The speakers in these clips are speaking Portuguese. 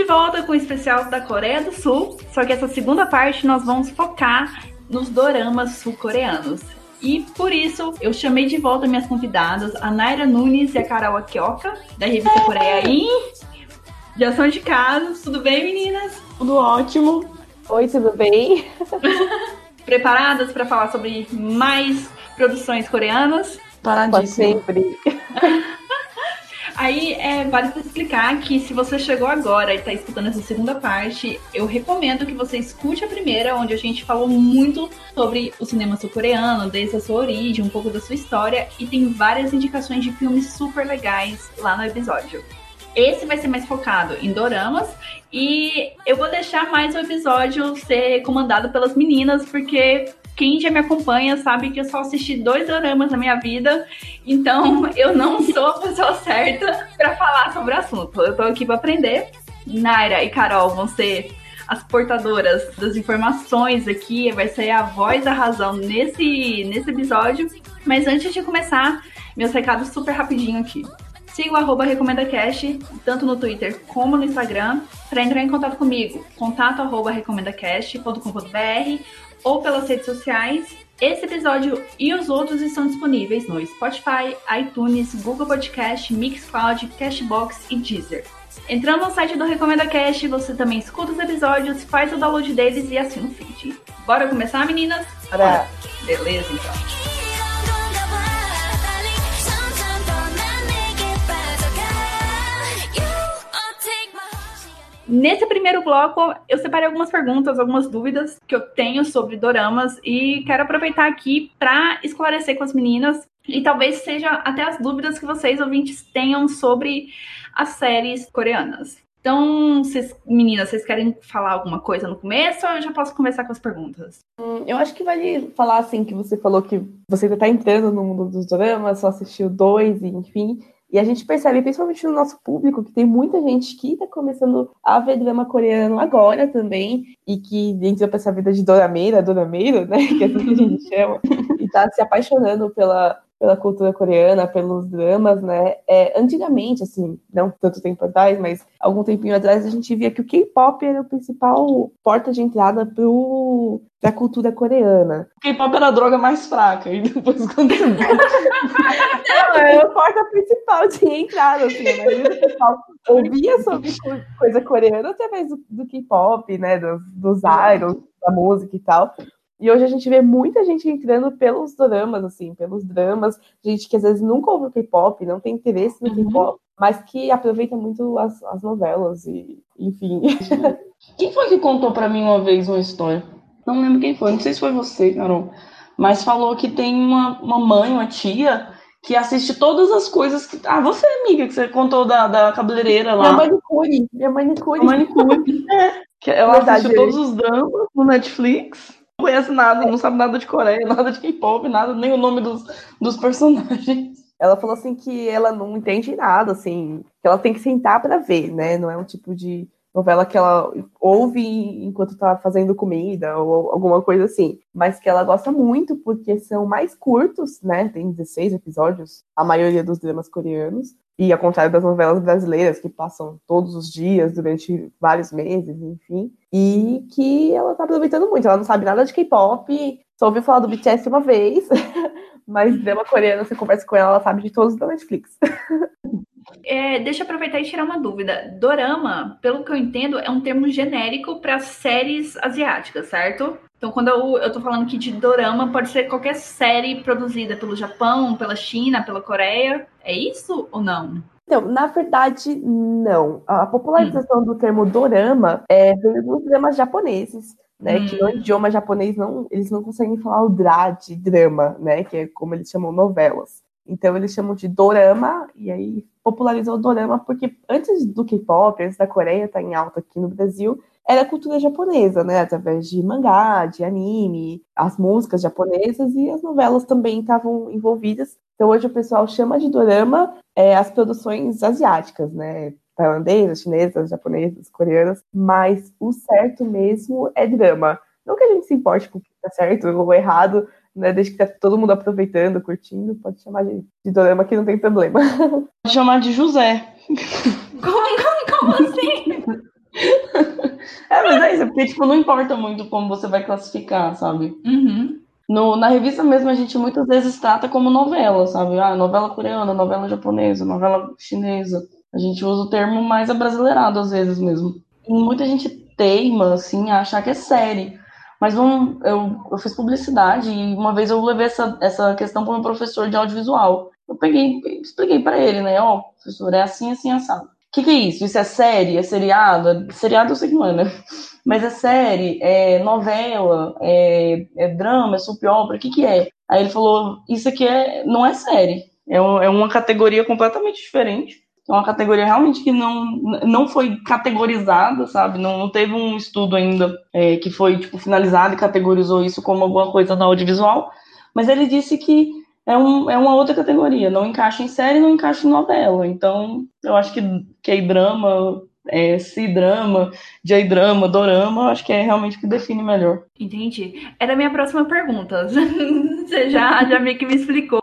De volta com o especial da Coreia do Sul, só que essa segunda parte nós vamos focar nos doramas sul-coreanos. E por isso eu chamei de volta minhas convidadas, a Naira Nunes e a Carol Akioka, da revista Coreia In. Já são de casa, tudo bem meninas? Tudo ótimo. Oi, tudo bem? Preparadas para falar sobre mais produções coreanas? Paradíssimo. sempre. Aí é, vale explicar que se você chegou agora e está escutando essa segunda parte, eu recomendo que você escute a primeira, onde a gente falou muito sobre o cinema sul-coreano, desde a sua origem, um pouco da sua história, e tem várias indicações de filmes super legais lá no episódio. Esse vai ser mais focado em doramas e eu vou deixar mais o episódio ser comandado pelas meninas, porque quem já me acompanha sabe que eu só assisti dois dramas na minha vida, então eu não sou a pessoa certa para falar sobre o assunto. Eu tô aqui para aprender. Naira e Carol vão ser as portadoras das informações aqui, vai ser a voz da razão nesse, nesse episódio. Mas antes de começar, meus recados super rapidinho aqui. Siga o arroba RecomendaCast, tanto no Twitter como no Instagram, para entrar em contato comigo, contato arroba recomendacast.com.br ou pelas redes sociais. Esse episódio e os outros estão disponíveis no Spotify, iTunes, Google Podcast, Mixcloud, Cashbox e Deezer. Entrando no site do Recomenda Cast, você também escuta os episódios, faz o download deles e assina o feed. Bora começar, meninas? Bora! Beleza, então. Nesse primeiro bloco, eu separei algumas perguntas, algumas dúvidas que eu tenho sobre doramas e quero aproveitar aqui para esclarecer com as meninas e talvez seja até as dúvidas que vocês ouvintes tenham sobre as séries coreanas. Então, meninas, vocês querem falar alguma coisa no começo ou eu já posso começar com as perguntas? Hum, eu acho que vale falar assim que você falou que você está entrando no mundo dos dramas, só assistiu dois, e enfim. E a gente percebe, principalmente no nosso público, que tem muita gente que está começando a ver drama coreano agora também, e que entrou para essa vida de dorameira, dorameiro, né? Que é assim que a gente chama, e está se apaixonando pela, pela cultura coreana, pelos dramas, né? É, antigamente, assim, não tanto tempo atrás, mas algum tempinho atrás, a gente via que o K-pop era o principal porta de entrada pro, pra cultura coreana. O K-pop era a droga mais fraca, e depois quando... não, é a porta principal de entrada, assim, né? O pessoal ouvia sobre coisa coreana através do, do K-pop, né? Dos, dos idols, da música e tal. E hoje a gente vê muita gente entrando pelos dramas, assim, pelos dramas, gente que às vezes nunca ouviu K-pop, não tem interesse no uhum. K-pop, mas que aproveita muito as, as novelas e, enfim. Quem foi que contou para mim uma vez uma história? Não lembro quem foi, não sei se foi você, Carol, mas falou que tem uma, uma mãe, uma tia, que assiste todas as coisas que. Ah, você, amiga, que você contou da, da cabeleireira lá. Minha manicure. Minha manicure. manicure. é. Que ela Verdade, assiste todos os dramas no Netflix conhece nada, não sabe nada de Coreia, nada de K-pop, nada, nem o nome dos, dos personagens. Ela falou assim que ela não entende nada, assim, que ela tem que sentar para ver, né? Não é um tipo de novela que ela ouve enquanto tá fazendo comida ou alguma coisa assim, mas que ela gosta muito porque são mais curtos, né? Tem 16 episódios, a maioria dos dramas coreanos, e ao contrário das novelas brasileiras que passam todos os dias durante vários meses, enfim, e que ela tá aproveitando muito. Ela não sabe nada de K-pop, só ouviu falar do BTS uma vez, mas drama coreano, você conversa com ela, ela sabe de todos da Netflix. É, deixa eu aproveitar e tirar uma dúvida. Dorama, pelo que eu entendo, é um termo genérico para séries asiáticas, certo? Então, quando eu, eu tô falando aqui de dorama, pode ser qualquer série produzida pelo Japão, pela China, pela Coreia. É isso ou não? Então, na verdade, não. A popularização hum. do termo dorama é, veio dos dramas japoneses, né? Hum. Que no idioma japonês não, eles não conseguem falar o dra de drama, né? Que é como eles chamam novelas. Então eles chamam de dorama, e aí popularizou o dorama porque antes do K-pop, antes da Coreia estar tá em alta aqui no Brasil, era cultura japonesa, né? Através de mangá, de anime, as músicas japonesas e as novelas também estavam envolvidas. Então hoje o pessoal chama de dorama é, as produções asiáticas, né? Tailandesas, chinesas, japonesas, coreanas, mas o certo mesmo é drama. Não que a gente se importe com o que tá certo ou errado, né? Desde que tá todo mundo aproveitando, curtindo, pode chamar de, de dorama que não tem problema. Pode chamar de José. Como, como, como assim? é, mas é isso, porque tipo, não importa muito como você vai classificar, sabe? Uhum. No, na revista mesmo a gente muitas vezes trata como novela, sabe? Ah, novela coreana, novela japonesa, novela chinesa. A gente usa o termo mais abrasileirado às vezes mesmo. E muita gente teima, assim, a achar que é série. Mas um, eu, eu fiz publicidade e uma vez eu levei essa, essa questão para o meu professor de audiovisual. Eu peguei, expliquei para ele, né? Ó, oh, professor, é assim, assim, assado. O que, que é isso? Isso é série? É seriado? Seriado eu sei que manda. É, Mas é série? É novela? É, é drama? É soap opera? O que, que é? Aí ele falou: Isso aqui é, não é série. É, um, é uma categoria completamente diferente. É uma categoria realmente que não, não foi categorizada, sabe? Não, não teve um estudo ainda é, que foi tipo, finalizado e categorizou isso como alguma coisa no audiovisual. Mas ele disse que é, um, é uma outra categoria, não encaixa em série, não encaixa em novela. Então, eu acho que K-drama, é, C-drama, J-drama, dorama, acho que é realmente o que define melhor. Entendi. Era a minha próxima pergunta. Você já, já meio que me explicou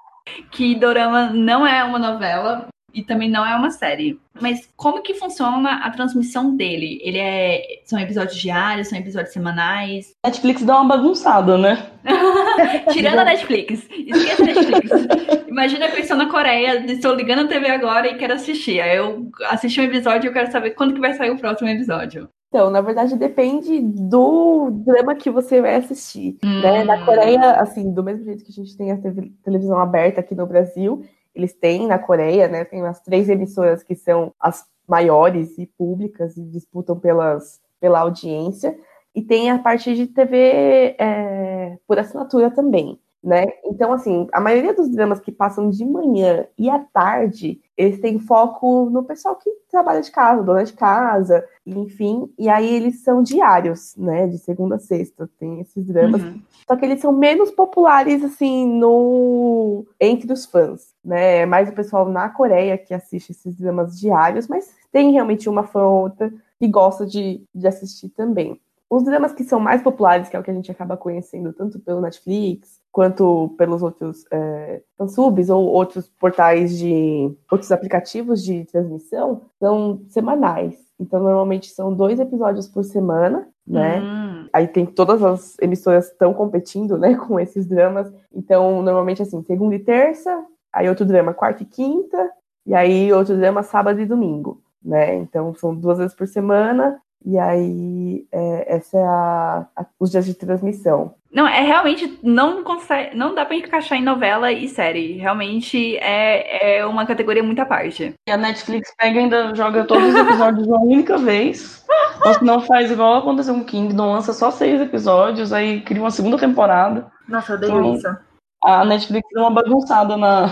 que dorama não é uma novela, e também não é uma série. Mas como que funciona a transmissão dele? Ele é. São episódios diários, são episódios semanais? Netflix dá uma bagunçada, né? Tirando a Netflix. Esqueça a Netflix. Imagina que eu estou na Coreia, estou ligando a TV agora e quero assistir. Aí eu assisti um episódio e eu quero saber quando que vai sair o próximo episódio. Então, na verdade, depende do drama que você vai assistir. Hum. Né? Na Coreia, assim, do mesmo jeito que a gente tem a televisão aberta aqui no Brasil, eles têm na Coreia, né? Tem as três emissoras que são as maiores e públicas e disputam pelas, pela audiência. E tem a parte de TV é, por assinatura também né? Então, assim, a maioria dos dramas que passam de manhã e à tarde, eles têm foco no pessoal que trabalha de casa, dona de casa, enfim, e aí eles são diários, né? De segunda a sexta, tem esses dramas. Uhum. Só que eles são menos populares, assim, no entre os fãs, né? É mais o pessoal na Coreia que assiste esses dramas diários, mas tem realmente uma fã ou outra que gosta de, de assistir também. Os dramas que são mais populares, que é o que a gente acaba conhecendo tanto pelo Netflix quanto pelos outros é, fansubs ou outros portais de outros aplicativos de transmissão, são semanais. Então, normalmente são dois episódios por semana, né? Hum. Aí tem todas as emissoras estão competindo, né, com esses dramas. Então, normalmente assim, segunda e terça, aí outro drama quarta e quinta, e aí outro drama sábado e domingo, né? Então, são duas vezes por semana. E aí, é, essa é a, a, os dias de transmissão. Não, é realmente não consegue, não dá para encaixar em novela e série. Realmente é, é uma categoria muito à parte. E a Netflix pega e ainda joga todos os episódios uma única vez. Ou se não faz igual aconteceu com Kingdom, lança só seis episódios, aí cria uma segunda temporada. Nossa, eu odeio então, isso. A Netflix deu uma bagunçada na,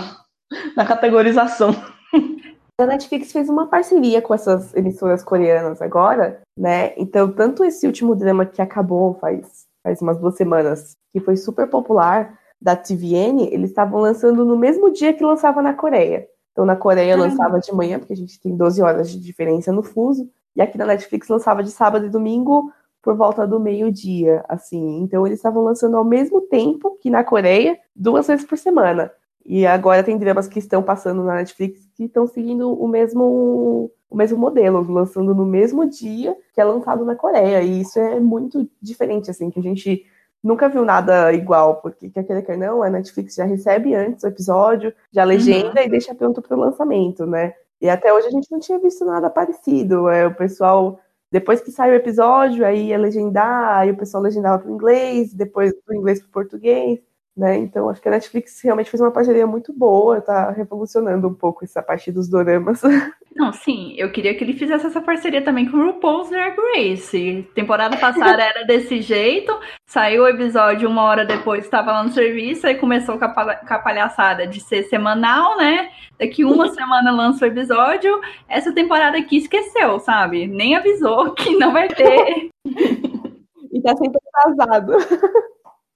na categorização. A Netflix fez uma parceria com essas emissoras coreanas agora, né? Então, tanto esse último drama que acabou faz, faz umas duas semanas, que foi super popular, da TVN, eles estavam lançando no mesmo dia que lançava na Coreia. Então, na Coreia lançava de manhã, porque a gente tem 12 horas de diferença no fuso, e aqui na Netflix lançava de sábado e domingo por volta do meio-dia, assim. Então, eles estavam lançando ao mesmo tempo que na Coreia, duas vezes por semana. E agora tem dramas que estão passando na Netflix que estão seguindo o mesmo, o mesmo modelo, lançando no mesmo dia que é lançado na Coreia. E isso é muito diferente, assim, que a gente nunca viu nada igual, porque quer queira quer não, a Netflix já recebe antes o episódio, já legenda uhum. e deixa pronto para o lançamento, né? E até hoje a gente não tinha visto nada parecido. É, o pessoal, depois que sai o episódio, aí ia legendar, aí o pessoal legendava para o inglês, depois do inglês para o português. Né? Então acho que a Netflix realmente fez uma parceria muito boa, tá revolucionando um pouco essa parte dos doramas. Não, sim, eu queria que ele fizesse essa parceria também com o RuPaul's Drag Race. Temporada passada era desse jeito, saiu o episódio uma hora depois, estava lá no serviço, aí começou com a, com a palhaçada de ser semanal, né? Daqui uma semana lança o episódio. Essa temporada aqui esqueceu, sabe? Nem avisou que não vai ter. e tá sempre atrasado.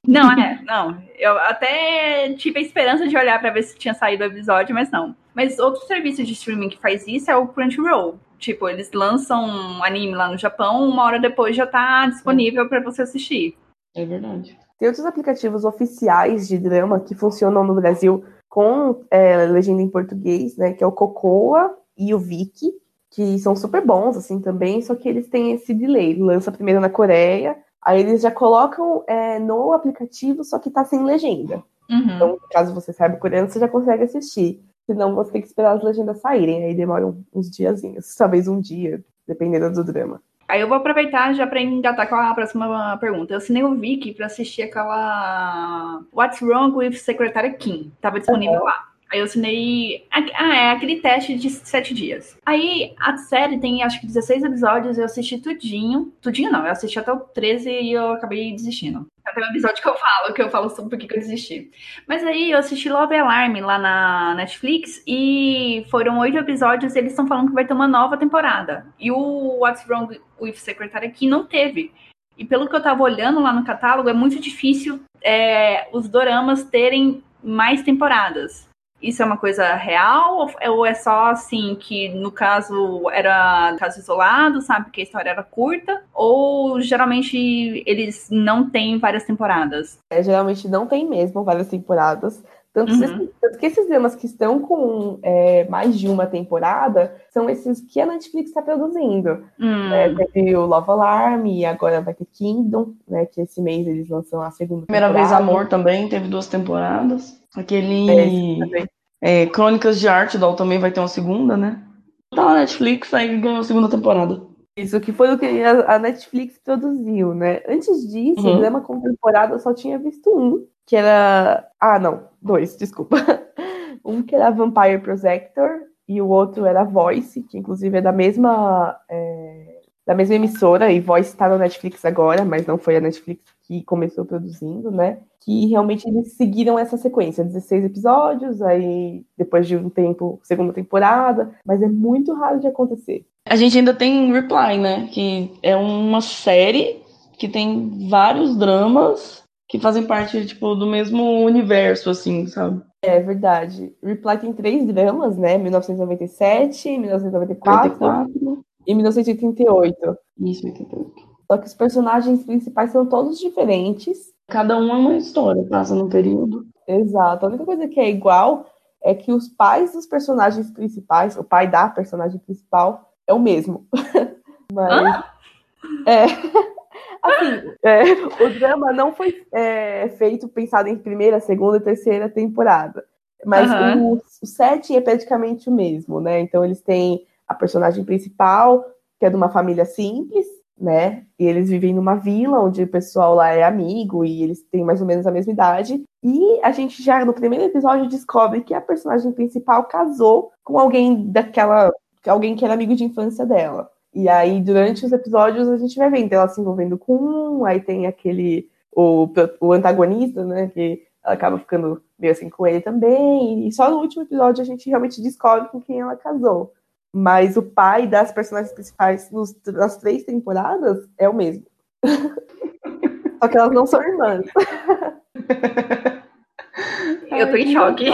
Não, é, não. Eu até tive a esperança de olhar para ver se tinha saído o episódio, mas não. Mas outro serviço de streaming que faz isso é o Crunchyroll. Tipo, eles lançam um anime lá no Japão, uma hora depois já tá disponível para você assistir. É verdade. Tem outros aplicativos oficiais de drama que funcionam no Brasil com é, legenda em português, né? Que é o Cocoa e o Viki, que são super bons, assim, também, só que eles têm esse delay. Lança primeiro na Coreia, Aí eles já colocam é, no aplicativo, só que tá sem legenda. Uhum. Então, caso você saiba coreano, você já consegue assistir. Senão você tem que esperar as legendas saírem. Aí demoram uns diazinhos, talvez um dia, dependendo do drama. Aí eu vou aproveitar já para engatar com a próxima pergunta. Eu assinei o Viki para assistir aquela What's Wrong with Secretary Kim. Tava disponível uhum. lá. Aí eu assinei. Ah, é aquele teste de sete dias. Aí a série tem acho que 16 episódios, eu assisti tudinho. Tudinho não, eu assisti até o 13 e eu acabei desistindo. Até o episódio que eu falo, que eu falo sobre por que eu desisti. Mas aí eu assisti Love Alarm lá na Netflix e foram oito episódios e eles estão falando que vai ter uma nova temporada. E o What's Wrong with Secretary aqui não teve. E pelo que eu tava olhando lá no catálogo, é muito difícil é, os doramas terem mais temporadas isso é uma coisa real ou é só assim que no caso era caso isolado, sabe que a história era curta ou geralmente eles não têm várias temporadas? É, geralmente não tem mesmo várias temporadas. Tanto, uhum. tanto que esses dramas que estão com é, mais de uma temporada são esses que a Netflix está produzindo. Hum. É, teve o Love Alarm e agora vai ter Kingdom, né? Que esse mês eles lançam a segunda Primeira temporada. vez Amor também, teve duas temporadas. Aquele é, Crônicas de Arte Doll também vai ter uma segunda, né? Tá na Netflix, aí ganhou a segunda temporada. Isso, que foi o que a Netflix produziu, né? Antes disso, uhum. o drama com temporada eu só tinha visto um, que era. Ah, não, dois, desculpa. um que era Vampire Protector e o outro era Voice, que inclusive é da mesma. É da mesma emissora, e Voice está na Netflix agora, mas não foi a Netflix que começou produzindo, né? Que realmente eles seguiram essa sequência, 16 episódios, aí depois de um tempo, segunda temporada, mas é muito raro de acontecer. A gente ainda tem Reply, né? Que é uma série que tem vários dramas que fazem parte, tipo, do mesmo universo, assim, sabe? É verdade. Reply tem três dramas, né? 1997, 1994 94. e 1988. Isso, 88. Só que os personagens principais são todos diferentes. Cada um é uma história, passa num período. Exato. A única coisa que é igual é que os pais dos personagens principais, o pai da personagem principal, é o mesmo. Mas. Ah? É. Assim, é, o drama não foi é, feito pensado em primeira, segunda e terceira temporada. Mas uhum. o, o setting é praticamente o mesmo, né? Então eles têm a personagem principal, que é de uma família simples, né? E eles vivem numa vila onde o pessoal lá é amigo e eles têm mais ou menos a mesma idade. E a gente já no primeiro episódio descobre que a personagem principal casou com alguém daquela. alguém que era amigo de infância dela. E aí, durante os episódios, a gente vai vendo ela se envolvendo com um, aí tem aquele. o, o antagonista, né? Que ela acaba ficando meio assim com ele também. E só no último episódio a gente realmente descobre com quem ela casou. Mas o pai das personagens principais nos, nas três temporadas é o mesmo. Só que elas não são irmãs. Eu tô em choque.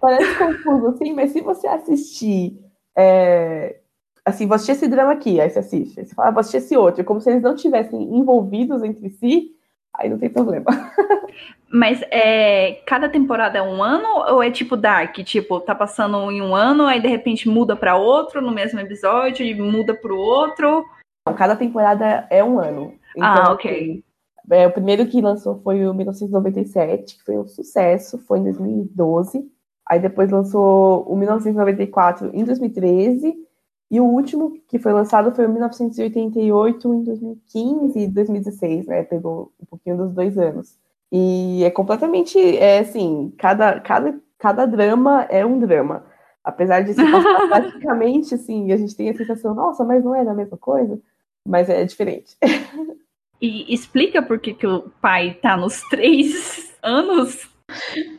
Parece confuso, assim, mas se você assistir. É, assim, vou assistir esse drama aqui, aí você assiste. Aí você fala, ah, vou assistir esse outro. Como se eles não tivessem envolvidos entre si, aí não tem problema. Mas é, cada temporada é um ano ou é tipo Dark? Tipo, tá passando em um ano, aí de repente muda para outro no mesmo episódio e muda pro outro? Não, cada temporada é um ano. Ah, então, ah, ok. É, o primeiro que lançou foi o 1997, que foi um sucesso, foi em 2012. Aí depois lançou o 1994 em 2013. E o último que foi lançado foi o 1988 em 2015 e 2016, né? Pegou um pouquinho dos dois anos. E é completamente, é assim, cada, cada, cada drama é um drama. Apesar de se passar praticamente, assim, a gente tem a sensação, nossa, mas não é a mesma coisa, mas é diferente. E explica por que, que o pai tá nos três anos.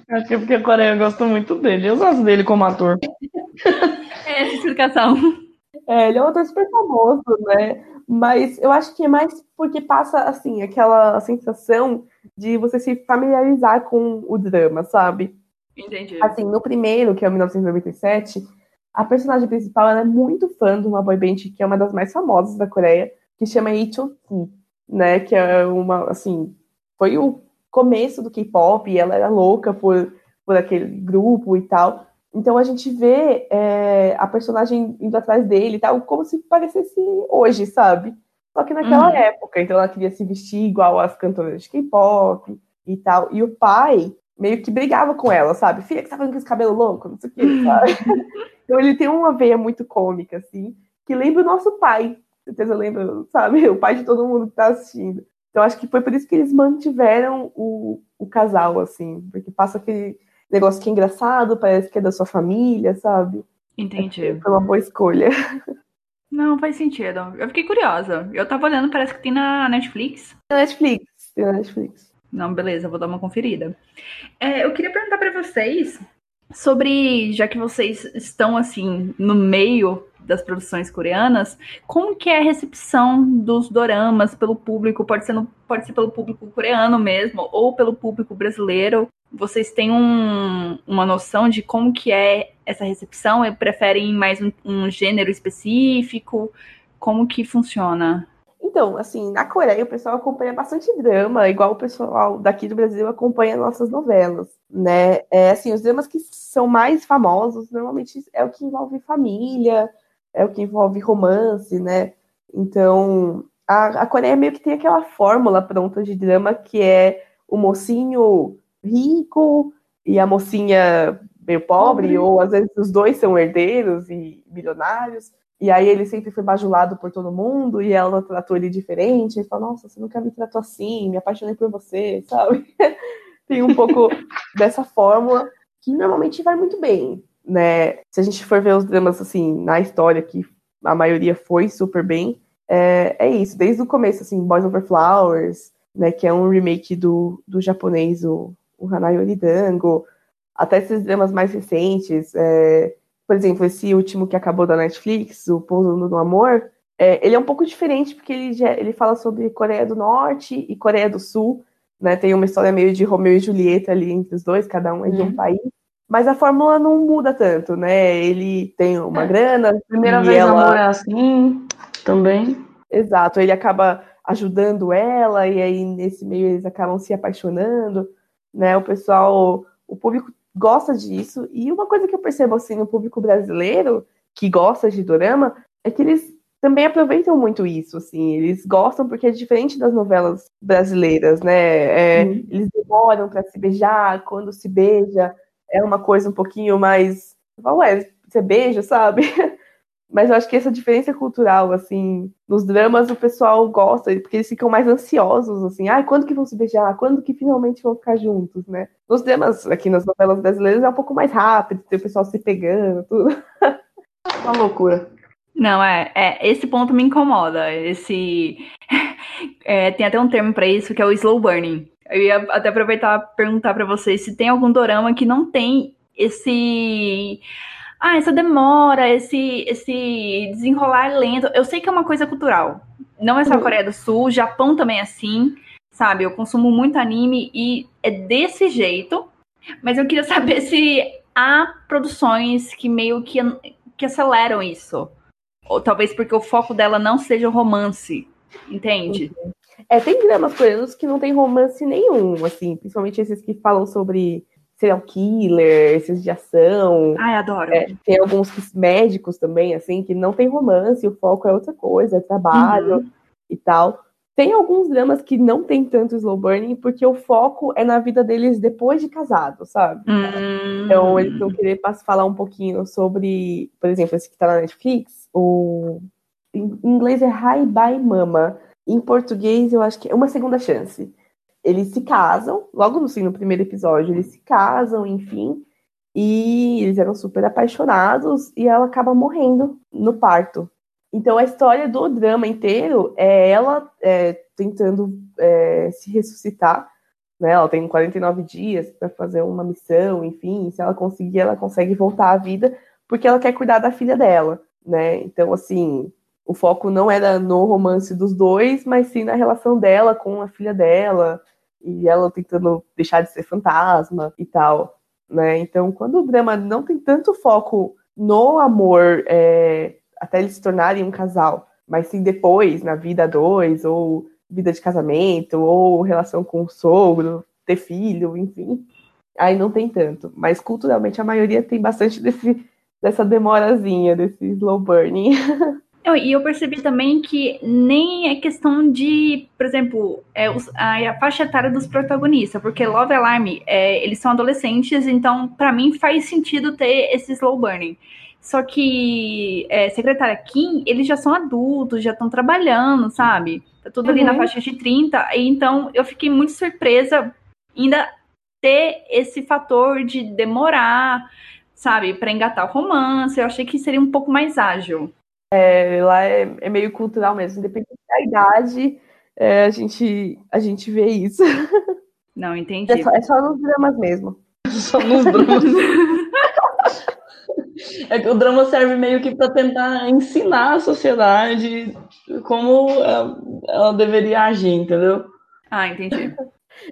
Acho que é porque a Coreia gosta muito dele. Eu gosto dele como ator. É essa explicação. É, ele é um ator super famoso, né? Mas eu acho que é mais porque passa, assim, aquela sensação de você se familiarizar com o drama, sabe? Entendi. Assim, no primeiro, que é o 1997, a personagem principal é muito fã de uma boy band que é uma das mais famosas da Coreia, que chama H.O.T., né? Que é uma, assim, foi o começo do K-pop e ela era louca por, por aquele grupo e tal. Então a gente vê é, a personagem indo atrás dele e tal, como se parecesse hoje, sabe? Só que naquela uhum. época, então ela queria se vestir igual as cantoras de K-pop e tal. E o pai meio que brigava com ela, sabe? Filha, que tá fazendo com esse cabelo louco, não sei o que, sabe? então ele tem uma veia muito cômica, assim, que lembra o nosso pai. Certeza lembra, sabe? O pai de todo mundo que tá assistindo. Então acho que foi por isso que eles mantiveram o, o casal, assim, porque passa aquele negócio que é engraçado, parece que é da sua família, sabe? Entendi. Foi uma boa escolha. Não, faz sentido. Eu fiquei curiosa. Eu tava olhando, parece que tem na Netflix. Na Netflix, tem na Netflix. Não, beleza, vou dar uma conferida. É, eu queria perguntar para vocês sobre, já que vocês estão assim no meio das produções coreanas, como que é a recepção dos doramas pelo público? Pode ser, no, pode ser pelo público coreano mesmo, ou pelo público brasileiro. Vocês têm um, uma noção de como que é essa recepção? Preferem mais um, um gênero específico? Como que funciona? Então, assim, na Coreia o pessoal acompanha bastante drama, igual o pessoal daqui do Brasil acompanha nossas novelas, né? É, assim, os dramas que são mais famosos normalmente é o que envolve família, é o que envolve romance, né? Então, a, a Coreia meio que tem aquela fórmula pronta de drama que é o mocinho rico e a mocinha meio pobre, ou às vezes os dois são herdeiros e milionários, e aí ele sempre foi bajulado por todo mundo, e ela tratou ele diferente, e fala, nossa, você nunca me tratou assim, me apaixonei por você, sabe? Tem um pouco dessa fórmula que normalmente vai muito bem, né? Se a gente for ver os dramas assim na história, que a maioria foi super bem, é, é isso, desde o começo, assim, Boys Over Flowers, né, que é um remake do, do japonês, o, o Hanayori Dango, até esses dramas mais recentes, é, por exemplo, esse último que acabou da Netflix, o Pousando no Amor, é, ele é um pouco diferente porque ele, já, ele fala sobre Coreia do Norte e Coreia do Sul, né, tem uma história meio de Romeu e Julieta ali entre os dois, cada um é de um uhum. país, mas a fórmula não muda tanto, né? Ele tem uma é. grana. Primeira vez ela... amor é assim também. Exato, ele acaba ajudando ela, e aí nesse meio eles acabam se apaixonando, né? O pessoal, o público gosta disso. E uma coisa que eu percebo assim no público brasileiro que gosta de dorama é que eles também aproveitam muito isso, assim, eles gostam porque é diferente das novelas brasileiras, né? É, hum. Eles demoram para se beijar, quando se beija, é uma coisa um pouquinho mais. Ué, você beija, sabe? Mas eu acho que essa diferença cultural, assim, nos dramas o pessoal gosta, porque eles ficam mais ansiosos, assim, ai, ah, quando que vão se beijar? Quando que finalmente vão ficar juntos, né? Nos dramas, aqui nas novelas brasileiras, é um pouco mais rápido, tem o pessoal se pegando, tudo. Uma loucura. Não, é, é, esse ponto me incomoda. Esse. É, tem até um termo para isso que é o slow burning. Eu ia até aproveitar perguntar para vocês se tem algum dorama que não tem esse ah, essa demora, esse, esse desenrolar lento. Eu sei que é uma coisa cultural. Não é só a uhum. Coreia do Sul, Japão também é assim, sabe? Eu consumo muito anime e é desse jeito. Mas eu queria saber se há produções que meio que, que aceleram isso. Ou talvez porque o foco dela não seja o romance, entende? Uhum. É, tem dramas coreanos que não tem romance nenhum, assim, principalmente esses que falam sobre serial killer, esses de ação. Ai, adoro. É, tem alguns médicos também, assim, que não tem romance, o foco é outra coisa, é trabalho uhum. e tal. Tem alguns dramas que não tem tanto slow burning, porque o foco é na vida deles depois de casado, sabe? Uhum. Então, eles vão querer falar um pouquinho sobre, por exemplo, esse que tá na Netflix, o... Em inglês é Hi Bye Mama. Em português, eu acho que é Uma Segunda Chance. Eles se casam, logo no, assim, no primeiro episódio, eles se casam, enfim, e eles eram super apaixonados e ela acaba morrendo no parto. Então a história do drama inteiro é ela é, tentando é, se ressuscitar, né? Ela tem 49 dias para fazer uma missão, enfim, se ela conseguir, ela consegue voltar à vida, porque ela quer cuidar da filha dela, né? Então assim, o foco não era no romance dos dois, mas sim na relação dela com a filha dela e ela tentando deixar de ser fantasma e tal né? Então, quando o drama não tem tanto foco no amor é, até eles se tornarem um casal, mas sim depois, na vida dois, ou vida de casamento, ou relação com o sogro, ter filho, enfim, aí não tem tanto. Mas culturalmente a maioria tem bastante desse, dessa demorazinha, desse slow burning. E eu percebi também que nem é questão de, por exemplo, é, os, a, a, faixa etária dos protagonistas, porque Love Alarm, é, eles são adolescentes, então para mim faz sentido ter esse slow burning. Só que é, Secretária Kim, eles já são adultos, já estão trabalhando, sabe? Tá tudo ali na uhum. faixa de 30, então eu fiquei muito surpresa ainda ter esse fator de demorar, sabe, para engatar o romance. Eu achei que seria um pouco mais ágil. É, lá é, é, meio cultural mesmo, independente da idade, é, a, gente, a gente vê isso. Não, entendi. É só, é só nos dramas mesmo. Só nos dramas. é que o drama serve meio que para tentar ensinar a sociedade como ela, ela, deveria agir, entendeu? Ah, entendi.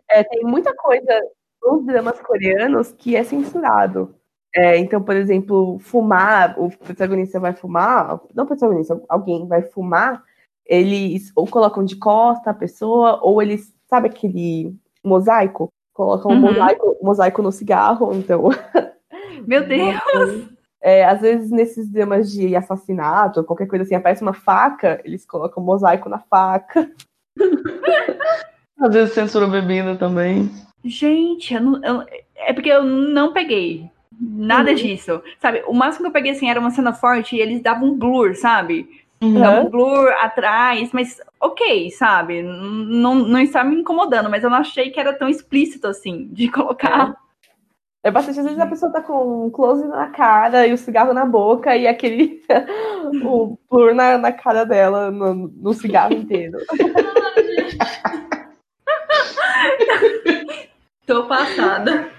É, tem muita coisa nos dramas coreanos que é censurado. É, então, por exemplo, fumar, o protagonista vai fumar, não o protagonista, alguém vai fumar, eles ou colocam de costa a pessoa, ou eles, sabe aquele mosaico? Colocam uhum. um mosaico, mosaico no cigarro, então. Meu Deus! É, às vezes, nesses dramas de assassinato, qualquer coisa assim, aparece uma faca, eles colocam mosaico na faca. às vezes censura bebida também. Gente, eu não, eu, é porque eu não peguei. Nada uhum. disso. Sabe, o máximo que eu peguei assim era uma cena forte e eles davam um blur, sabe? Uhum. Davam um blur atrás, mas ok, sabe? Não, não está me incomodando, mas eu não achei que era tão explícito assim, de colocar. É, é bastante, às vezes a pessoa tá com um close na cara e o cigarro na boca e aquele. o blur na, na cara dela, no, no cigarro inteiro. Tô passada.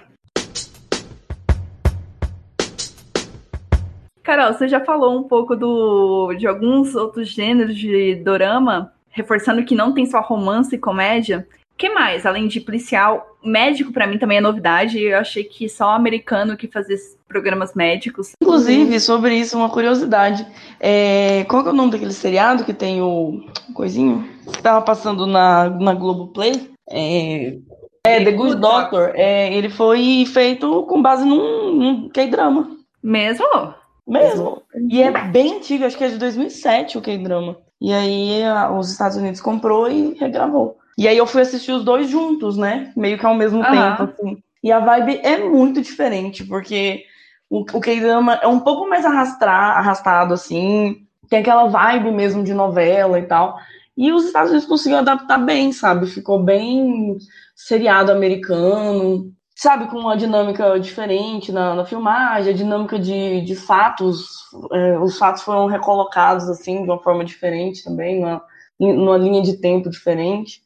Carol, você já falou um pouco do, de alguns outros gêneros de dorama, reforçando que não tem só romance e comédia. O que mais? Além de policial, médico para mim também é novidade. Eu achei que só americano que fazia programas médicos. Inclusive, sobre isso, uma curiosidade. É, qual é o nome daquele seriado que tem o coisinho? Que tava passando na, na Globoplay? É, é The Good Doctor. É, ele foi feito com base num, num K-drama. Mesmo? Mesmo. E é bem antigo, acho que é de 2007 o K-drama. E aí a, os Estados Unidos comprou e regravou. E aí eu fui assistir os dois juntos, né? Meio que ao mesmo uhum. tempo, assim. E a vibe é muito diferente, porque o, o K-drama é um pouco mais arrastar, arrastado, assim. Tem aquela vibe mesmo de novela e tal. E os Estados Unidos conseguiu adaptar bem, sabe? Ficou bem seriado americano sabe, com uma dinâmica diferente na, na filmagem, a dinâmica de, de fatos, é, os fatos foram recolocados assim de uma forma diferente também, numa, numa linha de tempo diferente.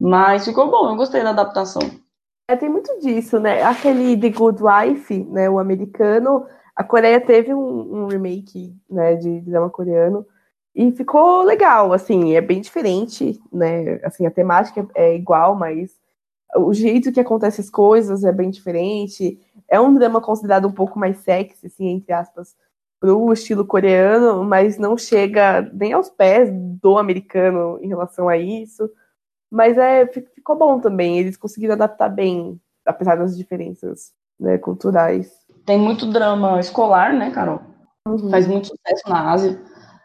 Mas ficou bom, eu gostei da adaptação. É, tem muito disso, né? Aquele The Good Wife, né, o americano, a Coreia teve um, um remake, né, de drama coreano, e ficou legal, assim, é bem diferente, né? Assim, a temática é igual, mas o jeito que acontecem as coisas é bem diferente. É um drama considerado um pouco mais sexy, assim, entre aspas, pro estilo coreano, mas não chega nem aos pés do americano em relação a isso. Mas é, ficou bom também. Eles conseguiram adaptar bem, apesar das diferenças né, culturais. Tem muito drama escolar, né, Carol? Uhum. Faz muito sucesso na Ásia.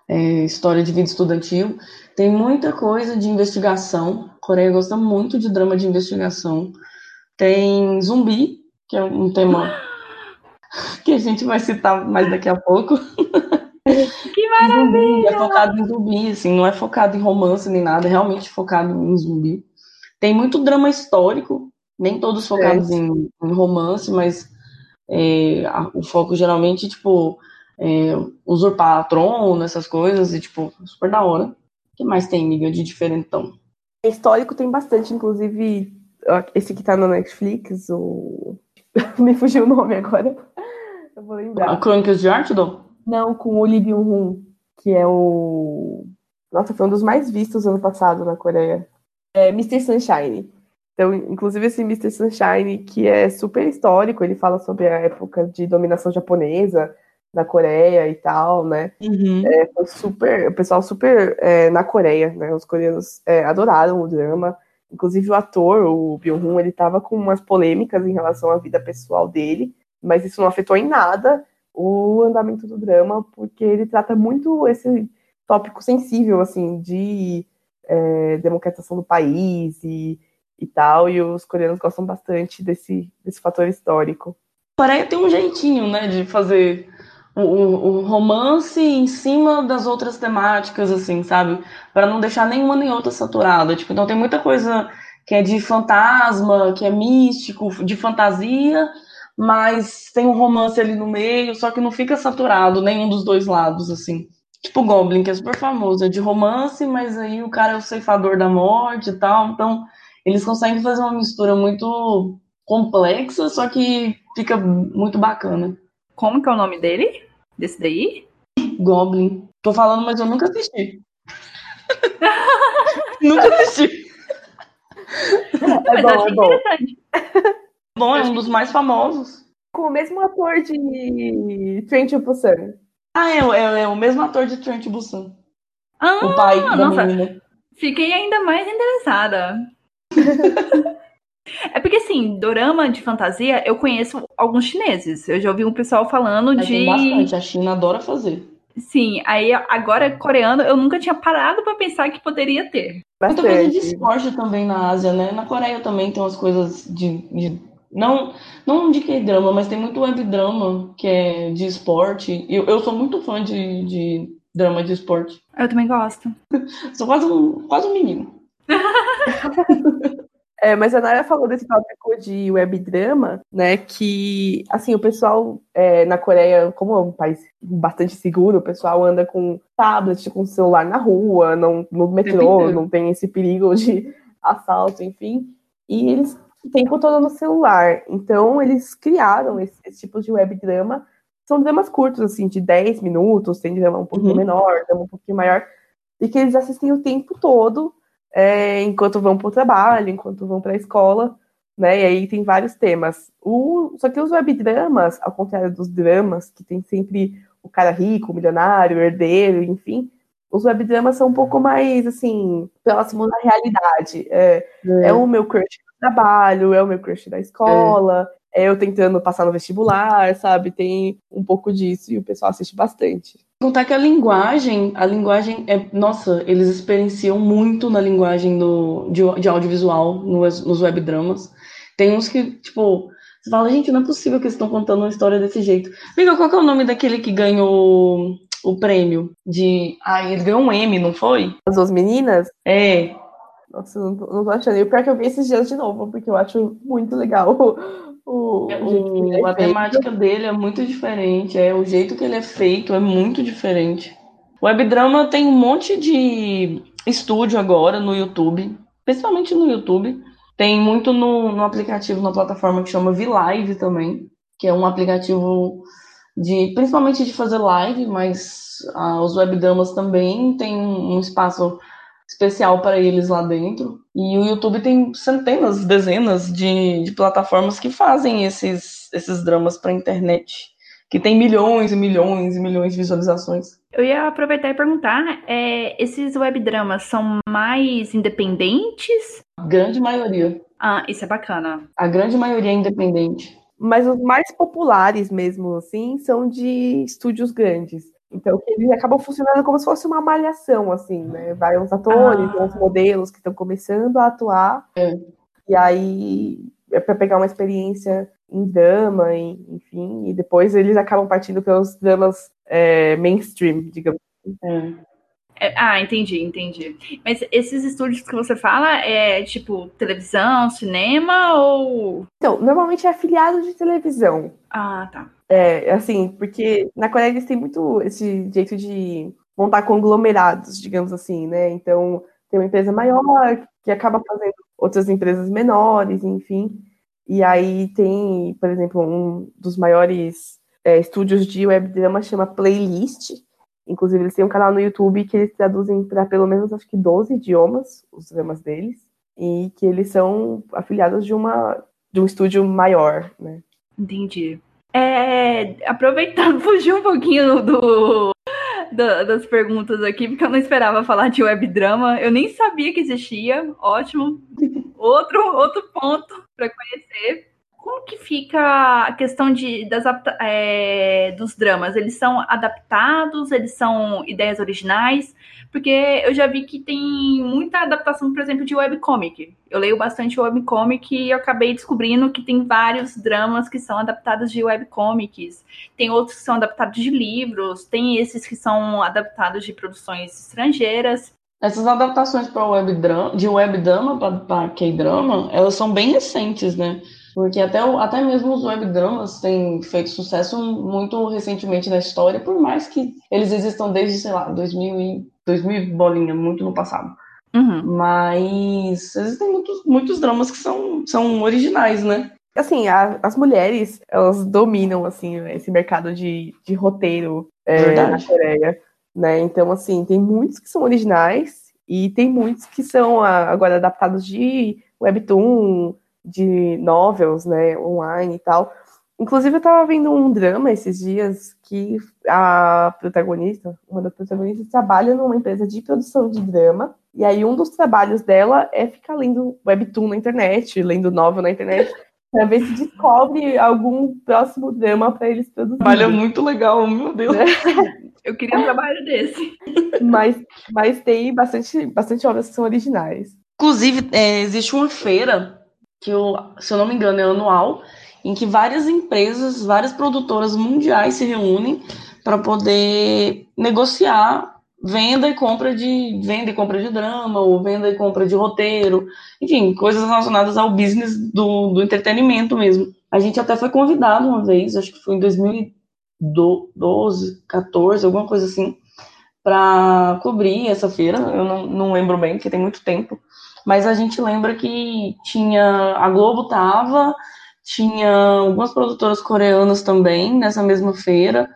É, história de vida estudantil. Tem muita coisa de investigação. A Coreia gosta muito de drama de investigação. Tem zumbi, que é um tema que a gente vai citar mais daqui a pouco. Que maravilha! é focado em zumbi, assim, não é focado em romance nem nada, é realmente focado em zumbi. Tem muito drama histórico, nem todos focados em, em, romance, mas é, a, o foco geralmente, tipo, é, usurpar trono, essas coisas, e, tipo, super da hora. O que mais tem, amiga, de diferentão? Histórico tem bastante, inclusive, esse que tá no Netflix, o... Me fugiu o nome agora. Eu vou lembrar. A Crônicas de Artidon? Não, com o Lee Byung-hun, que é o... Nossa, foi um dos mais vistos ano passado na Coreia. É Mr. Sunshine. Então, inclusive esse Mr. Sunshine, que é super histórico, ele fala sobre a época de dominação japonesa na Coreia e tal, né? Uhum. É, foi super, o pessoal super é, na Coreia, né? Os coreanos é, adoraram o drama. Inclusive o ator, o Byung-hun, ele tava com umas polêmicas em relação à vida pessoal dele, mas isso não afetou em nada o andamento do drama, porque ele trata muito esse tópico sensível, assim, de é, democratização do país e e tal, e os coreanos gostam bastante desse, desse fator histórico. Coreia tem um jeitinho, né, de fazer o, romance em cima das outras temáticas, assim, sabe? Para não deixar nenhuma nem outra saturada. Tipo, então tem muita coisa que é de fantasma, que é místico, de fantasia, mas tem um romance ali no meio, só que não fica saturado nenhum dos dois lados, assim. Tipo Goblin, que é super famoso, é de romance, mas aí o cara é o ceifador da morte e tal, então eles conseguem fazer uma mistura muito complexa, só que fica muito bacana. Como que é o nome dele? Desse daí? Goblin. Tô falando, mas eu nunca assisti. nunca assisti. É bom, é bom. Bom, é um dos mais famosos. Com o mesmo ator de Train to Busan. Ah, é, é, é o mesmo ator de Train to Busan. Ah, o pai da nossa. menina. Fiquei ainda mais interessada. É porque, assim, dorama de fantasia, eu conheço alguns chineses. Eu já ouvi um pessoal falando Mas de. Tem bastante, a China adora fazer. Sim, aí agora coreano, eu nunca tinha parado para pensar que poderia ter. Muita coisa de esporte também na Ásia, né? Na Coreia também tem umas coisas de. de não, não de que drama, mas tem muito web drama que é de esporte. Eu, eu sou muito fã de, de drama de esporte. Eu também gosto. sou quase um, quase um menino. É, mas a Nara falou desse tópico de webdrama, né? Que, assim, o pessoal é, na Coreia, como é um país bastante seguro, o pessoal anda com tablet, com celular na rua, não, no metrô, não tem esse perigo de assalto, enfim. E eles o tempo todo no celular. Então, eles criaram esse, esse tipo de webdrama. São dramas curtos, assim, de 10 minutos, tem drama um pouquinho uhum. menor, drama um pouquinho maior, e que eles assistem o tempo todo é, enquanto vão para o trabalho, enquanto vão para a escola, né? E aí tem vários temas. O, só que os webdramas, ao contrário dos dramas, que tem sempre o cara rico, o milionário, o herdeiro, enfim, os webdramas são um pouco mais, assim, próximos da realidade. É, é. é o meu crush do trabalho, é o meu crush da escola, é. é eu tentando passar no vestibular, sabe? Tem um pouco disso e o pessoal assiste bastante. Contar que a linguagem, a linguagem é. Nossa, eles experienciam muito na linguagem do, de, de audiovisual nos, nos webdramas. Tem uns que, tipo, você fala, gente, não é possível que eles estão contando uma história desse jeito. Amiga, qual que é o nome daquele que ganhou o prêmio? De. Ah, ele ganhou um M, não foi? As duas meninas? É. Nossa, não, não tô achando. E o pior que eu vi esses dias de novo, porque eu acho muito legal o, é, o, a temática dele é muito diferente, é o jeito que ele é feito é muito diferente. O webdrama tem um monte de estúdio agora no YouTube, principalmente no YouTube. Tem muito no, no aplicativo, na plataforma que chama VLive também, que é um aplicativo de principalmente de fazer live, mas ah, os webdramas também tem um espaço especial para eles lá dentro. E o YouTube tem centenas, dezenas de, de plataformas que fazem esses, esses dramas para a internet, que tem milhões e milhões e milhões de visualizações. Eu ia aproveitar e perguntar, é, esses webdramas são mais independentes? A grande maioria. Ah, isso é bacana. A grande maioria é independente. Mas os mais populares mesmo, assim, são de estúdios grandes. Então, eles acabam funcionando como se fosse uma malhação, assim, né? Vai uns atores, ah. uns modelos que estão começando a atuar. É. E aí é para pegar uma experiência em drama, em, enfim, e depois eles acabam partindo pelos dramas é, mainstream, digamos assim. É. Ah, entendi, entendi. Mas esses estúdios que você fala é tipo televisão, cinema ou. Então, normalmente é afiliado de televisão. Ah, tá. É, assim, porque na Coreia eles têm muito esse jeito de montar conglomerados, digamos assim, né? Então, tem uma empresa maior que acaba fazendo outras empresas menores, enfim. E aí tem, por exemplo, um dos maiores é, estúdios de webdrama chama Playlist, Inclusive, eles têm um canal no YouTube que eles traduzem para pelo menos acho que 12 idiomas, os dramas deles, e que eles são afiliados de uma de um estúdio maior, né? Entendi. É, aproveitando, fugir um pouquinho do, do, das perguntas aqui, porque eu não esperava falar de webdrama. Eu nem sabia que existia. Ótimo. Outro, outro ponto para conhecer como que fica a questão de, das, é, dos dramas? Eles são adaptados? Eles são ideias originais? Porque eu já vi que tem muita adaptação, por exemplo, de webcomic. Eu leio bastante webcomic e eu acabei descobrindo que tem vários dramas que são adaptados de webcomics. Tem outros que são adaptados de livros, tem esses que são adaptados de produções estrangeiras. Essas adaptações para web de webdrama para K-drama, elas são bem recentes, né? Porque até, até mesmo os webdramas têm feito sucesso muito recentemente na história, por mais que eles existam desde, sei lá, 2000 e 2000 bolinha, muito no passado. Uhum. Mas existem muitos, muitos dramas que são, são originais, né? Assim, a, as mulheres, elas dominam, assim, esse mercado de, de roteiro é, na Coreia, né? Então, assim, tem muitos que são originais e tem muitos que são agora adaptados de webtoon, de novels, né, online e tal. Inclusive, eu tava vendo um drama esses dias que a protagonista, uma das protagonistas, trabalha numa empresa de produção de drama. E aí, um dos trabalhos dela é ficar lendo webtoon na internet, lendo novel na internet, para ver se descobre algum próximo drama para eles produzirem. Trabalho muito legal, meu Deus. Eu queria um trabalho desse. Mas, mas tem bastante, bastante obras que são originais. Inclusive, é, existe uma feira que, eu, se eu não me engano, é anual, em que várias empresas, várias produtoras mundiais se reúnem para poder negociar venda e compra de venda e compra de drama ou venda e compra de roteiro, enfim, coisas relacionadas ao business do, do entretenimento mesmo. A gente até foi convidado uma vez, acho que foi em 2012, 14, alguma coisa assim, para cobrir essa feira. Eu não, não lembro bem, porque tem muito tempo mas a gente lembra que tinha a Globo tava, tinha algumas produtoras coreanas também nessa mesma feira.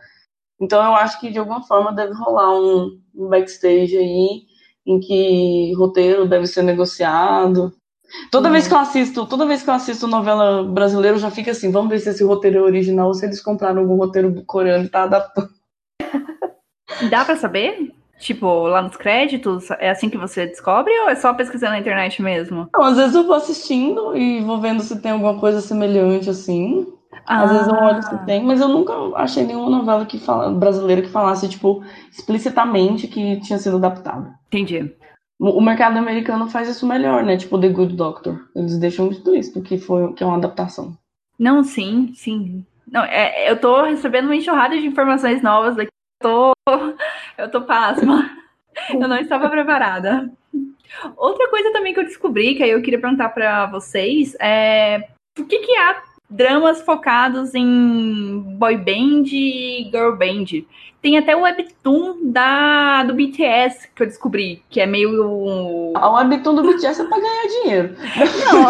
Então eu acho que de alguma forma deve rolar um, um backstage aí em que roteiro deve ser negociado. Toda vez que eu assisto, toda vez que eu assisto novela brasileira, eu já fica assim, vamos ver se esse roteiro é original ou se eles compraram algum roteiro coreano e tá adaptando. Dá para saber? Tipo, lá nos créditos, é assim que você descobre ou é só pesquisando na internet mesmo? Não, às vezes eu vou assistindo e vou vendo se tem alguma coisa semelhante assim. Ah. Às vezes eu olho se tem, mas eu nunca achei nenhuma novela que fala, brasileira que falasse, tipo, explicitamente que tinha sido adaptada. Entendi. O mercado americano faz isso melhor, né? Tipo The Good Doctor. Eles deixam explícito que foi que é uma adaptação. Não, sim, sim. Não, é, eu tô recebendo uma enxurrada de informações novas aqui tô, eu tô pasma. Eu não estava preparada. Outra coisa também que eu descobri, que aí eu queria perguntar para vocês, é por que, que há dramas focados em boy band e girl band? Tem até o webtoon da, do BTS que eu descobri, que é meio. A webtoon do BTS é pra ganhar dinheiro. Não.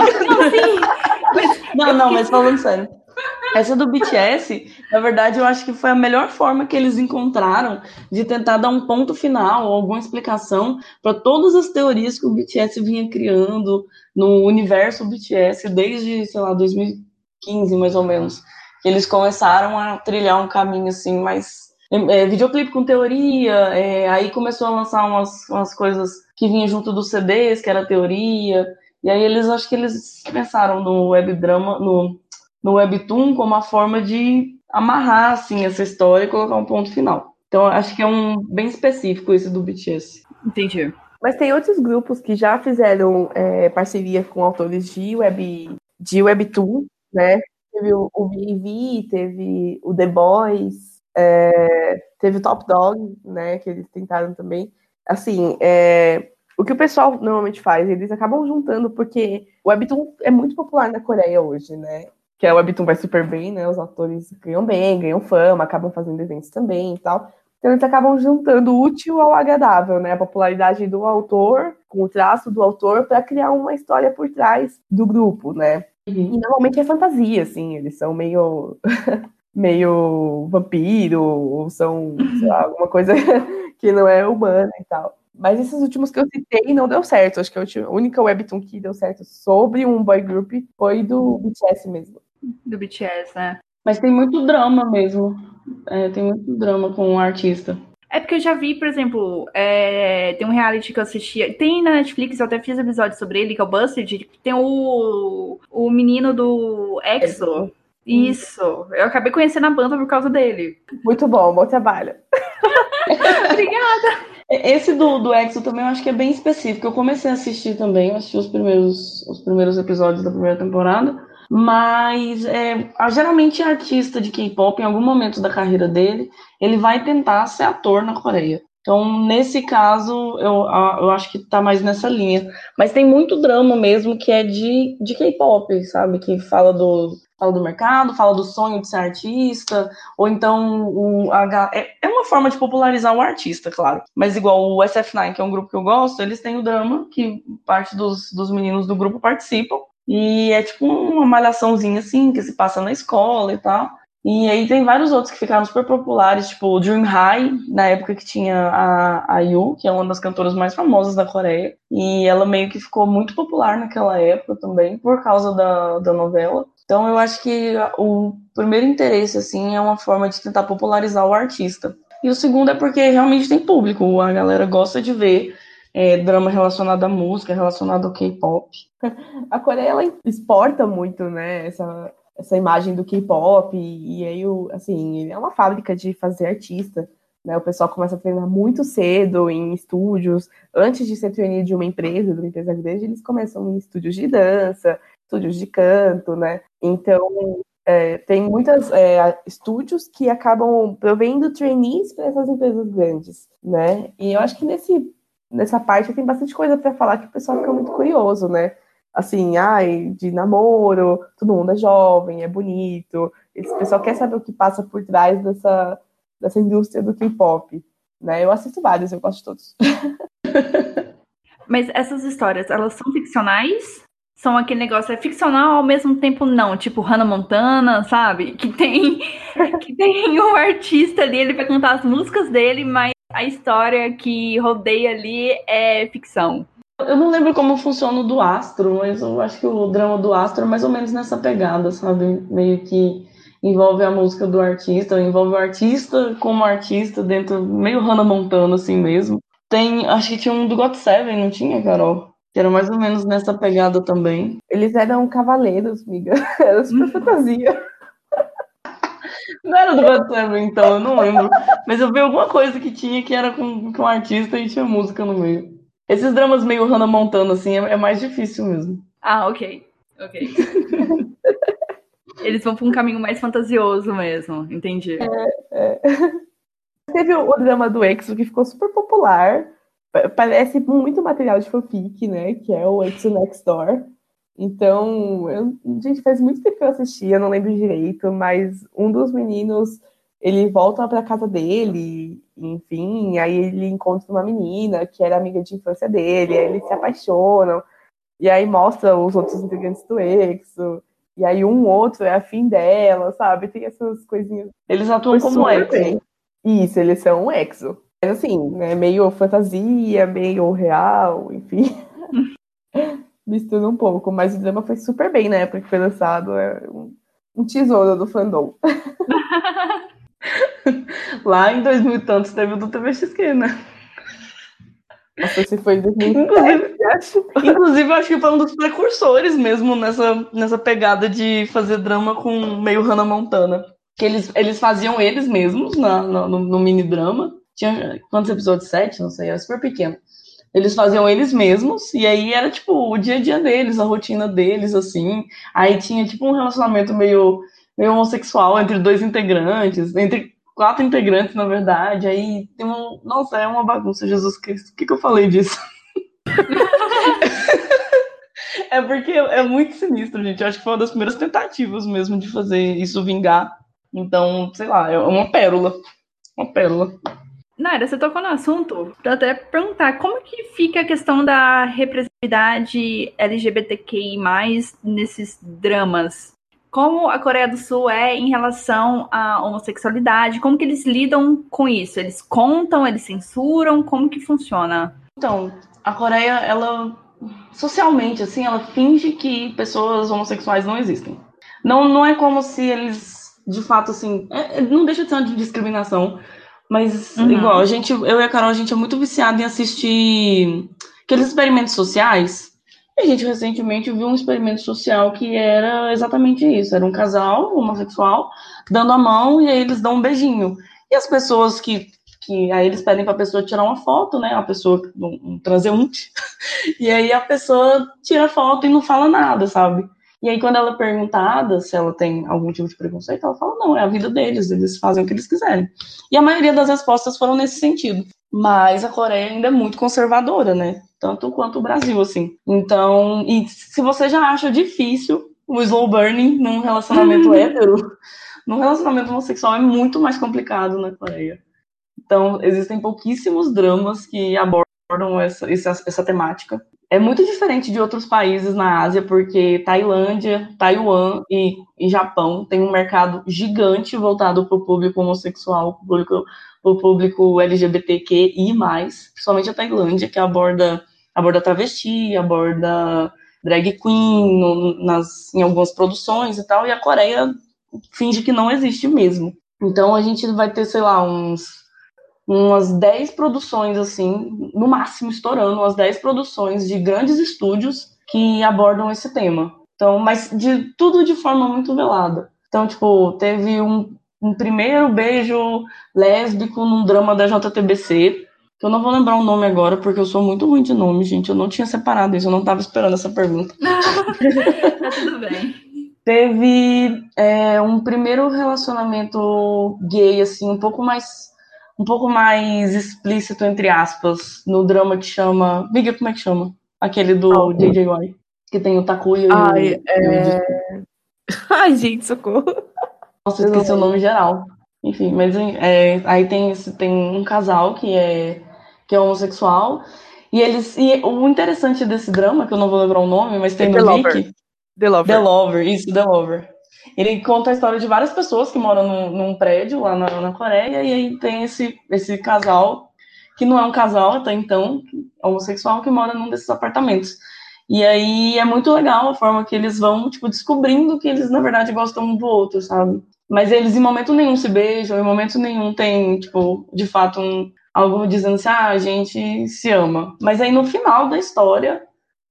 Mas não, não, mas falando sério. Essa do BTS, na verdade, eu acho que foi a melhor forma que eles encontraram de tentar dar um ponto final, alguma explicação para todas as teorias que o BTS vinha criando no universo BTS desde, sei lá, 2015, mais ou menos. Eles começaram a trilhar um caminho assim, mais é, videoclipe com teoria, é, aí começou a lançar umas, umas coisas que vinham junto dos CDs, que era teoria, e aí eles acho que eles pensaram no web drama, no no Webtoon como uma forma de amarrar assim essa história e colocar um ponto final. Então acho que é um bem específico esse do BTS. Entendi. Mas tem outros grupos que já fizeram é, parceria com autores de web de Webtoon, né? Teve o, o VV, teve o The Boys, é, teve o Top Dog, né? Que eles tentaram também. assim, é, o que o pessoal normalmente faz, eles acabam juntando, porque o Webtoon é muito popular na Coreia hoje, né? Que o Webtoon vai super bem, né? Os atores ganham bem, ganham fama, acabam fazendo eventos também e tal. Então eles acabam juntando o útil ao agradável, né? A popularidade do autor, com o traço do autor, para criar uma história por trás do grupo, né? Uhum. E normalmente é fantasia, assim, eles são meio. meio vampiro, ou são, sei lá, alguma coisa que não é humana e tal. Mas esses últimos que eu citei não deu certo. Acho que a única webtoon que deu certo sobre um boy group foi do BTS mesmo. Do BTS, né? Mas tem muito drama mesmo. É, tem muito drama com o um artista. É porque eu já vi, por exemplo, é, tem um reality que eu assistia. Tem na Netflix, eu até fiz episódio sobre ele, que é o Busted. Tem o, o menino do EXO. Isso. Eu acabei conhecendo a banda por causa dele. Muito bom, bom trabalho. Obrigada. Esse do, do EXO também eu acho que é bem específico. Eu comecei a assistir também, eu assisti os primeiros, os primeiros episódios da primeira temporada. Mas é, geralmente artista de K-pop, em algum momento da carreira dele, ele vai tentar ser ator na Coreia. Então, nesse caso, eu, eu acho que tá mais nessa linha. Mas tem muito drama mesmo que é de, de K-pop, sabe? Que fala do, fala do mercado, fala do sonho de ser artista, ou então o, a, é, é uma forma de popularizar o artista, claro. Mas igual o SF9, que é um grupo que eu gosto, eles têm o drama, que parte dos, dos meninos do grupo participam, e é tipo uma malhaçãozinha assim, que se passa na escola e tal. E aí tem vários outros que ficaram super populares, tipo Dream High, na época que tinha a, a Yu, que é uma das cantoras mais famosas da Coreia. E ela meio que ficou muito popular naquela época também, por causa da, da novela. Então eu acho que o primeiro interesse, assim, é uma forma de tentar popularizar o artista. E o segundo é porque realmente tem público, a galera gosta de ver é, drama relacionado à música, relacionado ao K-pop. A Coreia ela exporta muito, né, essa, essa imagem do K-pop e, e aí, o, assim, é uma fábrica de fazer artista. Né, o pessoal começa a treinar muito cedo em estúdios. Antes de ser trainee de uma empresa, de uma empresa grande, eles começam em estúdios de dança, estúdios de canto, né? Então, é, tem muitos é, estúdios que acabam provendo trainees para essas empresas grandes, né? E eu acho que nesse nessa parte tem bastante coisa para falar que o pessoal fica muito curioso, né? Assim, ai, de namoro, todo mundo é jovem, é bonito. Esse pessoal quer saber o que passa por trás dessa, dessa indústria do K-pop, né? Eu assisto vários, eu gosto de todos. Mas essas histórias, elas são ficcionais? São aquele negócio, é ficcional ao mesmo tempo não, tipo Hannah Montana, sabe? Que tem que tem um artista ali, ele vai cantar as músicas dele, mas a história que rodeia ali é ficção. Eu não lembro como funciona o do Astro, mas eu acho que o drama do Astro é mais ou menos nessa pegada, sabe? Meio que envolve a música do artista, envolve o artista como artista dentro, meio Hannah Montana assim mesmo. Tem, acho que tinha um do God Seven, não tinha, Carol? Que era mais ou menos nessa pegada também. Eles eram cavaleiros, amiga. Era super fantasia. Não era do Seven, então, eu não lembro. Mas eu vi alguma coisa que tinha que era com, com um artista e tinha música no meio. Esses dramas meio Hannah Montana, assim, é, é mais difícil mesmo. Ah, ok. Ok. Eles vão para um caminho mais fantasioso mesmo, entendi. É, é. Teve o, o drama do Exo que ficou super popular. Parece muito material de fanfic, né? Que é o Exo Next Door. Então, eu, gente, faz muito tempo que eu assisti, eu não lembro direito, mas um dos meninos, ele volta para casa dele, enfim, aí ele encontra uma menina que era amiga de infância dele, aí eles se apaixonam, e aí mostra os outros integrantes do EXO, e aí um outro é afim dela, sabe? Tem essas coisinhas. Eles atuam como EXO. Isso, eles são um EXO. Mas assim, né, meio fantasia, meio real, enfim. mistura um pouco, mas o drama foi super bem na época que foi lançado. É um, um tesouro do fandom. Lá em 2000 e tantos teve o do né? Nossa, se foi em 2007, inclusive, acho. Inclusive, acho que foi um dos precursores mesmo nessa, nessa pegada de fazer drama com meio Hannah Montana. Que eles, eles faziam eles mesmos na, no, no mini drama. Tinha quantos episódios? Sete? Não sei, era super pequeno. Eles faziam eles mesmos, e aí era tipo o dia a dia deles, a rotina deles, assim. Aí tinha tipo um relacionamento meio, meio homossexual entre dois integrantes, entre quatro integrantes, na verdade. Aí tem um. Nossa, é uma bagunça, Jesus Cristo. O que, que eu falei disso? é porque é muito sinistro, gente. Eu acho que foi uma das primeiras tentativas mesmo de fazer isso vingar. Então, sei lá, é uma pérola. Uma pérola. Naira, você tocou no assunto para até perguntar como que fica a questão da representatividade LGBTQI+, nesses dramas. Como a Coreia do Sul é em relação à homossexualidade? Como que eles lidam com isso? Eles contam, eles censuram? Como que funciona? Então, a Coreia, ela socialmente assim, ela finge que pessoas homossexuais não existem. Não, não é como se eles de fato assim, é, não deixa de ser uma discriminação, mas, uhum. igual, a gente, eu e a Carol, a gente é muito viciado em assistir aqueles experimentos sociais. E a gente recentemente viu um experimento social que era exatamente isso: era um casal homossexual dando a mão e aí eles dão um beijinho. E as pessoas que. que aí eles pedem para a pessoa tirar uma foto, né? A pessoa, um, um transeunte. E aí a pessoa tira a foto e não fala nada, sabe? E aí, quando ela é perguntada se ela tem algum tipo de preconceito, ela fala: não, é a vida deles, eles fazem o que eles quiserem. E a maioria das respostas foram nesse sentido. Mas a Coreia ainda é muito conservadora, né? Tanto quanto o Brasil, assim. Então, e se você já acha difícil o slow burning num relacionamento hétero, num relacionamento homossexual é muito mais complicado na Coreia. Então, existem pouquíssimos dramas que abordam essa, essa, essa temática é muito diferente de outros países na Ásia, porque Tailândia, Taiwan e, e Japão têm um mercado gigante voltado para o público homossexual, para o público, público LGBTQI+, principalmente a Tailândia, que aborda, aborda travesti, aborda drag queen no, nas, em algumas produções e tal, e a Coreia finge que não existe mesmo. Então a gente vai ter, sei lá, uns umas 10 produções, assim, no máximo estourando, umas 10 produções de grandes estúdios que abordam esse tema. Então, mas de tudo de forma muito velada. Então, tipo, teve um, um primeiro beijo lésbico num drama da JTBC, que eu não vou lembrar o nome agora, porque eu sou muito ruim de nome, gente. Eu não tinha separado isso, eu não tava esperando essa pergunta. tá tudo bem. Teve é, um primeiro relacionamento gay, assim, um pouco mais um pouco mais explícito, entre aspas, no drama que chama. Miga, como é que chama? Aquele do oh. JJ Que tem o Takuya Ai, e o. É... Ai, gente, socorro. Nossa, eu esqueci o nome geral. Enfim, mas é, aí tem, tem um casal que é, que é homossexual. E eles. E o interessante desse drama, que eu não vou lembrar o nome, mas tem é no Wiki. The Lover. The Lover, isso, The Lover. Ele conta a história de várias pessoas que moram num, num prédio lá na, na, Coreia, e aí tem esse, esse casal, que não é um casal até então, homossexual, que mora num desses apartamentos. E aí é muito legal a forma que eles vão, tipo, descobrindo que eles, na verdade, gostam um do outro, sabe? Mas eles, em momento nenhum, se beijam, em momento nenhum tem, tipo, de fato, um, algo dizendo assim, ah, a gente se ama. Mas aí, no final da história,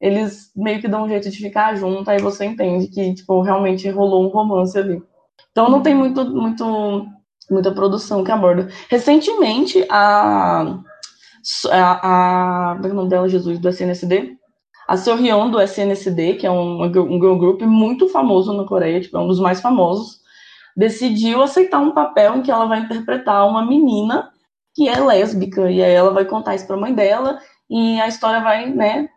eles meio que dão um jeito de ficar junto, aí você entende que, tipo, realmente rolou um romance ali. Então não tem muito, muito, muita produção que aborda. Recentemente, a. A. Como é o nome dela, Jesus, do SNSD? A Sorrion do SNSD, que é um, um girl group muito famoso na Coreia, tipo, é um dos mais famosos, decidiu aceitar um papel em que ela vai interpretar uma menina que é lésbica, e aí ela vai contar isso pra mãe dela, e a história vai, né,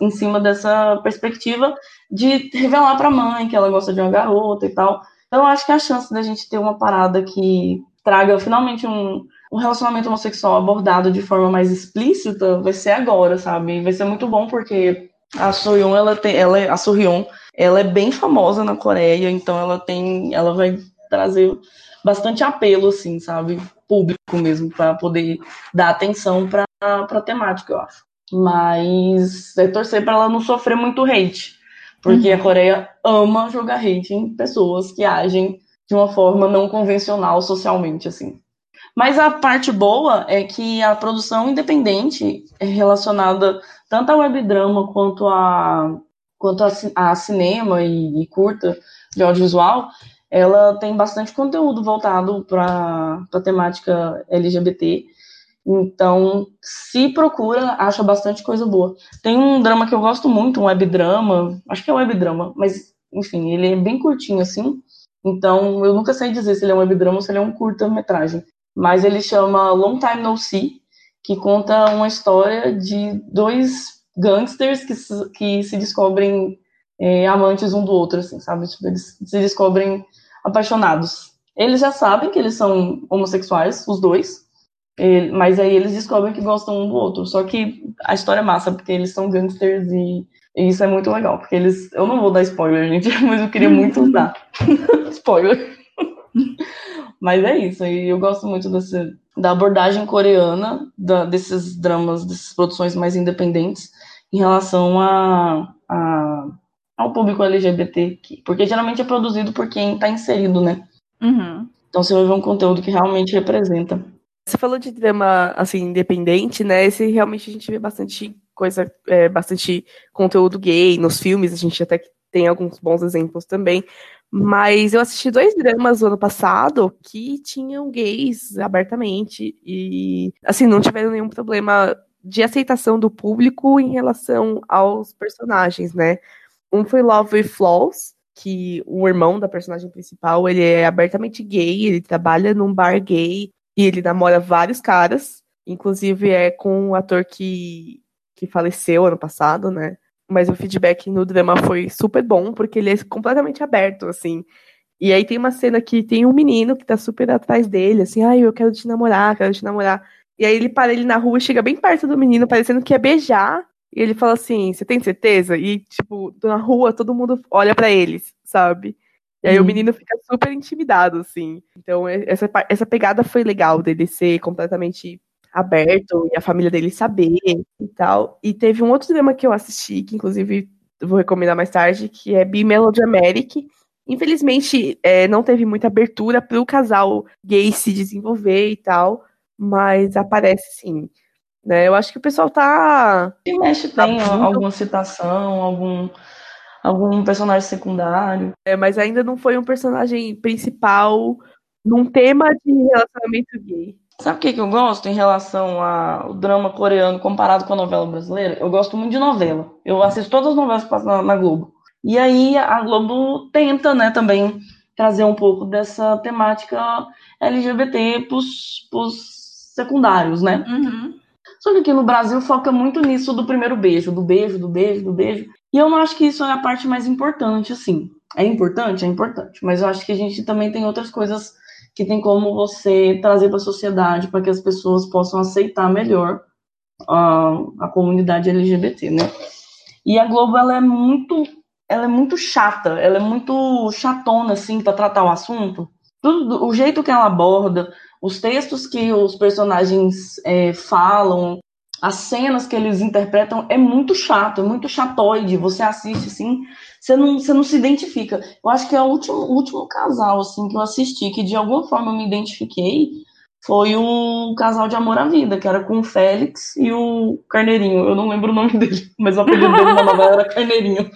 em cima dessa perspectiva de revelar para a mãe que ela gosta de uma garota e tal. Então, eu acho que a chance da gente ter uma parada que traga finalmente um, um relacionamento homossexual abordado de forma mais explícita vai ser agora, sabe? Vai ser muito bom porque a Soyeon, ela tem, ela, é, a Soyeon, ela é bem famosa na Coreia, então ela tem, ela vai trazer bastante apelo, assim, sabe? Público mesmo, para poder dar atenção para a temática, eu acho. Mas é torcer para ela não sofrer muito hate. Porque uhum. a Coreia ama jogar hate em pessoas que agem de uma forma não convencional socialmente, assim. Mas a parte boa é que a produção independente é relacionada tanto ao webdrama quanto a, quanto a, a cinema e, e curta de audiovisual, ela tem bastante conteúdo voltado para a temática LGBT então, se procura, acha bastante coisa boa. Tem um drama que eu gosto muito, um webdrama, acho que é webdrama, mas enfim, ele é bem curtinho assim. Então, eu nunca sei dizer se ele é um webdrama ou se ele é um curta-metragem. Mas ele chama Long Time No See, que conta uma história de dois gangsters que, se, que se descobrem é, amantes um do outro, assim, sabe? Tipo, eles se descobrem apaixonados. Eles já sabem que eles são homossexuais, os dois, mas aí eles descobrem que gostam um do outro. Só que a história é massa, porque eles são gangsters e, e isso é muito legal. Porque eles. Eu não vou dar spoiler, gente, mas eu queria muito dar. spoiler. mas é isso, e eu gosto muito desse, da abordagem coreana, da, desses dramas, dessas produções mais independentes, em relação a, a ao público LGBT, porque geralmente é produzido por quem está inserido, né? Uhum. Então você vai ver um conteúdo que realmente representa. Você falou de drama, assim, independente, né? Esse realmente a gente vê bastante coisa, é, bastante conteúdo gay nos filmes, a gente até tem alguns bons exemplos também. Mas eu assisti dois dramas no ano passado que tinham gays abertamente e, assim, não tiveram nenhum problema de aceitação do público em relação aos personagens, né? Um foi Love Flaws, que o irmão da personagem principal, ele é abertamente gay, ele trabalha num bar gay, e ele namora vários caras, inclusive é com um ator que, que faleceu ano passado, né? Mas o feedback no drama foi super bom, porque ele é completamente aberto, assim. E aí tem uma cena que tem um menino que tá super atrás dele, assim, ai, eu quero te namorar, quero te namorar. E aí ele para ele na rua, chega bem perto do menino, parecendo que ia beijar. E ele fala assim, você tem certeza? E, tipo, na rua todo mundo olha para eles, sabe? E aí hum. o menino fica super intimidado, assim. Então, essa, essa pegada foi legal dele ser completamente aberto e a família dele saber e tal. E teve um outro drama que eu assisti, que inclusive vou recomendar mais tarde, que é Be Melodramatic. Infelizmente, é, não teve muita abertura para o casal gay se desenvolver e tal, mas aparece sim. Né? Eu acho que o pessoal tá. E mexe tá tem muito... alguma citação, algum algum personagem secundário. É, mas ainda não foi um personagem principal num tema de relacionamento gay. Sabe o que, que eu gosto em relação ao drama coreano comparado com a novela brasileira? Eu gosto muito de novela. Eu assisto todas as novelas que passam na, na Globo. E aí a Globo tenta, né, também trazer um pouco dessa temática LGBT pros, pros secundários, né? Uhum. Só que aqui no Brasil foca muito nisso do primeiro beijo, do beijo, do beijo, do beijo. E eu não acho que isso é a parte mais importante, assim. É importante? É importante. Mas eu acho que a gente também tem outras coisas que tem como você trazer para a sociedade para que as pessoas possam aceitar melhor a, a comunidade LGBT, né? E a Globo, ela é muito ela é muito chata, ela é muito chatona, assim, para tratar o assunto. Tudo, o jeito que ela aborda, os textos que os personagens é, falam, as cenas que eles interpretam é muito chato, é muito chatoide. Você assiste assim, você não, você não se identifica. Eu acho que é o último, último casal assim que eu assisti que de alguma forma eu me identifiquei foi o casal de Amor à Vida, que era com o Félix e o Carneirinho. Eu não lembro o nome dele, mas o apelido dele na novela era Carneirinho.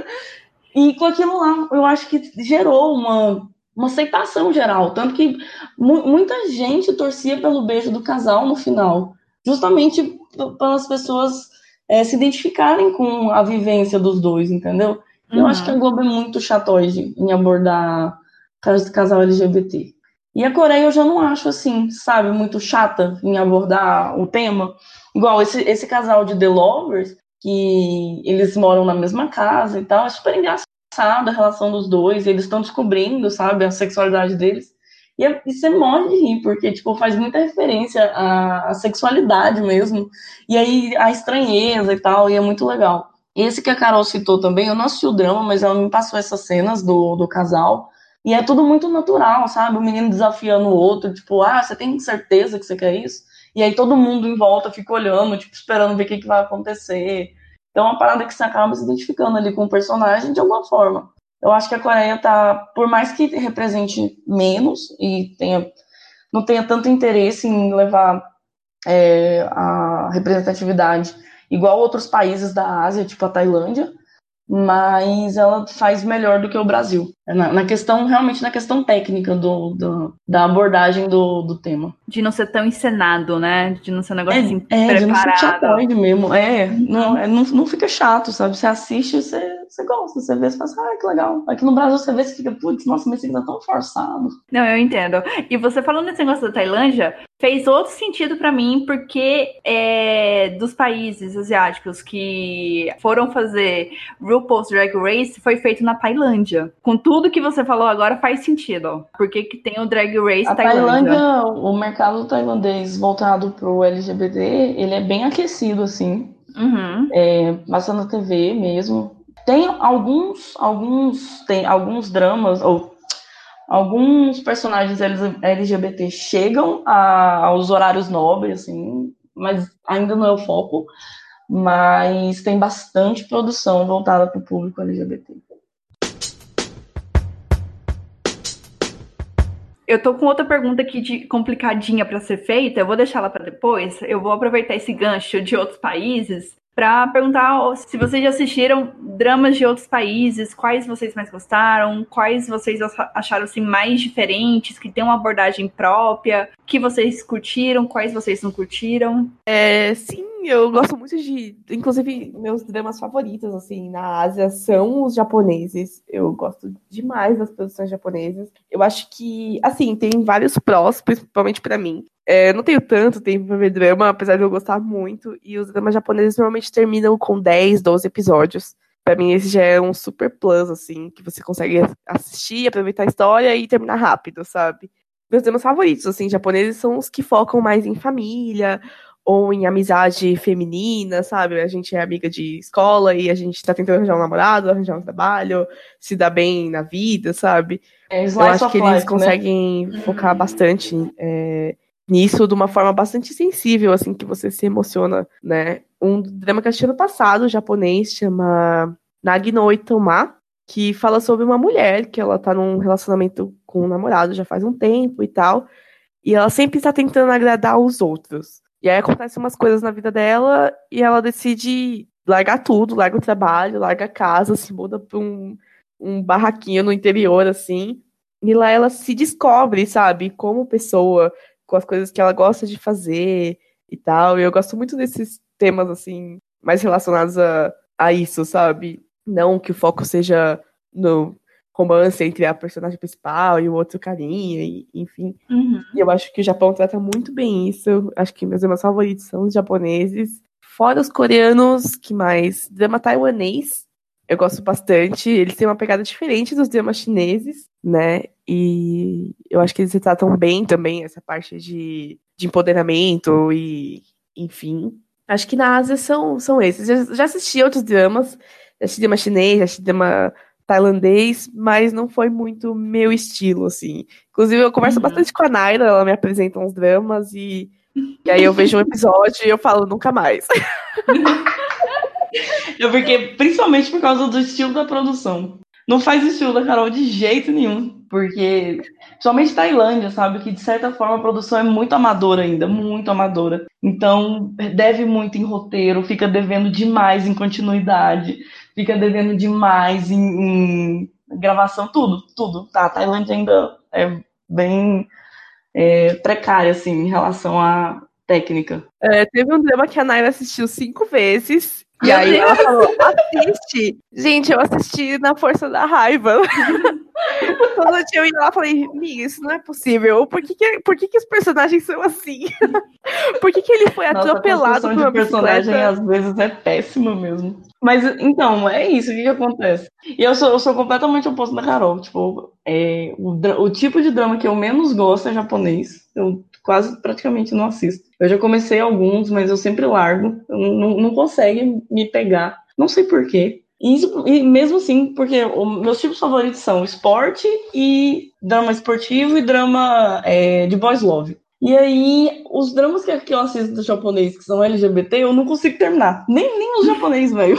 e com aquilo lá, eu acho que gerou uma, uma aceitação geral. Tanto que muita gente torcia pelo beijo do casal no final justamente para as pessoas é, se identificarem com a vivência dos dois, entendeu? Uhum. Eu acho que a Globo é muito chatoide em abordar casal LGBT. E a Coreia eu já não acho assim, sabe, muito chata em abordar o tema. Igual esse, esse casal de The Lovers, que eles moram na mesma casa e tal, é super engraçado a relação dos dois, eles estão descobrindo, sabe, a sexualidade deles. E, é, e você morre de rir, porque, tipo, faz muita referência à, à, sexualidade mesmo. E aí, a estranheza e tal, e é muito legal. Esse que a Carol citou também, eu não assisti o drama, mas ela me passou essas cenas do, do casal. E é tudo muito natural, sabe? O menino desafiando o outro, tipo, ah, você tem certeza que você quer isso? E aí todo mundo em volta fica olhando, tipo, esperando ver o que, que vai acontecer. Então é uma parada que você acaba se identificando ali com o personagem de alguma forma. Eu acho que a Coreia está, por mais que represente menos e tenha, não tenha tanto interesse em levar é, a representatividade igual outros países da Ásia, tipo a Tailândia, mas ela faz melhor do que o Brasil. Na, na questão, realmente na questão técnica do, do, da abordagem do, do tema. De não ser tão encenado, né? De não ser um negócio é, assim é, preparado. De não ser mesmo. É, não, é, não, não fica chato, sabe? Você assiste, você você gosta, você vê, você fala assim, ah, que legal. Aqui no Brasil você vê, você fica, putz, nossa, mas isso tá tão forçado. Não, eu entendo. E você falando desse negócio da Tailândia, fez outro sentido para mim, porque é, dos países asiáticos que foram fazer RuPaul's Drag Race foi feito na Tailândia. Com tudo que você falou agora faz sentido. Porque que tem o Drag Race A Tailândia. Tailândia, o mercado tailandês voltado pro LGBT, ele é bem aquecido, assim. Uhum. É, passa na TV mesmo. Tem alguns, alguns, tem alguns dramas, ou alguns personagens LGBT chegam a, aos horários nobres, assim, mas ainda não é o foco. Mas tem bastante produção voltada para o público LGBT. Eu tô com outra pergunta aqui de complicadinha para ser feita, eu vou deixar ela para depois. Eu vou aproveitar esse gancho de outros países para perguntar se vocês já assistiram dramas de outros países, quais vocês mais gostaram, quais vocês acharam assim mais diferentes, que tem uma abordagem própria, que vocês curtiram, quais vocês não curtiram. É, sim, eu gosto muito de, inclusive meus dramas favoritos assim na Ásia são os japoneses. Eu gosto demais das produções japonesas. Eu acho que assim, tem vários prós, principalmente para mim. É, não tenho tanto tempo pra ver drama, apesar de eu gostar muito. E os dramas japoneses normalmente terminam com 10, 12 episódios. Pra mim, esse já é um super plus, assim, que você consegue assistir, aproveitar a história e terminar rápido, sabe? Meus dramas favoritos, assim, japoneses são os que focam mais em família ou em amizade feminina, sabe? A gente é amiga de escola e a gente tá tentando arranjar um namorado, arranjar um trabalho, se dar bem na vida, sabe? É, eu acho que eles life, conseguem né? focar bastante é, nisso de uma forma bastante sensível, assim, que você se emociona, né? Um drama que eu assisti ano passado, japonês, chama Nagi no Itoma, que fala sobre uma mulher que ela tá num relacionamento com um namorado já faz um tempo e tal, e ela sempre está tentando agradar os outros. E aí acontecem umas coisas na vida dela e ela decide largar tudo, larga o trabalho, larga a casa, se muda pra um, um barraquinho no interior, assim. E lá ela se descobre, sabe, como pessoa, com as coisas que ela gosta de fazer e tal. E eu gosto muito desses temas, assim, mais relacionados a, a isso, sabe? Não que o foco seja no romance entre a personagem principal e o outro carinha, e, enfim. Uhum. E eu acho que o Japão trata muito bem isso. Acho que meus irmãos favoritos são os japoneses. Fora os coreanos, que mais? Drama taiwanês, eu gosto bastante. Eles têm uma pegada diferente dos dramas chineses, né? E eu acho que eles tratam bem também essa parte de, de empoderamento e, enfim. Acho que na Ásia são, são esses. Já, já assisti outros dramas, já assisti drama chinês, já assisti drama tailandês, mas não foi muito meu estilo, assim. Inclusive, eu converso uhum. bastante com a Naira, ela me apresenta uns dramas e, e aí eu vejo um episódio e eu falo nunca mais. eu porque, principalmente por causa do estilo da produção. Não faz o estilo da Carol de jeito nenhum, porque somente Tailândia, sabe, que de certa forma a produção é muito amadora ainda, muito amadora. Então, deve muito em roteiro, fica devendo demais em continuidade fica devendo demais em, em gravação, tudo, tudo. Tá, a Tailândia ainda é bem é, precária, assim, em relação à técnica. É, teve um drama que a Naira assistiu cinco vezes e aí ela falou, assiste. Gente, eu assisti na força da raiva. Quando eu ia lá, falei, Mi, isso não é possível. Por que, que, por que, que os personagens são assim? por que, que ele foi Nossa, atropelado por uma personagem às vezes é péssima mesmo. Mas, então, é isso, o que, que acontece? E eu sou, eu sou completamente oposto da Carol. Tipo, é, o, o tipo de drama que eu menos gosto é japonês. Eu quase praticamente não assisto. Eu já comecei alguns, mas eu sempre largo. Eu não, não consegue me pegar. Não sei porquê. E, e mesmo assim, porque meus tipos favoritos são esporte e drama esportivo e drama é, de boys love. E aí, os dramas que, que eu assisto do japonês, que são LGBT, eu não consigo terminar. Nem, nem os japoneses, velho.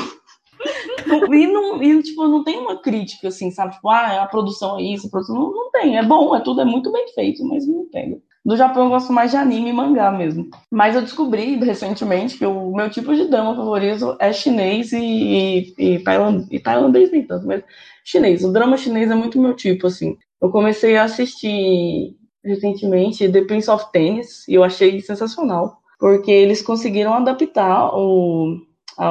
E, não, e, tipo, não tem uma crítica, assim, sabe? Tipo, ah, a produção é isso, a produção... Não, não tem. É bom, é tudo, é muito bem feito, mas não pega. Do Japão eu gosto mais de anime e mangá mesmo. Mas eu descobri recentemente que o meu tipo de dama favorito é chinês e, e, e, tailand, e tailandês nem tanto, mas chinês. O drama chinês é muito meu tipo, assim. Eu comecei a assistir recentemente The Prince of Tennis e eu achei sensacional. Porque eles conseguiram adaptar o,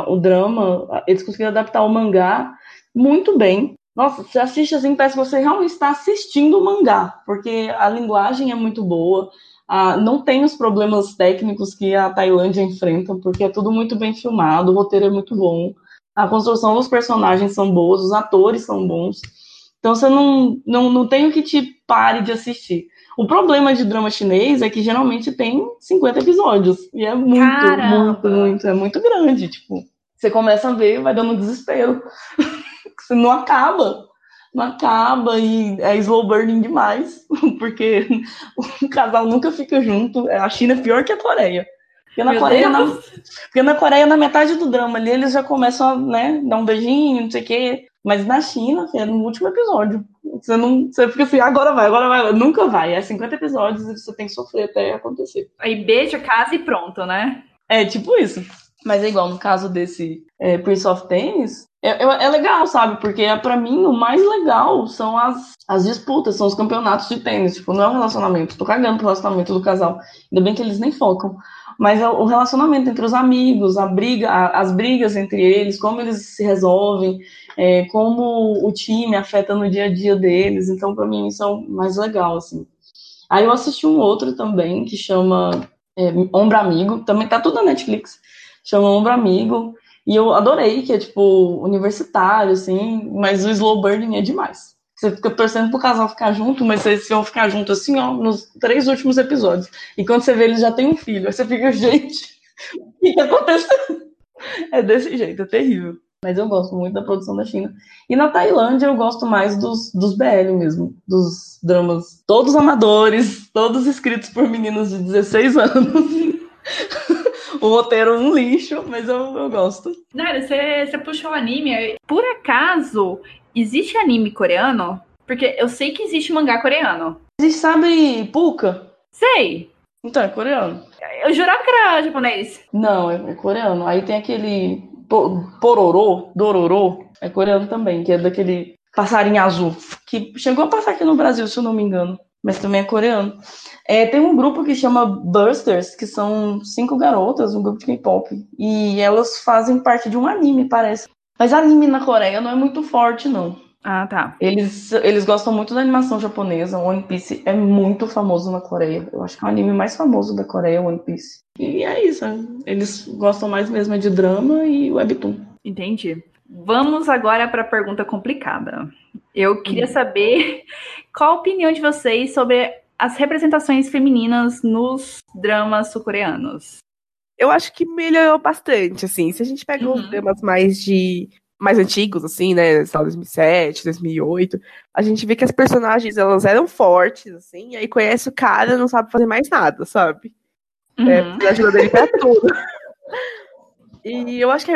o drama, eles conseguiram adaptar o mangá muito bem. Nossa, você assiste assim, parece que você realmente está assistindo o mangá, porque a linguagem é muito boa, a, não tem os problemas técnicos que a Tailândia enfrenta, porque é tudo muito bem filmado, o roteiro é muito bom, a construção dos personagens são boas, os atores são bons. Então você não, não, não tem o que te pare de assistir. O problema de drama chinês é que geralmente tem 50 episódios. E é muito, Caramba. muito, muito, é muito grande. Tipo, você começa a ver, vai dando desespero. você não acaba. Não acaba e é slow burning demais, porque o casal nunca fica junto. A China é pior que a Coreia. Porque na, Coreia, na, porque na Coreia, na metade do drama ali, eles já começam a né, dar um beijinho, não sei o quê. Mas na China, é no último episódio. Você não. Você fica assim, agora vai, agora vai. Nunca vai. É 50 episódios e você tem que sofrer até acontecer. Aí beija, casa e pronto, né? É, tipo isso. Mas é igual no caso desse é, Prince of Tennis, é, é, legal, sabe? Porque é, para mim o mais legal são as, as disputas, são os campeonatos de tênis. Tipo, não é um relacionamento. Tô cagando pro relacionamento do casal. Ainda bem que eles nem focam mas é o relacionamento entre os amigos, a briga, as brigas entre eles, como eles se resolvem, é, como o time afeta no dia a dia deles. Então, para mim, isso é o mais legal, assim. Aí eu assisti um outro também, que chama é, Ombro Amigo, também tá tudo na Netflix, chama Ombro Amigo, e eu adorei, que é, tipo, universitário, assim, mas o slow burning é demais. Você fica torcendo pro casal ficar junto, mas eles vão ficar juntos assim, ó, nos três últimos episódios. E quando você vê, eles já têm um filho. Aí você fica, gente, o que, que aconteceu? É desse jeito, é terrível. Mas eu gosto muito da produção da China. E na Tailândia eu gosto mais dos, dos BL mesmo, dos dramas. Todos amadores, todos escritos por meninos de 16 anos. o roteiro um lixo, mas eu, eu gosto. Nara, você, você puxou o anime. Por acaso, existe anime coreano? Porque eu sei que existe mangá coreano. Existe, sabe, Puka? Sei. Então, é coreano. Eu jurava que era japonês. Não, é, é coreano. Aí tem aquele Pororô, Dororô, é coreano também, que é daquele passarinho azul, que chegou a passar aqui no Brasil, se eu não me engano, mas também é coreano. É, tem um grupo que chama Bursters, que são cinco garotas, um grupo de K-pop, e elas fazem parte de um anime, parece. Mas anime na Coreia não é muito forte, não. Ah, tá. Eles, eles gostam muito da animação japonesa. One Piece é muito famoso na Coreia. Eu acho que é o anime mais famoso da Coreia, One Piece. E é isso. Eles gostam mais mesmo de drama e webtoon. Entendi. Vamos agora para a pergunta complicada. Eu queria hum. saber qual a opinião de vocês sobre as representações femininas nos dramas sul-coreanos eu acho que melhorou bastante, assim. Se a gente pega uhum. os temas mais de mais antigos, assim, né, 2007, 2008, a gente vê que as personagens, elas eram fortes, assim, aí conhece o cara não sabe fazer mais nada, sabe? É, uhum. É, ajuda dele pra tudo. E eu acho que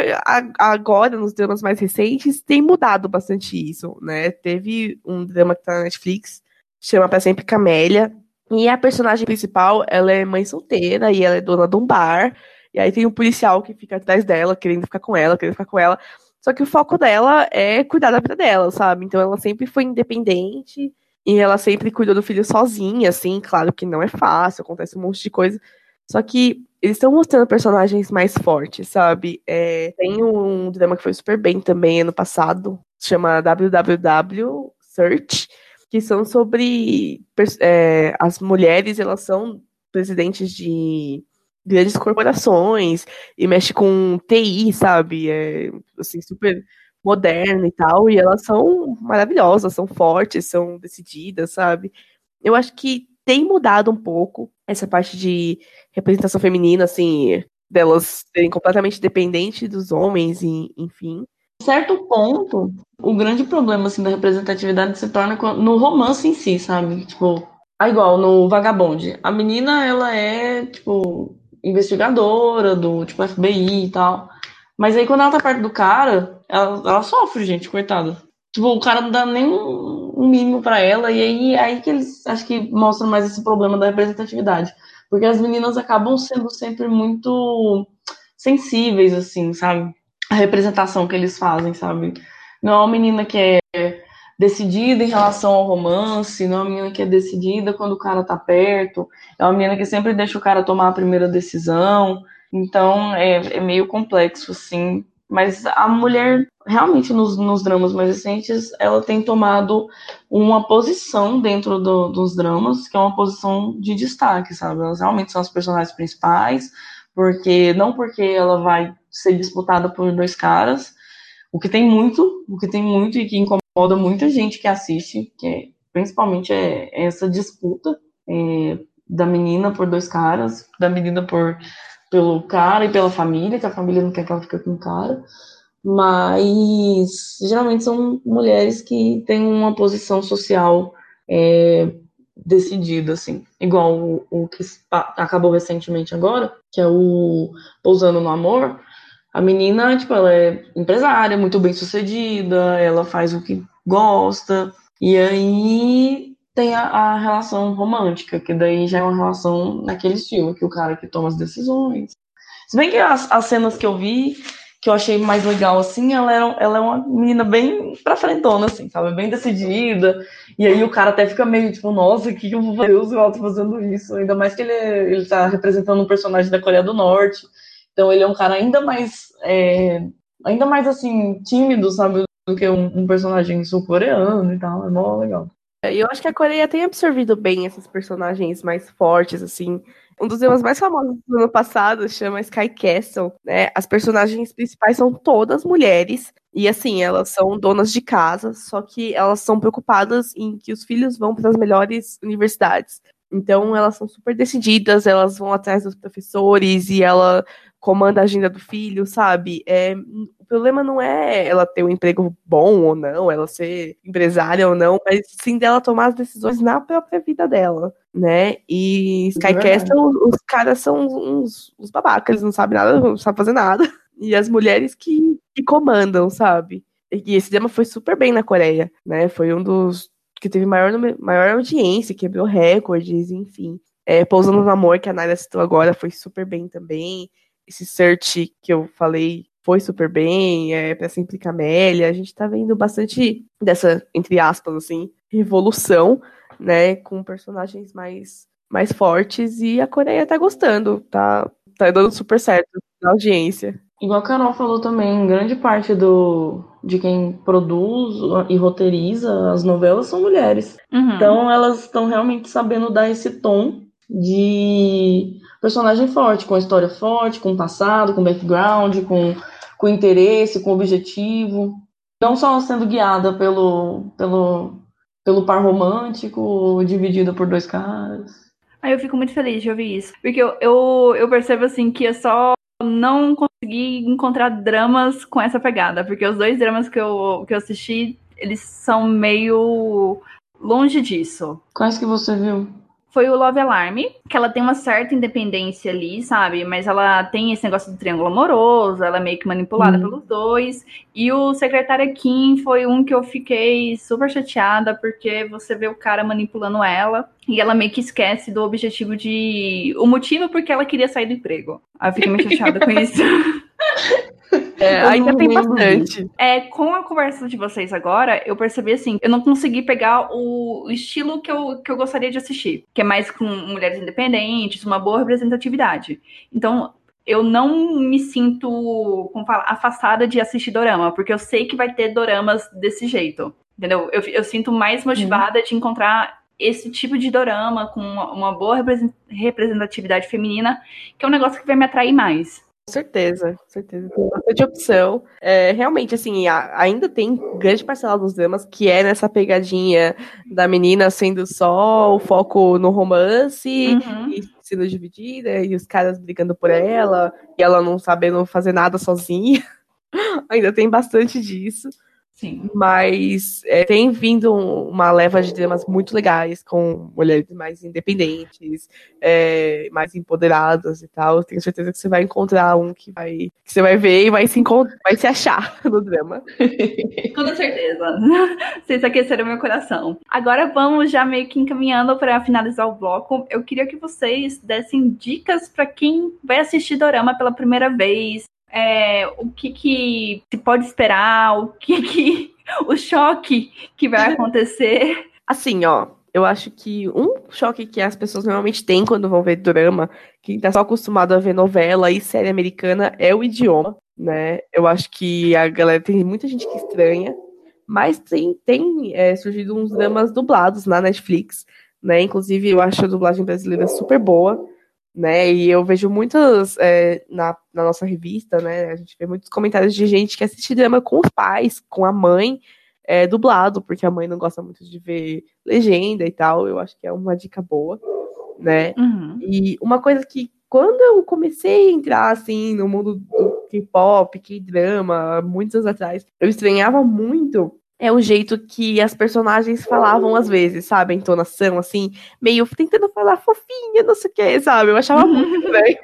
agora, nos dramas mais recentes, tem mudado bastante isso, né? Teve um drama que tá na Netflix, chama Pra Sempre Camélia, e a personagem principal, ela é mãe solteira e ela é dona de um bar, e aí tem um policial que fica atrás dela, querendo ficar com ela, querendo ficar com ela. Só que o foco dela é cuidar da vida dela, sabe? Então ela sempre foi independente e ela sempre cuidou do filho sozinha, assim. Claro que não é fácil, acontece um monte de coisa. Só que eles estão mostrando personagens mais fortes, sabe? É, tem um drama que foi super bem também ano passado, chama WWW Search, que são sobre é, as mulheres, elas são presidentes de grandes corporações e mexe com TI, sabe? É assim, super moderno e tal, e elas são maravilhosas, são fortes, são decididas, sabe? Eu acho que tem mudado um pouco essa parte de representação feminina, assim, delas serem completamente dependentes dos homens, e, enfim. Certo ponto, o grande problema assim da representatividade se torna no romance em si, sabe? Tipo, é igual no Vagabonde. A menina, ela é, tipo, investigadora do tipo FBI e tal. Mas aí quando ela tá perto do cara, ela, ela sofre, gente, coitada. Tipo, o cara não dá nem um, mínimo para ela, e aí, aí que eles acho que mostram mais esse problema da representatividade. Porque as meninas acabam sendo sempre muito sensíveis, assim, sabe? A representação que eles fazem, sabe? Não é uma menina que é decidida em relação ao romance, não é uma menina que é decidida quando o cara tá perto, é uma menina que sempre deixa o cara tomar a primeira decisão. Então é, é meio complexo, assim, Mas a mulher, realmente, nos, nos dramas mais recentes, ela tem tomado uma posição dentro do, dos dramas, que é uma posição de destaque, sabe? Elas realmente são as personagens principais, porque não porque ela vai ser disputada por dois caras, o que tem muito, o que tem muito e que incomoda muita gente que assiste, que é, principalmente é essa disputa é, da menina por dois caras, da menina por pelo cara e pela família, que a família não quer que ela fique com o cara. Mas geralmente são mulheres que têm uma posição social é, decidida, assim. Igual o, o que acabou recentemente agora, que é o Pousando no Amor. A menina, tipo, ela é empresária, muito bem sucedida, ela faz o que gosta. E aí tem a, a, relação romântica, que daí já é uma relação naquele estilo, que o cara que toma as decisões. Se bem que as, as cenas que eu vi, que eu achei mais legal, assim, ela é, ela é uma menina bem pra frentona, assim, sabe? Bem decidida. E aí o cara até fica meio tipo, nossa, que, eu vou fazer? Eu tô fazendo isso. Ainda mais que ele, ele tá representando um personagem da Coreia do Norte. Então ele é um cara ainda mais. É, ainda mais assim, tímido, sabe? Do que um, um personagem sul-coreano e tal. É mó legal. E eu acho que a Coreia tem absorvido bem esses personagens mais fortes, assim. Um dos temas mais famosos do ano passado chama Sky Castle, né? As personagens principais são todas mulheres. E assim, elas são donas de casa, só que elas são preocupadas em que os filhos vão para as melhores universidades. Então elas são super decididas, elas vão atrás dos professores e ela comanda a agenda do filho, sabe? É, o problema não é ela ter um emprego bom ou não, ela ser empresária ou não, mas sim dela tomar as decisões na própria vida dela, né? E Skycast, é os, os, caras são uns, uns babacas, eles não sabem nada, não sabem fazer nada. E as mulheres que, que comandam, sabe? E esse tema foi super bem na Coreia, né? Foi um dos que teve maior, maior audiência, quebrou recordes, enfim. É, Pousando no Amor, que a Naira citou agora, foi super bem também esse search que eu falei foi super bem, é, pra sempre Camélia, a gente tá vendo bastante dessa, entre aspas, assim, revolução, né, com personagens mais, mais fortes, e a Coreia tá gostando, tá, tá dando super certo na audiência. Igual a Carol falou também, grande parte do, de quem produz e roteiriza as novelas são mulheres. Uhum. Então elas estão realmente sabendo dar esse tom de personagem forte, com história forte, com passado, com background, com, com interesse, com objetivo. Não só sendo guiada pelo, pelo, pelo par romântico, dividida por dois caras. Aí eu fico muito feliz de ouvir isso. Porque eu, eu, eu percebo assim que é só não consegui encontrar dramas com essa pegada. Porque os dois dramas que eu, que eu assisti, eles são meio longe disso. Quais que você viu? Foi o Love Alarm, que ela tem uma certa independência ali, sabe? Mas ela tem esse negócio do triângulo amoroso, ela é meio que manipulada uhum. pelos dois. E o Secretária Kim foi um que eu fiquei super chateada, porque você vê o cara manipulando ela e ela meio que esquece do objetivo de. o motivo porque ela queria sair do emprego. Aí eu fiquei muito chateada com isso. É, ainda tem bastante. É, com a conversa de vocês agora, eu percebi assim, eu não consegui pegar o estilo que eu, que eu gostaria de assistir, que é mais com mulheres independentes, uma boa representatividade. Então, eu não me sinto como fala, afastada de assistir dorama, porque eu sei que vai ter doramas desse jeito. Entendeu? Eu, eu sinto mais motivada uhum. de encontrar esse tipo de dorama com uma, uma boa representatividade feminina, que é um negócio que vai me atrair mais. Com certeza, com certeza. Tem bastante opção. É, realmente, assim, a, ainda tem grande parcela dos dramas que é nessa pegadinha da menina sendo só o foco no romance uhum. e sendo dividida, e os caras brigando por ela, e ela não sabendo fazer nada sozinha. ainda tem bastante disso. Sim. Mas é, tem vindo uma leva de dramas muito legais, com mulheres mais independentes, é, mais empoderadas e tal. Tenho certeza que você vai encontrar um que vai. Que você vai ver e vai se, vai se achar no drama. Com certeza. Vocês aqueceram meu coração. Agora vamos já meio que encaminhando para finalizar o bloco. Eu queria que vocês dessem dicas para quem vai assistir Dorama pela primeira vez, é, o que, que se pode esperar, o que, que o choque que vai acontecer. Assim, ó, eu acho que um choque que as pessoas normalmente têm quando vão ver drama, quem tá só acostumado a ver novela e série americana, é o idioma. né? Eu acho que a galera tem muita gente que estranha, mas tem, tem é, surgido uns dramas dublados na Netflix, né? Inclusive, eu acho a dublagem brasileira super boa, né? E eu vejo muitas é, na, na nossa revista, né? A gente vê muitos comentários de gente que assiste drama com os pais, com a mãe, é, dublado, porque a mãe não gosta muito de ver legenda e tal. Eu acho que é uma dica boa, né? Uhum. E uma coisa que quando eu comecei a entrar assim no mundo do K-pop, K-drama, muitos anos atrás, eu estranhava muito é o jeito que as personagens falavam às vezes, sabe? A entonação, assim, meio tentando falar fofinha, não sei o que, sabe? Eu achava muito estranho.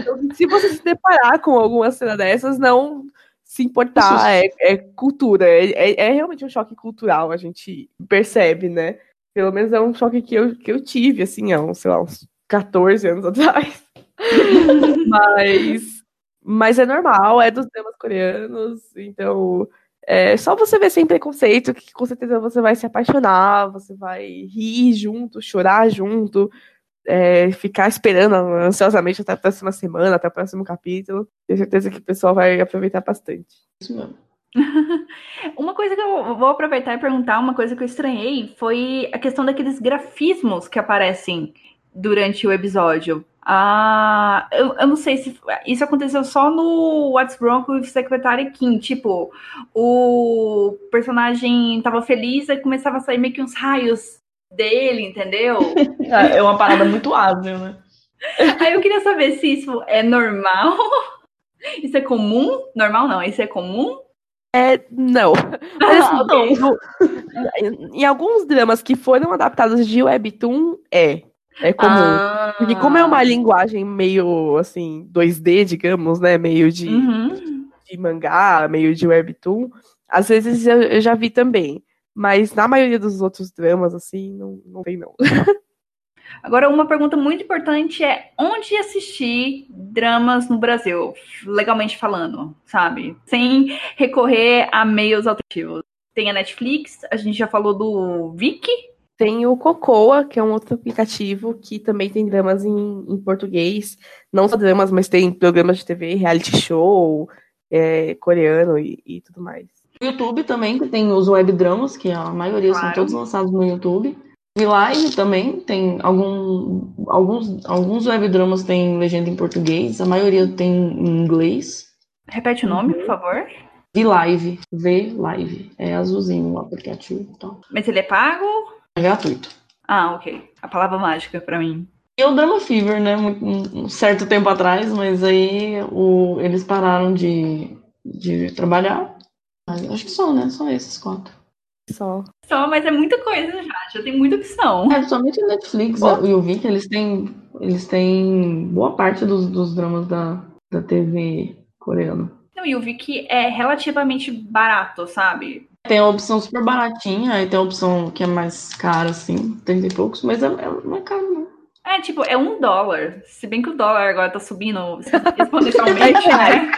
então, se você se deparar com alguma cena dessas, não se importar, é, é cultura, é, é, é, realmente um choque cultural, a gente percebe, né? Pelo menos é um choque que eu, que eu tive, assim, há uns, sei lá, uns 14 anos atrás. mas, mas é normal, é dos temas coreanos, então é só você ver sem preconceito, que com certeza você vai se apaixonar, você vai rir junto, chorar junto, é, ficar esperando ansiosamente até a próxima semana, até o próximo capítulo. Tenho certeza que o pessoal vai aproveitar bastante. Isso mesmo. uma coisa que eu vou aproveitar e perguntar, uma coisa que eu estranhei foi a questão daqueles grafismos que aparecem durante o episódio. Ah, eu, eu não sei se isso aconteceu só no What's Wrong with Secretary Kim. Tipo, o personagem tava feliz e começava a sair meio que uns raios dele, entendeu? É uma parada muito ágil, né? Aí eu queria saber se isso é normal. Isso é comum? Normal não, isso é comum? É, não. Mas, assim, não. em alguns dramas que foram adaptados de Webtoon, é. É comum. Ah. Porque como é uma linguagem meio, assim, 2D, digamos, né? Meio de, uhum. de mangá, meio de webtoon, às vezes eu, eu, já vi também. Mas na maioria dos outros dramas, assim, não, não tem não. Agora, uma pergunta muito importante é onde assistir dramas no Brasil, legalmente falando, sabe? Sem recorrer a meios alternativos. Tem a Netflix, a gente já falou do Viki, tem o Cocoa, que é um outro aplicativo que também tem dramas em, em português. Não só dramas, mas tem programas de TV, reality show, é, coreano e, e, tudo mais. YouTube também, que tem os web dramas, que a maioria claro. são todos lançados no YouTube. E Live também tem algum, alguns, alguns web dramas tem legenda em português, a maioria tem em inglês. Repete o nome, por favor. V-Live. V-Live. É azulzinho o aplicativo. Então. Mas ele é pago? É gratuito. Ah, ok. A palavra mágica para mim. E o Drama Fever, né? Um certo tempo atrás, mas aí o, eles pararam de, de trabalhar. Acho que só, né? Só esses quatro. Só. Só, mas é muita coisa já. Já tem muita opção. É, somente Netflix oh. e o Vink, eles têm, eles têm boa parte dos, dos dramas da, da TV coreana. Não, e eu vi que é relativamente barato, sabe? Tem a opção super baratinha, e tem a opção que é mais cara, assim, 30 e poucos, mas é, é, não é caro, não. É, tipo, é um dólar. Se bem que o dólar agora tá subindo exponencialmente, né?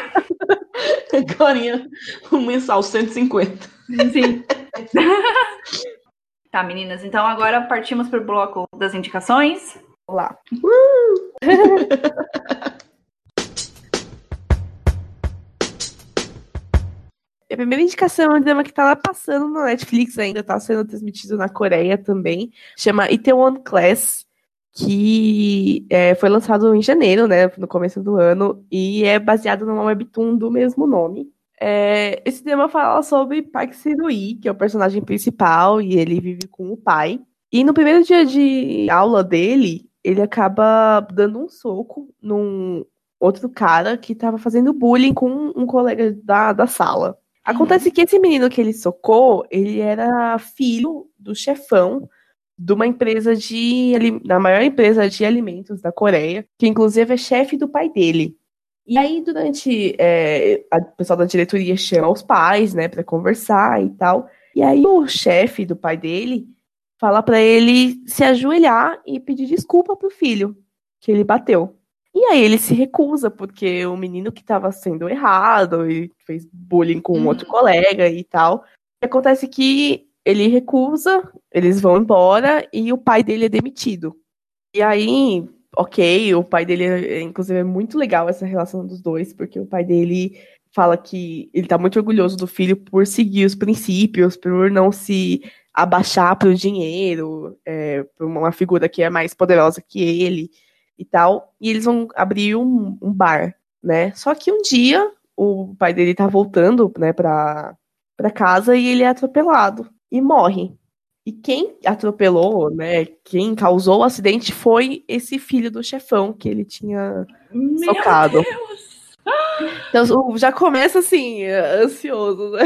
Agora, o mensal 150. Sim. tá, meninas, então agora partimos pro bloco das indicações. Olá. Uh! A primeira indicação é um drama que tá lá passando no Netflix ainda, tá sendo transmitido na Coreia também. Chama Itaewon Class, que é, foi lançado em janeiro, né, no começo do ano, e é baseado numa webtoon do mesmo nome. É, esse drama fala sobre Park Sirui, que é o personagem principal, e ele vive com o pai. E no primeiro dia de aula dele, ele acaba dando um soco num outro cara que estava fazendo bullying com um colega da, da sala. Acontece que esse menino que ele socou, ele era filho do chefão de uma empresa de. da maior empresa de alimentos da Coreia, que inclusive é chefe do pai dele. E aí, durante. É, a pessoal da diretoria chama os pais, né, para conversar e tal. E aí, o chefe do pai dele fala para ele se ajoelhar e pedir desculpa pro filho que ele bateu. E aí ele se recusa, porque o menino que estava sendo errado e fez bullying com um outro uhum. colega e tal. E acontece que ele recusa, eles vão embora e o pai dele é demitido. E aí ok, o pai dele, é, inclusive, é muito legal essa relação dos dois, porque o pai dele fala que ele tá muito orgulhoso do filho por seguir os princípios, por não se abaixar para o dinheiro, é, para uma figura que é mais poderosa que ele e tal. E eles vão abrir um, um bar, né? Só que um dia o pai dele tá voltando, né, pra, pra casa e ele é atropelado e morre. E quem atropelou, né, quem causou o acidente foi esse filho do chefão que ele tinha Meu socado. Deus! Então já começa assim, ansioso, né?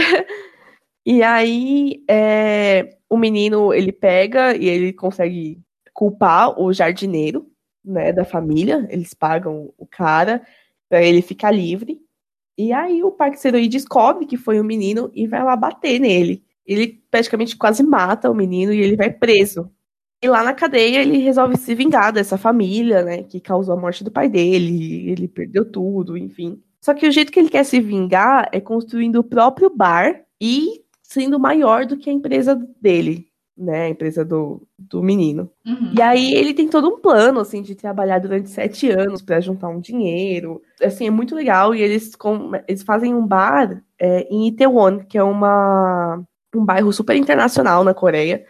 E aí é, o menino ele pega e ele consegue culpar o jardineiro, né, da família. Eles pagam o cara para ele ficar livre. E aí o parceiro aí descobre que foi o menino e vai lá bater nele. Ele praticamente quase mata o menino e ele vai preso. E lá na cadeia ele resolve se vingar dessa família, né, que causou a morte do pai dele, ele perdeu tudo, enfim. Só que o jeito que ele quer se vingar é construindo o próprio bar e sendo maior do que a empresa dele, né? A empresa do, do menino. Uhum. E aí ele tem todo um plano, assim, de trabalhar durante sete anos para juntar um dinheiro. Assim, é muito legal. E eles, com, eles fazem um bar é, em Itaewon, que é uma, um bairro super internacional na Coreia.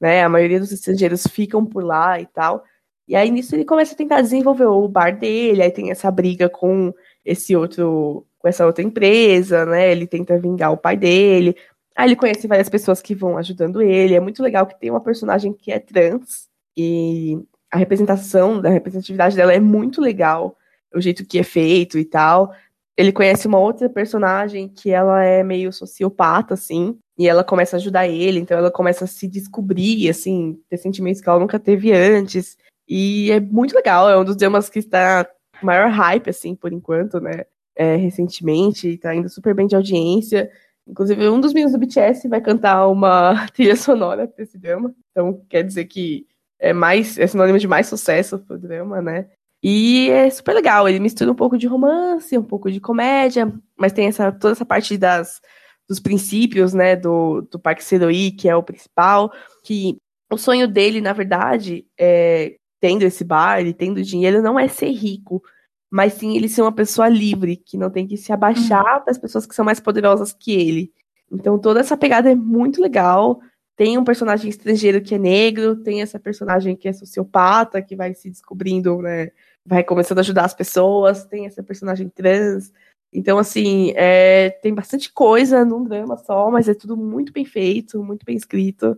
Né? A maioria dos estrangeiros ficam por lá e tal. E aí nisso ele começa a tentar desenvolver o bar dele, aí tem essa briga com esse outro, com essa outra empresa, né? Ele tenta vingar o pai dele. Aí ele conhece várias pessoas que vão ajudando ele. É muito legal que tem uma personagem que é trans e a representação da representatividade dela é muito legal, o jeito que é feito e tal. Ele conhece uma outra personagem que ela é meio sociopata, assim, e ela começa a ajudar ele, então ela começa a se descobrir, assim, ter sentimentos que ela nunca teve antes. E é muito legal, é um dos temas que está maior hype, assim, por enquanto, né? É, recentemente, tá indo super bem de audiência. Inclusive, um dos meninos do BTS vai cantar uma trilha sonora para esse drama. Então, quer dizer que é mais é sinônimo de mais sucesso pro drama, né? E é super legal. Ele mistura um pouco de romance, um pouco de comédia, mas tem essa, toda essa parte das, dos princípios, né, do, do Parque Seroi, que é o principal, que o sonho dele, na verdade, é, tendo esse bar e tendo dinheiro, não é ser rico, mas sim ele ser uma pessoa livre, que não tem que se abaixar uhum. das pessoas que são mais poderosas que ele. Então toda essa pegada é muito legal. Tem um personagem estrangeiro que é negro, tem essa personagem que é sociopata, que vai se descobrindo, né? Vai começando a ajudar as pessoas, tem essa personagem trans. Então, assim, é, tem bastante coisa num drama só, mas é tudo muito bem feito, muito bem escrito.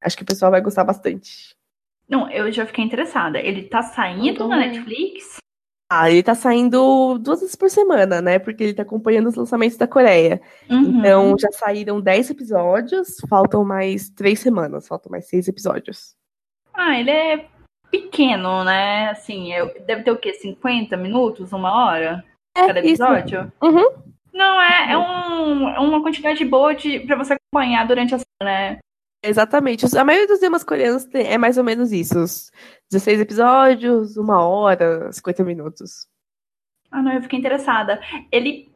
Acho que o pessoal vai gostar bastante. Não, eu já fiquei interessada. Ele tá saindo na Netflix? Ah, ele tá saindo duas vezes por semana, né? Porque ele tá acompanhando os lançamentos da Coreia. Uhum. Então já saíram dez episódios, faltam mais três semanas, faltam mais seis episódios. Ah, ele é pequeno, né? Assim, é, deve ter o quê? 50 minutos, uma hora? É, cada episódio? Uhum. Não, é, é, um, é uma quantidade boa de, pra você acompanhar durante a semana, né? Exatamente. A maioria dos temas coreanos é mais ou menos isso. 16 episódios, uma hora, 50 minutos. Ah, não, eu fiquei interessada. Ele.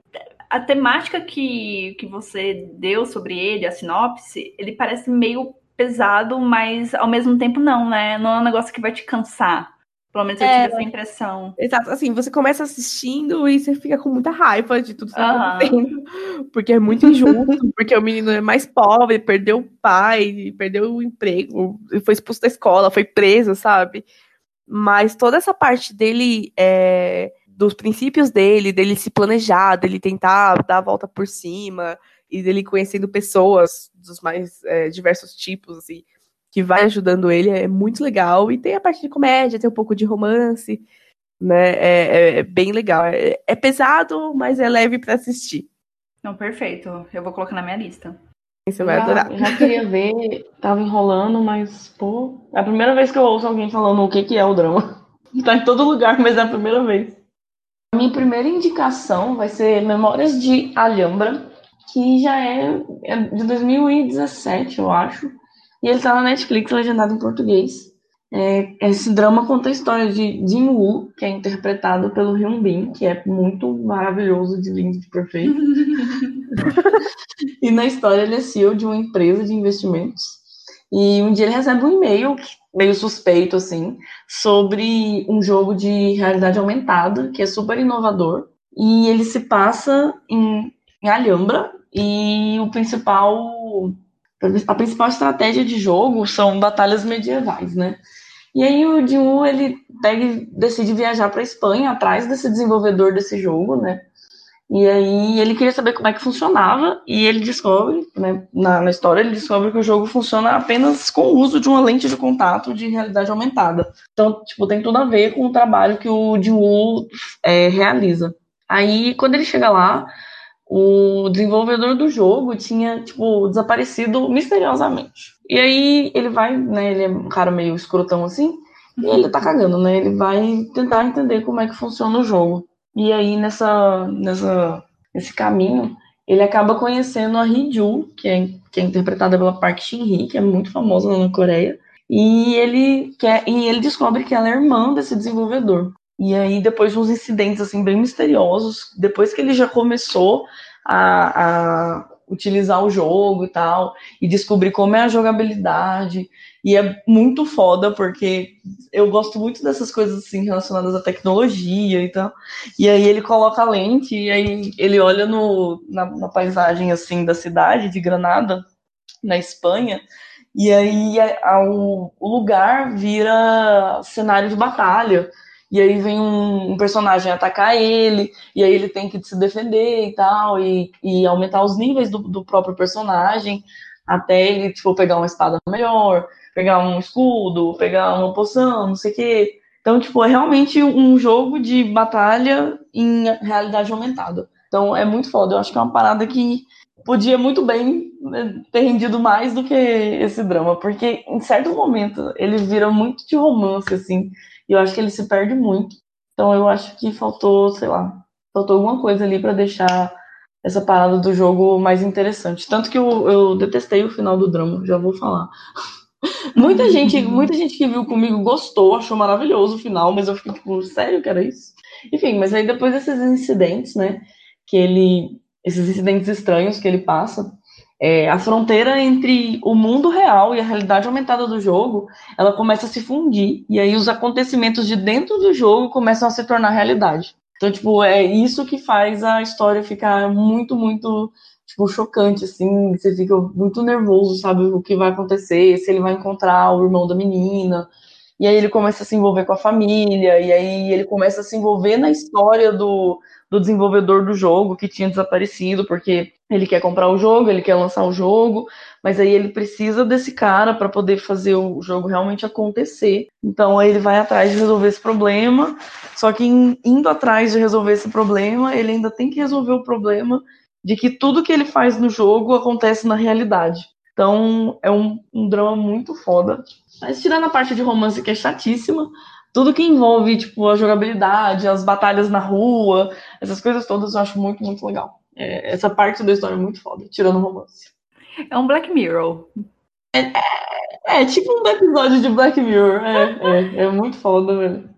A temática que, que você deu sobre ele, a sinopse, ele parece meio pesado, mas ao mesmo tempo não, né? Não é um negócio que vai te cansar. Pelo menos eu tive é, essa impressão. Exato, assim, você começa assistindo e você fica com muita raiva de tudo que está acontecendo. Porque é muito injusto, porque o menino é mais pobre, perdeu o pai, perdeu o emprego, foi expulso da escola, foi preso, sabe? Mas toda essa parte dele, é, dos princípios dele, dele se planejar, dele tentar dar a volta por cima, e dele conhecendo pessoas dos mais é, diversos tipos, assim que vai ajudando ele, é muito legal. E tem a parte de comédia, tem um pouco de romance, né? É, é, é bem legal. É, é, pesado, mas é leve para assistir. Não, perfeito. Eu vou colocar na minha lista. Você vai já, adorar. Já queria ver, tava enrolando, mas, pô, é a primeira vez que eu ouço alguém falando o que, que é o drama. Tá em todo lugar, mas é a primeira vez. A minha primeira indicação vai ser Memórias de Alhambra, que já é, é de 2017, eu acho. E ele tá na Netflix, legendado em português. É, esse drama conta a história de Jin Woo, que é interpretado pelo Hyun Bin, que é muito maravilhoso, de lindo, de perfeito. e na história ele é CEO de uma empresa de investimentos. E um dia ele recebe um e-mail, meio suspeito, assim, sobre um jogo de realidade aumentada, que é super inovador. E ele se passa em, em Alhambra, e o principal. A principal estratégia de jogo são batalhas medievais, né? E aí o Jin ele pega, decide viajar para Espanha atrás desse desenvolvedor desse jogo, né? E aí ele queria saber como é que funcionava e ele descobre, né, na, na, história ele descobre que o jogo funciona apenas com o uso de uma lente de contato de realidade aumentada. Então, tipo, tem tudo a ver com o trabalho que o Jinwoo é, realiza. Aí, quando ele chega lá, o desenvolvedor do jogo tinha, tipo, desaparecido misteriosamente. E aí ele vai, né, ele é um cara meio escrotão assim, e ele tá cagando, né? Ele vai tentar entender como é que funciona o jogo. E aí, nessa, nessa, nesse caminho, ele acaba conhecendo a Hee-Ju, que é, que é interpretada pela Park Shin-hee, que é muito famosa na Coreia. E ele, quer, e ele descobre que ela é irmã desse desenvolvedor. E aí, depois de uns incidentes assim bem misteriosos, depois que ele já começou a, a utilizar o jogo e tal, e descobrir como é a jogabilidade. E é muito foda, porque eu gosto muito dessas coisas assim relacionadas à tecnologia e tal. E aí ele coloca a lente, e aí ele olha no, na, na paisagem assim da cidade de Granada, na Espanha, e aí a, a, o, o lugar vira cenário de batalha e aí vem um, um, personagem atacar ele, e aí ele tem que se defender e tal, e, e aumentar os níveis do, do, próprio personagem, até ele, tipo, pegar uma espada melhor, pegar um escudo, pegar uma poção, não sei o quê. Então, tipo, é realmente um jogo de batalha em realidade aumentada. Então, é muito foda. Eu acho que é uma parada que podia muito bem né, ter rendido mais do que esse drama, porque em certo momento ele vira muito de romance, assim, e eu acho que ele se perde muito. Então eu acho que faltou, sei lá, faltou alguma coisa ali para deixar essa parada do jogo mais interessante. Tanto que eu, eu detestei o final do drama, já vou falar. muita gente, muita gente que viu comigo gostou, achou maravilhoso o final, mas eu fiquei tipo, sério que era isso? Enfim, mas aí depois desses incidentes, né, que ele, esses incidentes estranhos que ele passa, é, a fronteira entre o mundo real e a realidade aumentada do jogo, ela começa a se fundir, e aí os acontecimentos de dentro do jogo começam a se tornar realidade. Então, tipo, é isso que faz a história ficar muito, muito, tipo, chocante, assim, você fica muito nervoso, sabe, o que vai acontecer, se ele vai encontrar o irmão da menina, e aí ele começa a se envolver com a família, e aí ele começa a se envolver na história do, do desenvolvedor do jogo que tinha desaparecido, porque ele quer comprar o jogo, ele quer lançar o jogo, mas aí ele precisa desse cara para poder fazer o jogo realmente acontecer. Então aí ele vai atrás de resolver esse problema, só que indo atrás de resolver esse problema, ele ainda tem que resolver o problema de que tudo que ele faz no jogo acontece na realidade. Então é um, um drama muito foda. Mas tirando a parte de romance que é chatíssima, tudo que envolve, tipo, a jogabilidade, as batalhas na rua, essas coisas todas eu acho muito, muito legal. É, essa parte da história é muito foda, tirando o romance. É um Black Mirror. É, é, é tipo um episódio de Black Mirror. É, é, é muito foda, velho.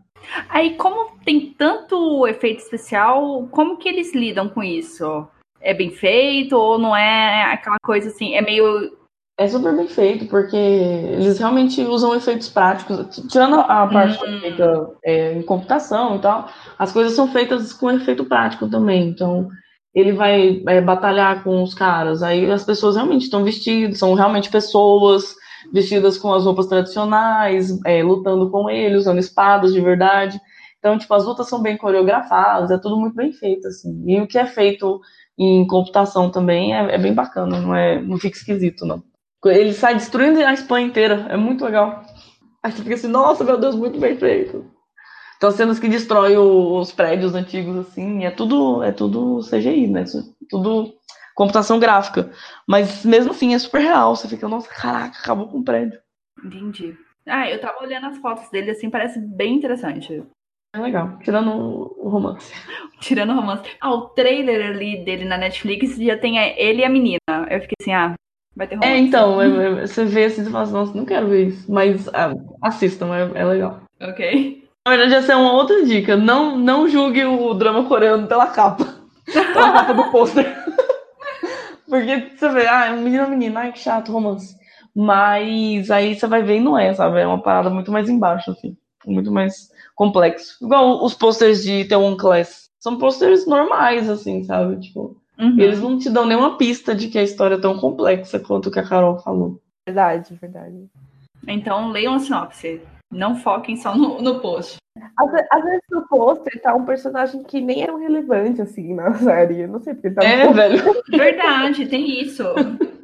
Aí, como tem tanto efeito especial, como que eles lidam com isso? É bem feito ou não é aquela coisa assim? É meio é super bem feito, porque eles realmente usam efeitos práticos. Tirando a parte uhum. feita é, em computação e tal, as coisas são feitas com efeito prático também. Então, ele vai é, batalhar com os caras. Aí as pessoas realmente estão vestidas, são realmente pessoas vestidas com as roupas tradicionais, é, lutando com ele, usando espadas de verdade. Então, tipo, as lutas são bem coreografadas, é tudo muito bem feito, assim. E o que é feito em computação também é, é bem bacana, não, é, não fica esquisito, não. Ele sai destruindo a Espanha inteira. É muito legal. Aí você fica assim, nossa, meu Deus, muito bem feito. Então, cenas que destrói os prédios antigos, assim, é tudo, é tudo CGI, né? Tudo computação gráfica. Mas mesmo assim é super real. Você fica, nossa, caraca, acabou com o prédio. Entendi. Ah, eu tava olhando as fotos dele, assim, parece bem interessante. É legal, tirando o romance. tirando o romance. Ah, o trailer ali dele na Netflix já tem ele e a menina. Eu fiquei assim, ah, Vai ter romance. É, então, é, é, você vê assim e fala assim, nossa, não quero ver isso. Mas ah, assistam, é, é legal. Ok. Na verdade, essa é uma outra dica. Não, não julgue o drama coreano pela capa. pela capa do pôster. Porque você vê, ah, é um menino menina, ai que chato, romance. Mas aí você vai ver e não é, sabe? É uma parada muito mais embaixo, assim. Muito mais complexo. Igual os posters de The One Class. São posters normais, assim, sabe? Tipo, uhum. eles não te dão nenhuma pista de que a história é tão complexa quanto o que a Carol falou. Verdade, verdade. Então leiam a sinopse. Não foquem só no, no post. Às, às, vezes no pôster tá um personagem que nem era um relevante, assim, na série. Eu não sei porque tá. É, velho. Verdade, tem isso.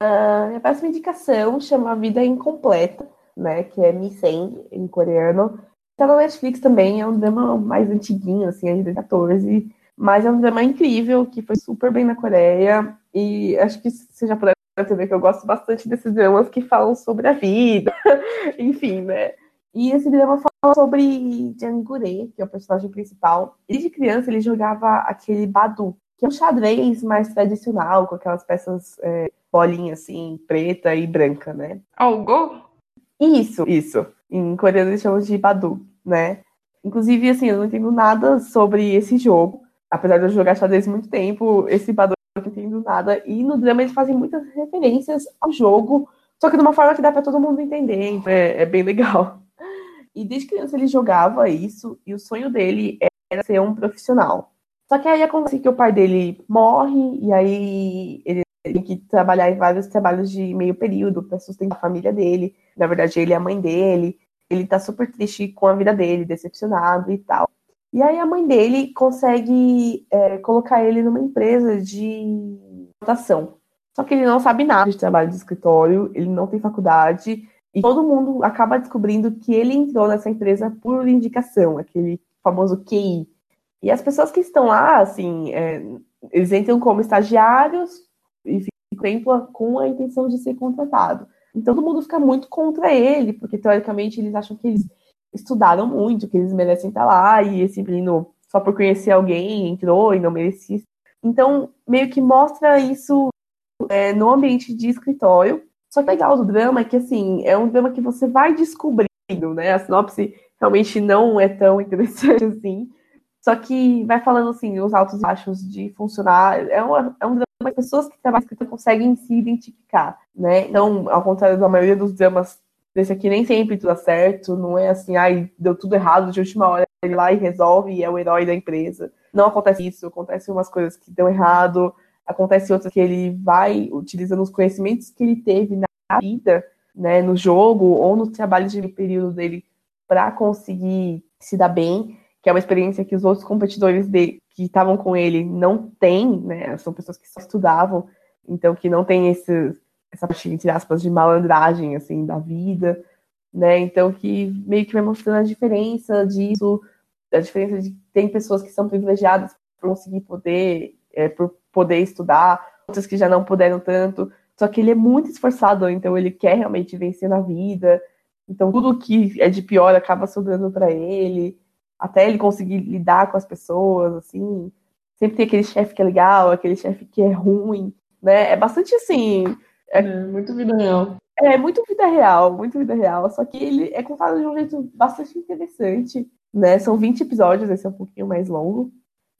Uh, a próxima indicação chama Vida Incompleta, né? Que é Misen, em coreano. Tá na Netflix também, é um drama mais antiguinho, assim, é de 2014. Mas é um drama incrível, que foi super bem na Coreia. E acho que você já pode entender que eu gosto bastante desses dramas que falam sobre a vida. Enfim, né? E esse drama fala sobre Jangure, que é o personagem principal. Desde criança ele jogava aquele Badu, que é um xadrez mais tradicional, com aquelas peças é, bolinha assim, preta e branca, né? Algo? Isso, isso. Em coreano eles chamam de Badu, né? Inclusive, assim, eu não entendo nada sobre esse jogo. Apesar de eu jogar xadrez muito tempo, esse Badu eu não entendo nada. E no drama eles fazem muitas referências ao jogo, só que de uma forma que dá para todo mundo entender. Então é, é bem legal. E desde criança ele jogava isso, e o sonho dele era ser um profissional. Só que aí acontece que o pai dele morre, e aí ele tem que trabalhar em vários trabalhos de meio período para sustentar a família dele. Na verdade, ele é a mãe dele. Ele tá super triste com a vida dele, decepcionado e tal. E aí a mãe dele consegue é, colocar ele numa empresa de votação. Só que ele não sabe nada de trabalho de escritório, ele não tem faculdade, e todo mundo acaba descobrindo que ele entrou nessa empresa por indicação, aquele famoso QI. E as pessoas que estão lá, assim, é, eles entram como estagiários e ficam com a intenção de ser contratado. Então todo mundo fica muito contra ele, porque teoricamente eles acham que eles estudaram muito, que eles merecem estar lá, e esse menino, só por conhecer alguém, entrou e não merecia. Então, meio que mostra isso é, no ambiente de escritório, só que legal do drama é que, assim, é um drama que você vai descobrindo, né? A sinopse realmente não é tão interessante assim. Só que vai falando, assim, os altos e baixos de funcionar. É, uma, é um drama que as pessoas que trabalham escrita conseguem se identificar, né? Então, ao contrário da maioria dos dramas desse aqui, nem sempre tudo dá certo. Não é assim, ai, deu tudo errado de última hora, ele lá e resolve e é o herói da empresa. Não acontece isso. Acontecem umas coisas que dão errado acontece outra que ele vai utilizando os conhecimentos que ele teve na vida, né, no jogo ou no trabalho de período dele para conseguir se dar bem, que é uma experiência que os outros competidores dele, que estavam com ele não têm, né, são pessoas que só estudavam, então que não tem esse, essa parte, entre aspas, de malandragem, assim, da vida, né, então que meio que vai mostrando a diferença disso, a diferença de tem pessoas que são privilegiadas por conseguir poder, é, por poder estudar, outras que já não puderam tanto. Só que ele é muito esforçado, então ele quer realmente vencer na vida. Então tudo que é de pior acaba sobrando para ele, até ele conseguir lidar com as pessoas, assim. Sempre tem aquele chefe que é legal, aquele chefe que é ruim, né? É bastante assim. É, é muito vida real. É, muito vida real, muito vida real. Só que ele é contado de um jeito bastante interessante, né? São 20 episódios, esse é um pouquinho mais longo.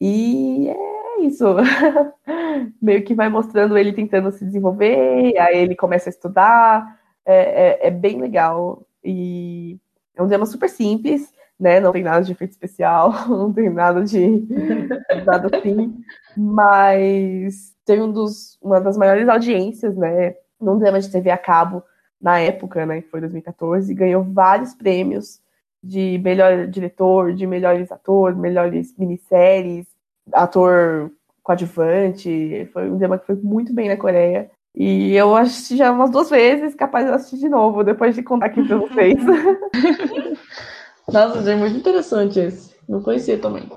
E é isso. Meio que vai mostrando ele tentando se desenvolver, aí ele começa a estudar. É, é, é, bem legal. E é um tema super simples, né? Não tem nada de efeito especial, não tem nada de nada assim. Mas teve um dos, uma das maiores audiências, né? Num drama de TV a cabo na época, né? Que foi 2014, ganhou vários prêmios de melhor diretor, de melhores atores, melhores minisséries ator coadjuvante. Foi um drama que foi muito bem na Coreia. E eu assisti já umas duas vezes, capaz de assistir de novo, depois de contar aqui pra vocês. Nossa, é muito interessante esse. Não conhecia também.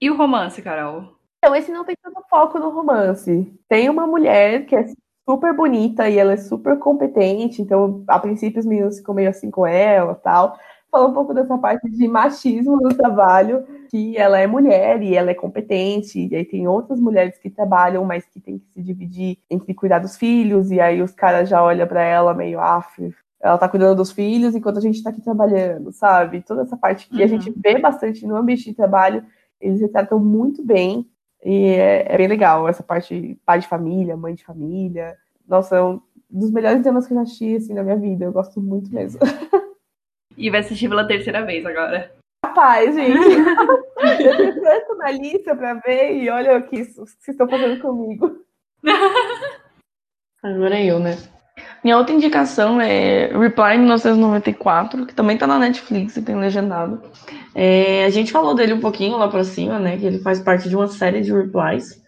E o romance, Carol? Então, esse não tem tanto foco no romance. Tem uma mulher que é super bonita e ela é super competente, então, a princípio, os meninos ficam meio assim com ela tal fala um pouco dessa parte de machismo no trabalho, que ela é mulher e ela é competente, e aí tem outras mulheres que trabalham, mas que tem que se dividir entre cuidar dos filhos, e aí os caras já olham para ela meio af, ela tá cuidando dos filhos enquanto a gente tá aqui trabalhando, sabe? Toda essa parte que uhum. a gente vê bastante no ambiente de trabalho, eles retratam muito bem, e é, é bem legal essa parte pai de família, mãe de família. Nossa, é um dos melhores temas que eu já assisti assim, na minha vida. Eu gosto muito mesmo. E vai assistir pela terceira vez agora. Rapaz, gente, eu tenho tanto na lista pra ver e olha o que vocês estão fazendo comigo. Agora é eu, né? Minha outra indicação é Reply 1994, que também tá na Netflix e tem legendado. É, a gente falou dele um pouquinho lá pra cima, né? Que ele faz parte de uma série de replies.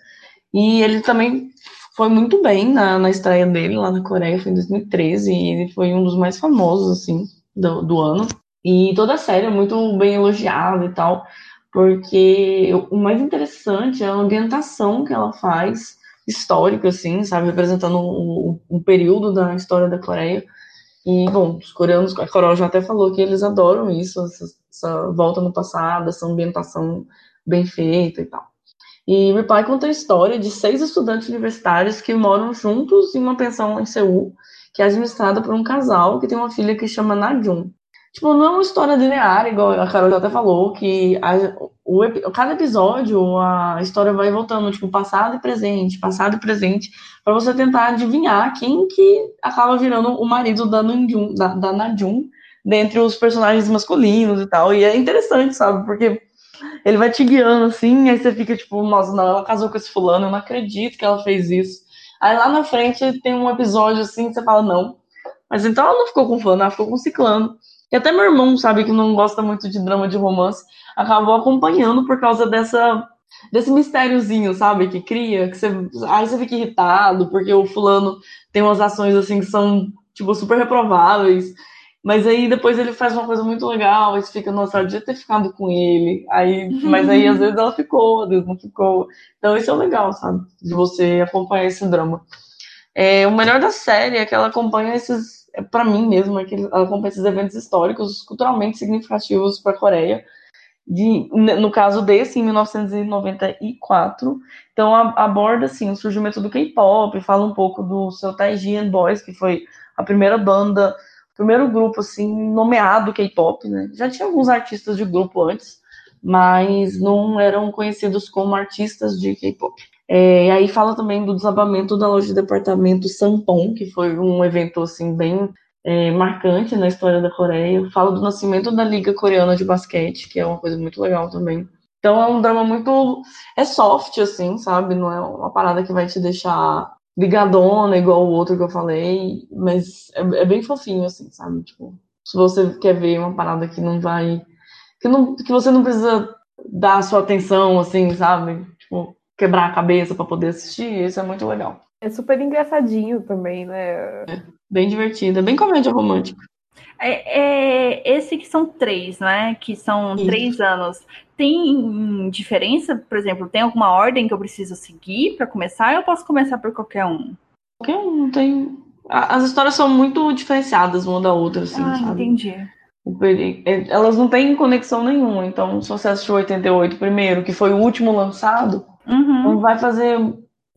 E ele também foi muito bem na, na estreia dele lá na Coreia, foi em 2013, e ele foi um dos mais famosos, assim, do, do ano. E toda a série é muito bem elogiada e tal, porque o mais interessante é a ambientação que ela faz, histórica, assim, sabe, representando um, um período da história da Coreia. E, bom, os coreanos, a Coral já até falou que eles adoram isso, essa, essa volta no passado, essa ambientação bem feita e tal. E Reply conta a história de seis estudantes universitários que moram juntos em uma pensão em Seul, que é administrada por um casal que tem uma filha que chama Najun. Tipo, não é uma história linear, igual a Carol até falou, que a, o, cada episódio a história vai voltando, tipo, passado e presente, passado e presente, para você tentar adivinhar quem que acaba virando o marido da, Nanjun, da, da Najun dentre os personagens masculinos e tal. E é interessante, sabe? Porque ele vai te guiando assim, aí você fica tipo, nossa, não, ela casou com esse fulano, eu não acredito que ela fez isso. Aí lá na frente tem um episódio assim, que você fala, não. Mas então ela não ficou com fulano, ela ficou com ciclano. E até meu irmão, sabe, que não gosta muito de drama de romance, acabou acompanhando por causa dessa desse mistériozinho, sabe, que cria, que você aí você fica irritado porque o fulano tem umas ações assim que são tipo super reprováveis. Mas aí depois ele faz uma coisa muito legal, aí você fica, nossa, eu devia ter ficado com ele. Aí, mas aí às vezes ela ficou, às vezes não ficou. Então isso é legal, sabe? De você acompanhar esse drama. É, o melhor da série é que ela acompanha esses é, para mim mesmo, é que ela acompanha esses eventos históricos culturalmente significativos para a Coreia. De, no caso desse, em 1994. Então, aborda assim, o surgimento do K-pop, fala um pouco do seu Taiji and Boys, que foi a primeira banda, o primeiro grupo assim, nomeado K-pop. Né? Já tinha alguns artistas de grupo antes, mas não eram conhecidos como artistas de K-pop. É, e aí fala também do desabamento da loja de departamento Sampon, que foi um evento assim bem é, marcante na história da Coreia. Fala do nascimento da Liga Coreana de Basquete, que é uma coisa muito legal também. Então é um drama muito. É soft, assim, sabe? Não é uma parada que vai te deixar ligadona, igual o outro que eu falei, mas é, é bem fofinho, assim, sabe? Tipo, se você quer ver uma parada que não vai. Que, não, que você não precisa dar sua atenção, assim, sabe? Tipo, quebrar a cabeça para poder assistir, isso é muito legal. É super engraçadinho também, né? É, bem divertido, é bem comédia romântica. É, é, esse que são três, né? Que são isso. três anos. Tem diferença, por exemplo, tem alguma ordem que eu preciso seguir para começar ou eu posso começar por qualquer um? Qualquer um, tem. As histórias são muito diferenciadas uma da outra, assim, ah, sabe? entendi. É, elas não têm conexão nenhuma, então se você assistiu 88 primeiro, que foi o último lançado, Uhum. Não vai fazer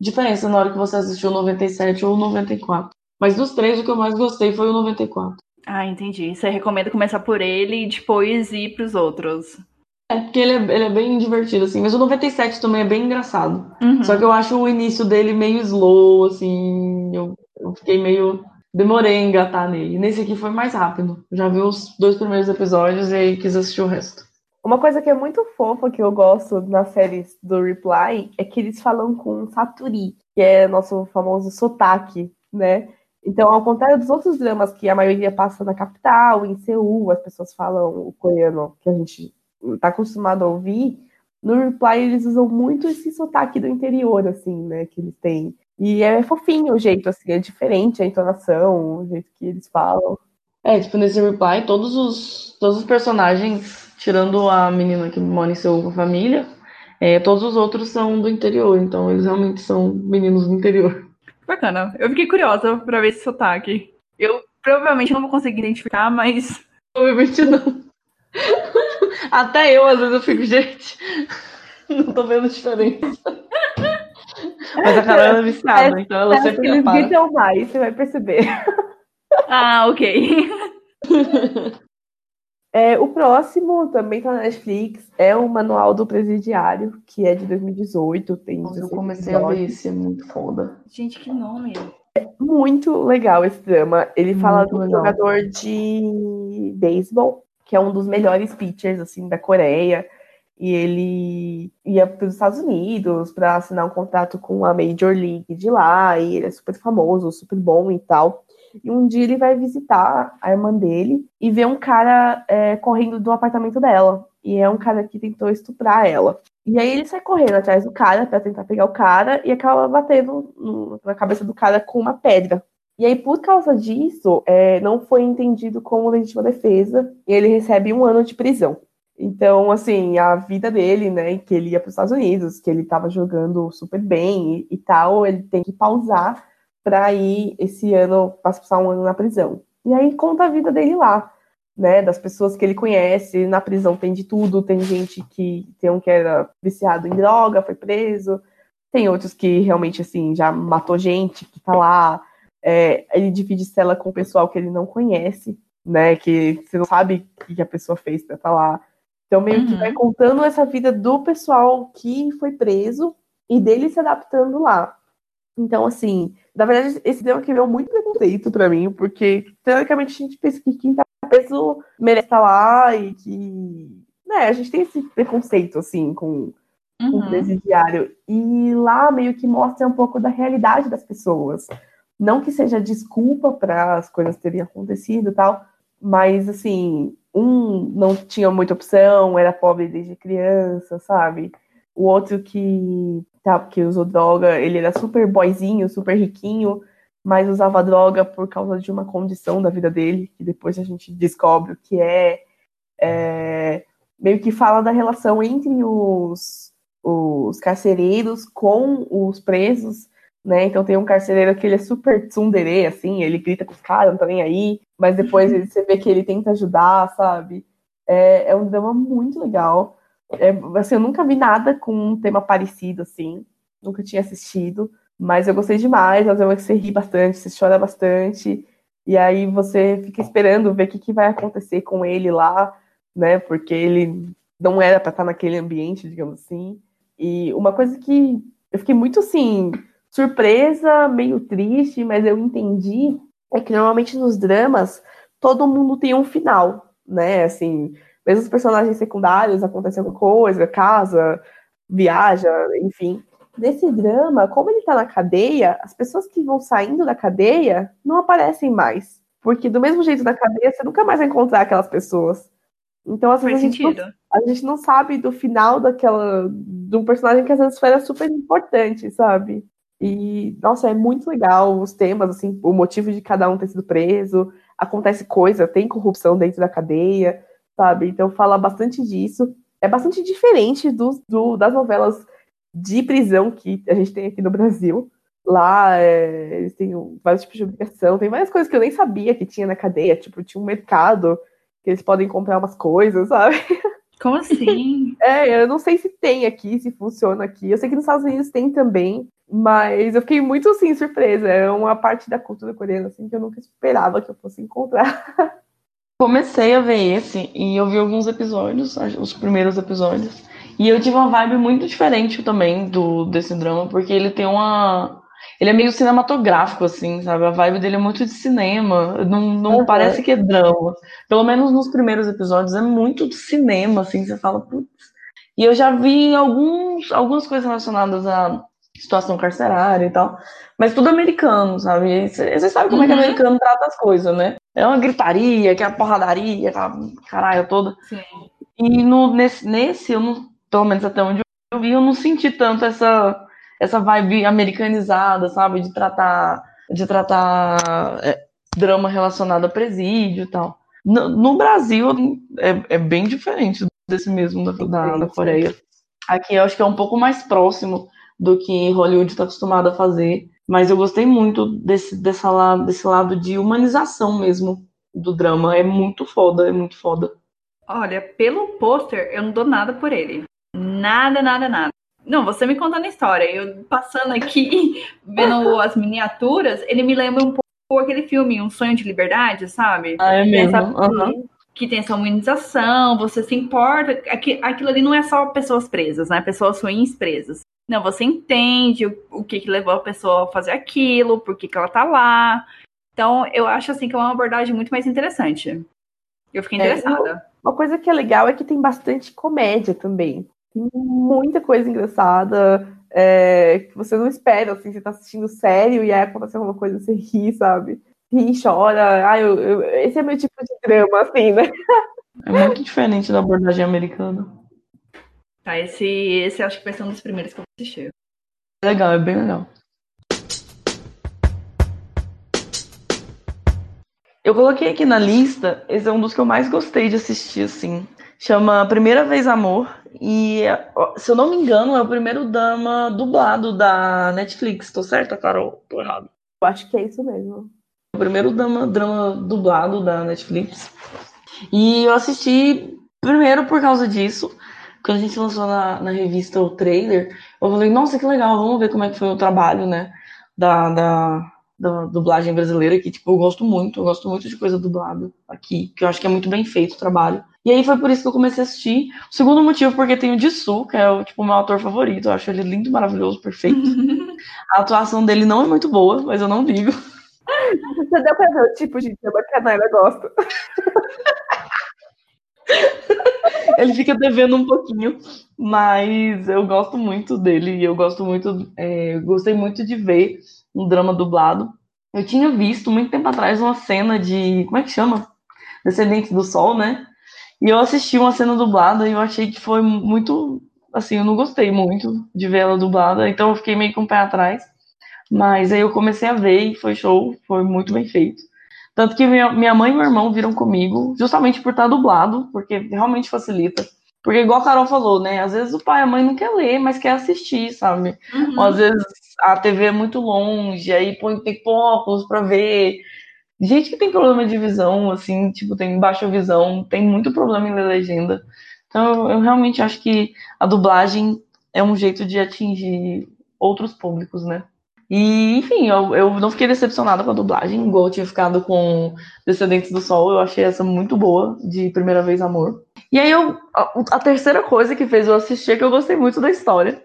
diferença na hora que você assistiu o 97 ou o 94. Mas dos três, o que eu mais gostei foi o 94. Ah, entendi. Você recomenda começar por ele e depois ir pros outros. É, porque ele é, ele é bem divertido, assim. Mas o 97 também é bem engraçado. Uhum. Só que eu acho o início dele meio slow, assim. Eu, eu fiquei meio. Demorei a engatar nele. Nesse aqui foi mais rápido. Já vi os dois primeiros episódios e aí quis assistir o resto. Uma coisa que é muito fofa que eu gosto nas séries do Reply é que eles falam com Saturi, que é nosso famoso sotaque, né? Então, ao contrário dos outros dramas que a maioria passa na capital, em Seul, as pessoas falam o coreano que a gente está acostumado a ouvir, no Reply eles usam muito esse sotaque do interior, assim, né, que eles têm. E é fofinho o jeito, assim, é diferente a entonação, o jeito que eles falam. É, tipo, nesse Reply, todos os, todos os personagens tirando a menina que mora em Seul com a família, é, todos os outros são do interior, então eles realmente são meninos do interior. Bacana. Eu fiquei curiosa pra ver esse sotaque. Eu provavelmente não vou conseguir identificar, mas. Provavelmente não. Até eu, às vezes, eu fico, gente, não tô vendo diferença. Mas a Carol é viciada, é, então ela é, sempre Eles gritam mais, você vai perceber. Ah, ok. É, o próximo também tá na Netflix, é o Manual do Presidiário, que é de 2018. Tem Nossa, eu comecei episódios. a ver esse, é muito foda. Gente, que nome! É muito legal esse drama. Ele fala muito do legal. jogador de beisebol, que é um dos melhores pitchers assim da Coreia. E ele ia para os Estados Unidos para assinar um contrato com a Major League de lá. E ele é super famoso, super bom e tal. E um dia ele vai visitar a irmã dele e vê um cara é, correndo do apartamento dela. E é um cara que tentou estuprar ela. E aí ele sai correndo atrás do cara para tentar pegar o cara e acaba batendo no, na cabeça do cara com uma pedra. E aí, por causa disso, é, não foi entendido como legítima defesa e ele recebe um ano de prisão. Então, assim, a vida dele, né, que ele ia para os Estados Unidos, que ele estava jogando super bem e, e, tal, ele tem que pausar para ir esse ano, passar um ano na prisão. E aí conta a vida dele lá né, das pessoas que ele conhece. Na prisão tem de tudo, tem gente que tem um que era viciado em droga, foi preso, tem outros que realmente assim já matou gente que tá lá. É, ele divide cela com o pessoal que ele não conhece, né, que você não sabe o que a pessoa fez para estar tá lá. Então meio uhum. que vai contando essa vida do pessoal que foi preso e dele se adaptando lá. Então, assim, na verdade, esse tema criou muito preconceito para mim, porque teoricamente a gente pensa que quem tá peso merece estar lá e que. Né, a gente tem esse preconceito, assim, com, uhum. com o presidiário. E lá meio que mostra um pouco da realidade das pessoas. Não que seja desculpa para as coisas terem acontecido e tal, mas, assim, um não tinha muita opção, era pobre desde criança, sabe? O outro que, tá, que usou droga, ele era super boyzinho, super riquinho, mas usava droga por causa de uma condição da vida dele, que depois a gente descobre o que é, é meio que fala da relação entre os, os carcereiros com os presos, né? Então tem um carcereiro que ele é super tsundere, assim, ele grita com os caras, não tá nem aí, mas depois ele, você vê que ele tenta ajudar, sabe? É, é um drama muito legal. É, assim, eu nunca vi nada com um tema parecido, assim, nunca tinha assistido. Mas eu gostei demais, é uma que você ri bastante, você chora bastante, e aí você fica esperando ver o que, que vai acontecer com ele lá, né? Porque ele não era para estar naquele ambiente, digamos assim. E uma coisa que eu fiquei muito assim, surpresa, meio triste, mas eu entendi é que normalmente nos dramas todo mundo tem um final, né? Assim, mesmo os personagens secundários acontece alguma coisa, casa, viaja, enfim. Nesse drama, como ele tá na cadeia, as pessoas que vão saindo da cadeia não aparecem mais. Porque do mesmo jeito da cadeia, você nunca mais vai encontrar aquelas pessoas. Então, às vezes, a gente, não, a gente, não, sabe do final daquela. de um personagem que às vezes foi super importante, sabe? E, nossa, é muito legal os temas, assim, o motivo de cada um ter sido preso, acontece coisa, tem corrupção dentro da cadeia, sabe? Então fala bastante disso. É bastante diferente do, do das novelas de prisão que a gente tem aqui no Brasil. Lá é, eles têm vários tipos de obrigação, tem várias coisas que eu nem sabia que tinha na cadeia, tipo, tinha um mercado que eles podem comprar umas coisas, sabe? Como assim? É, eu não sei se tem aqui, se funciona aqui. Eu sei que nos Estados Unidos tem também, mas eu fiquei muito, assim, surpresa. É uma parte da cultura coreana, assim, que eu nunca esperava que eu fosse encontrar. Comecei a ver esse e eu vi alguns episódios, os primeiros episódios. E eu tive uma vibe muito diferente também do desse drama, porque ele tem uma. Ele é meio cinematográfico, assim, sabe? A vibe dele é muito de cinema. Não, não uhum. parece que é drama. Pelo menos nos primeiros episódios é muito de cinema, assim, você fala, putz. E eu já vi alguns, algumas coisas relacionadas à situação carcerária e tal. Mas tudo americano, sabe? Vocês sabem como uhum. é que o americano trata as coisas, né? É uma gritaria, que é a porradaria, aquela caralho toda. Sim. E no, nesse, nesse, eu não, pelo menos até onde eu vi, eu não senti tanto essa, essa vibe americanizada, sabe? De tratar, de tratar é, drama relacionado a presídio e tal. No, no Brasil é, é, bem diferente desse mesmo da, da, da Coreia. Aqui eu acho que é um pouco mais próximo do que Hollywood está acostumado a fazer. Mas eu gostei muito desse, dessa lado, desse lado de humanização mesmo do drama. É muito foda, é muito foda. Olha, pelo pôster, eu não dou nada por ele. Nada, nada, nada. Não, você me contando a história. Eu passando aqui, vendo as miniaturas, ele me lembra um pouco aquele filme, Um Sonho de Liberdade, sabe? Ah, é mesmo? Uhum. Que tem essa humanização, você se importa. Aquilo ali não é só pessoas presas, né? Pessoas ruins presas. Não, você entende o, o que, que levou a pessoa a fazer aquilo, por que, que ela tá lá. Então, eu acho assim que é uma abordagem muito mais interessante. Eu fiquei interessada. É, uma coisa que é legal é que tem bastante comédia também. Tem muita coisa engraçada é, que você não espera, assim, você tá assistindo sério e aí acontece alguma coisa, você ri, sabe? Ri, chora. Ah, eu, eu, esse é meu tipo de drama, assim, né? É muito diferente da abordagem americana. Tá, esse, esse acho que vai ser um dos primeiros que eu vou assistir. É legal, é bem legal. Eu coloquei aqui na lista, esse é um dos que eu mais gostei de assistir, assim. Chama Primeira Vez Amor. E, se eu não me engano, é o primeiro drama dublado da Netflix. Tô certa, Carol? Tô errado. Eu acho que é isso mesmo. O primeiro drama, drama dublado da Netflix. E eu assisti primeiro por causa disso. Quando a gente lançou na, na revista o trailer, eu falei, nossa, que legal, vamos ver como é que foi o trabalho, né? Da, da, da dublagem brasileira, que, tipo, eu gosto muito, eu gosto muito de coisa dublada aqui, que eu acho que é muito bem feito o trabalho. E aí foi por isso que eu comecei a assistir. O segundo motivo, porque tem o Jisoo, que é o, tipo, meu ator favorito, eu acho ele lindo, maravilhoso, perfeito. a atuação dele não é muito boa, mas eu não ligo. Você deu pra ver o tipo de tema que a Naila gosta. ele fica devendo um pouquinho, mas eu gosto muito dele e eu gosto muito, é, gostei muito de ver um drama dublado. Eu tinha visto muito tempo atrás uma cena de. Como é que chama? Descendentes do Sol, né? E eu assisti uma cena dublada e eu achei que foi muito. Assim, eu não gostei muito de ver ela dublada, então eu fiquei meio com o pé atrás. Mas aí eu comecei a ver e foi show, foi muito bem feito. Tanto que minha, minha mãe e meu irmão viram comigo, justamente por estar dublado, porque realmente facilita. Porque, igual a Carol falou, né? Às vezes o pai e a mãe não quer ler, mas quer assistir, sabe? Uhum. Ou às vezes a TV é muito longe, aí põe, tem que pôr óculos pra ver. Gente que tem problema de visão, assim, tipo, tem baixa visão, tem muito problema em ler legenda. Então, eu realmente acho que a dublagem é um jeito de atingir outros públicos, né? E, enfim, eu, eu não fiquei decepcionada com a dublagem, igual eu tinha ficado com Descendentes do Sol. Eu achei essa muito boa, de Primeira Vez Amor. E aí, eu, a, a, terceira coisa que fez eu assistir é que eu gostei muito da história.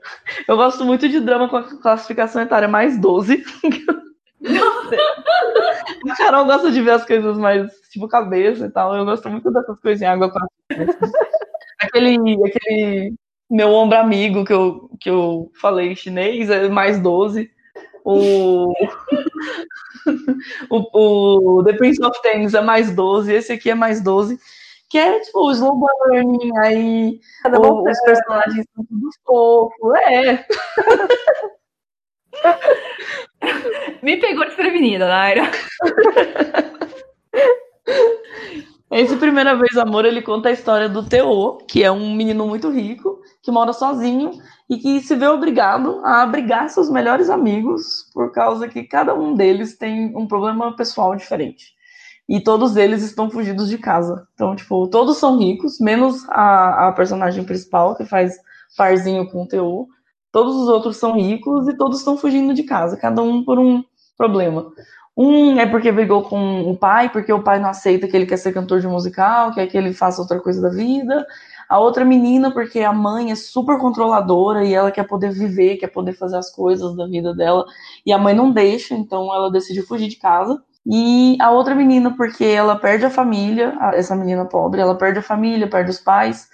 Eu gosto muito de drama com a classificação etária mais 12. a Carol gosta de ver as coisas mais, tipo, cabeça e tal. Eu gosto muito dessas coisinhas, água com aquele, aquele meu ombro amigo que eu, que eu falei em chinês é mais 12 o, o, o The Prince of Tennis é mais 12, esse aqui é mais 12, que é tipo o slow burning, aí o, os personagens são tudo fofos, é. Me pegou desprevenida, Naira. Esse Primeira Vez Amor, ele conta a história do Teô, que é um menino muito rico, que mora sozinho e que se vê obrigado a abrigar seus melhores amigos por causa que cada um deles tem um problema pessoal diferente. E todos eles estão fugidos de casa. Então, tipo, todos são ricos, menos a, a personagem principal, que faz parzinho com o Teô. Todos os outros são ricos e todos estão fugindo de casa, cada um por um problema. Um é porque brigou com o pai, porque o pai não aceita que ele quer ser cantor de musical, quer que ele faça outra coisa da vida. A outra menina, porque a mãe é super controladora e ela quer poder viver, quer poder fazer as coisas da vida dela. E a mãe não deixa, então ela decide fugir de casa. E a outra menina, porque ela perde a família, essa menina pobre, ela perde a família, perde os pais.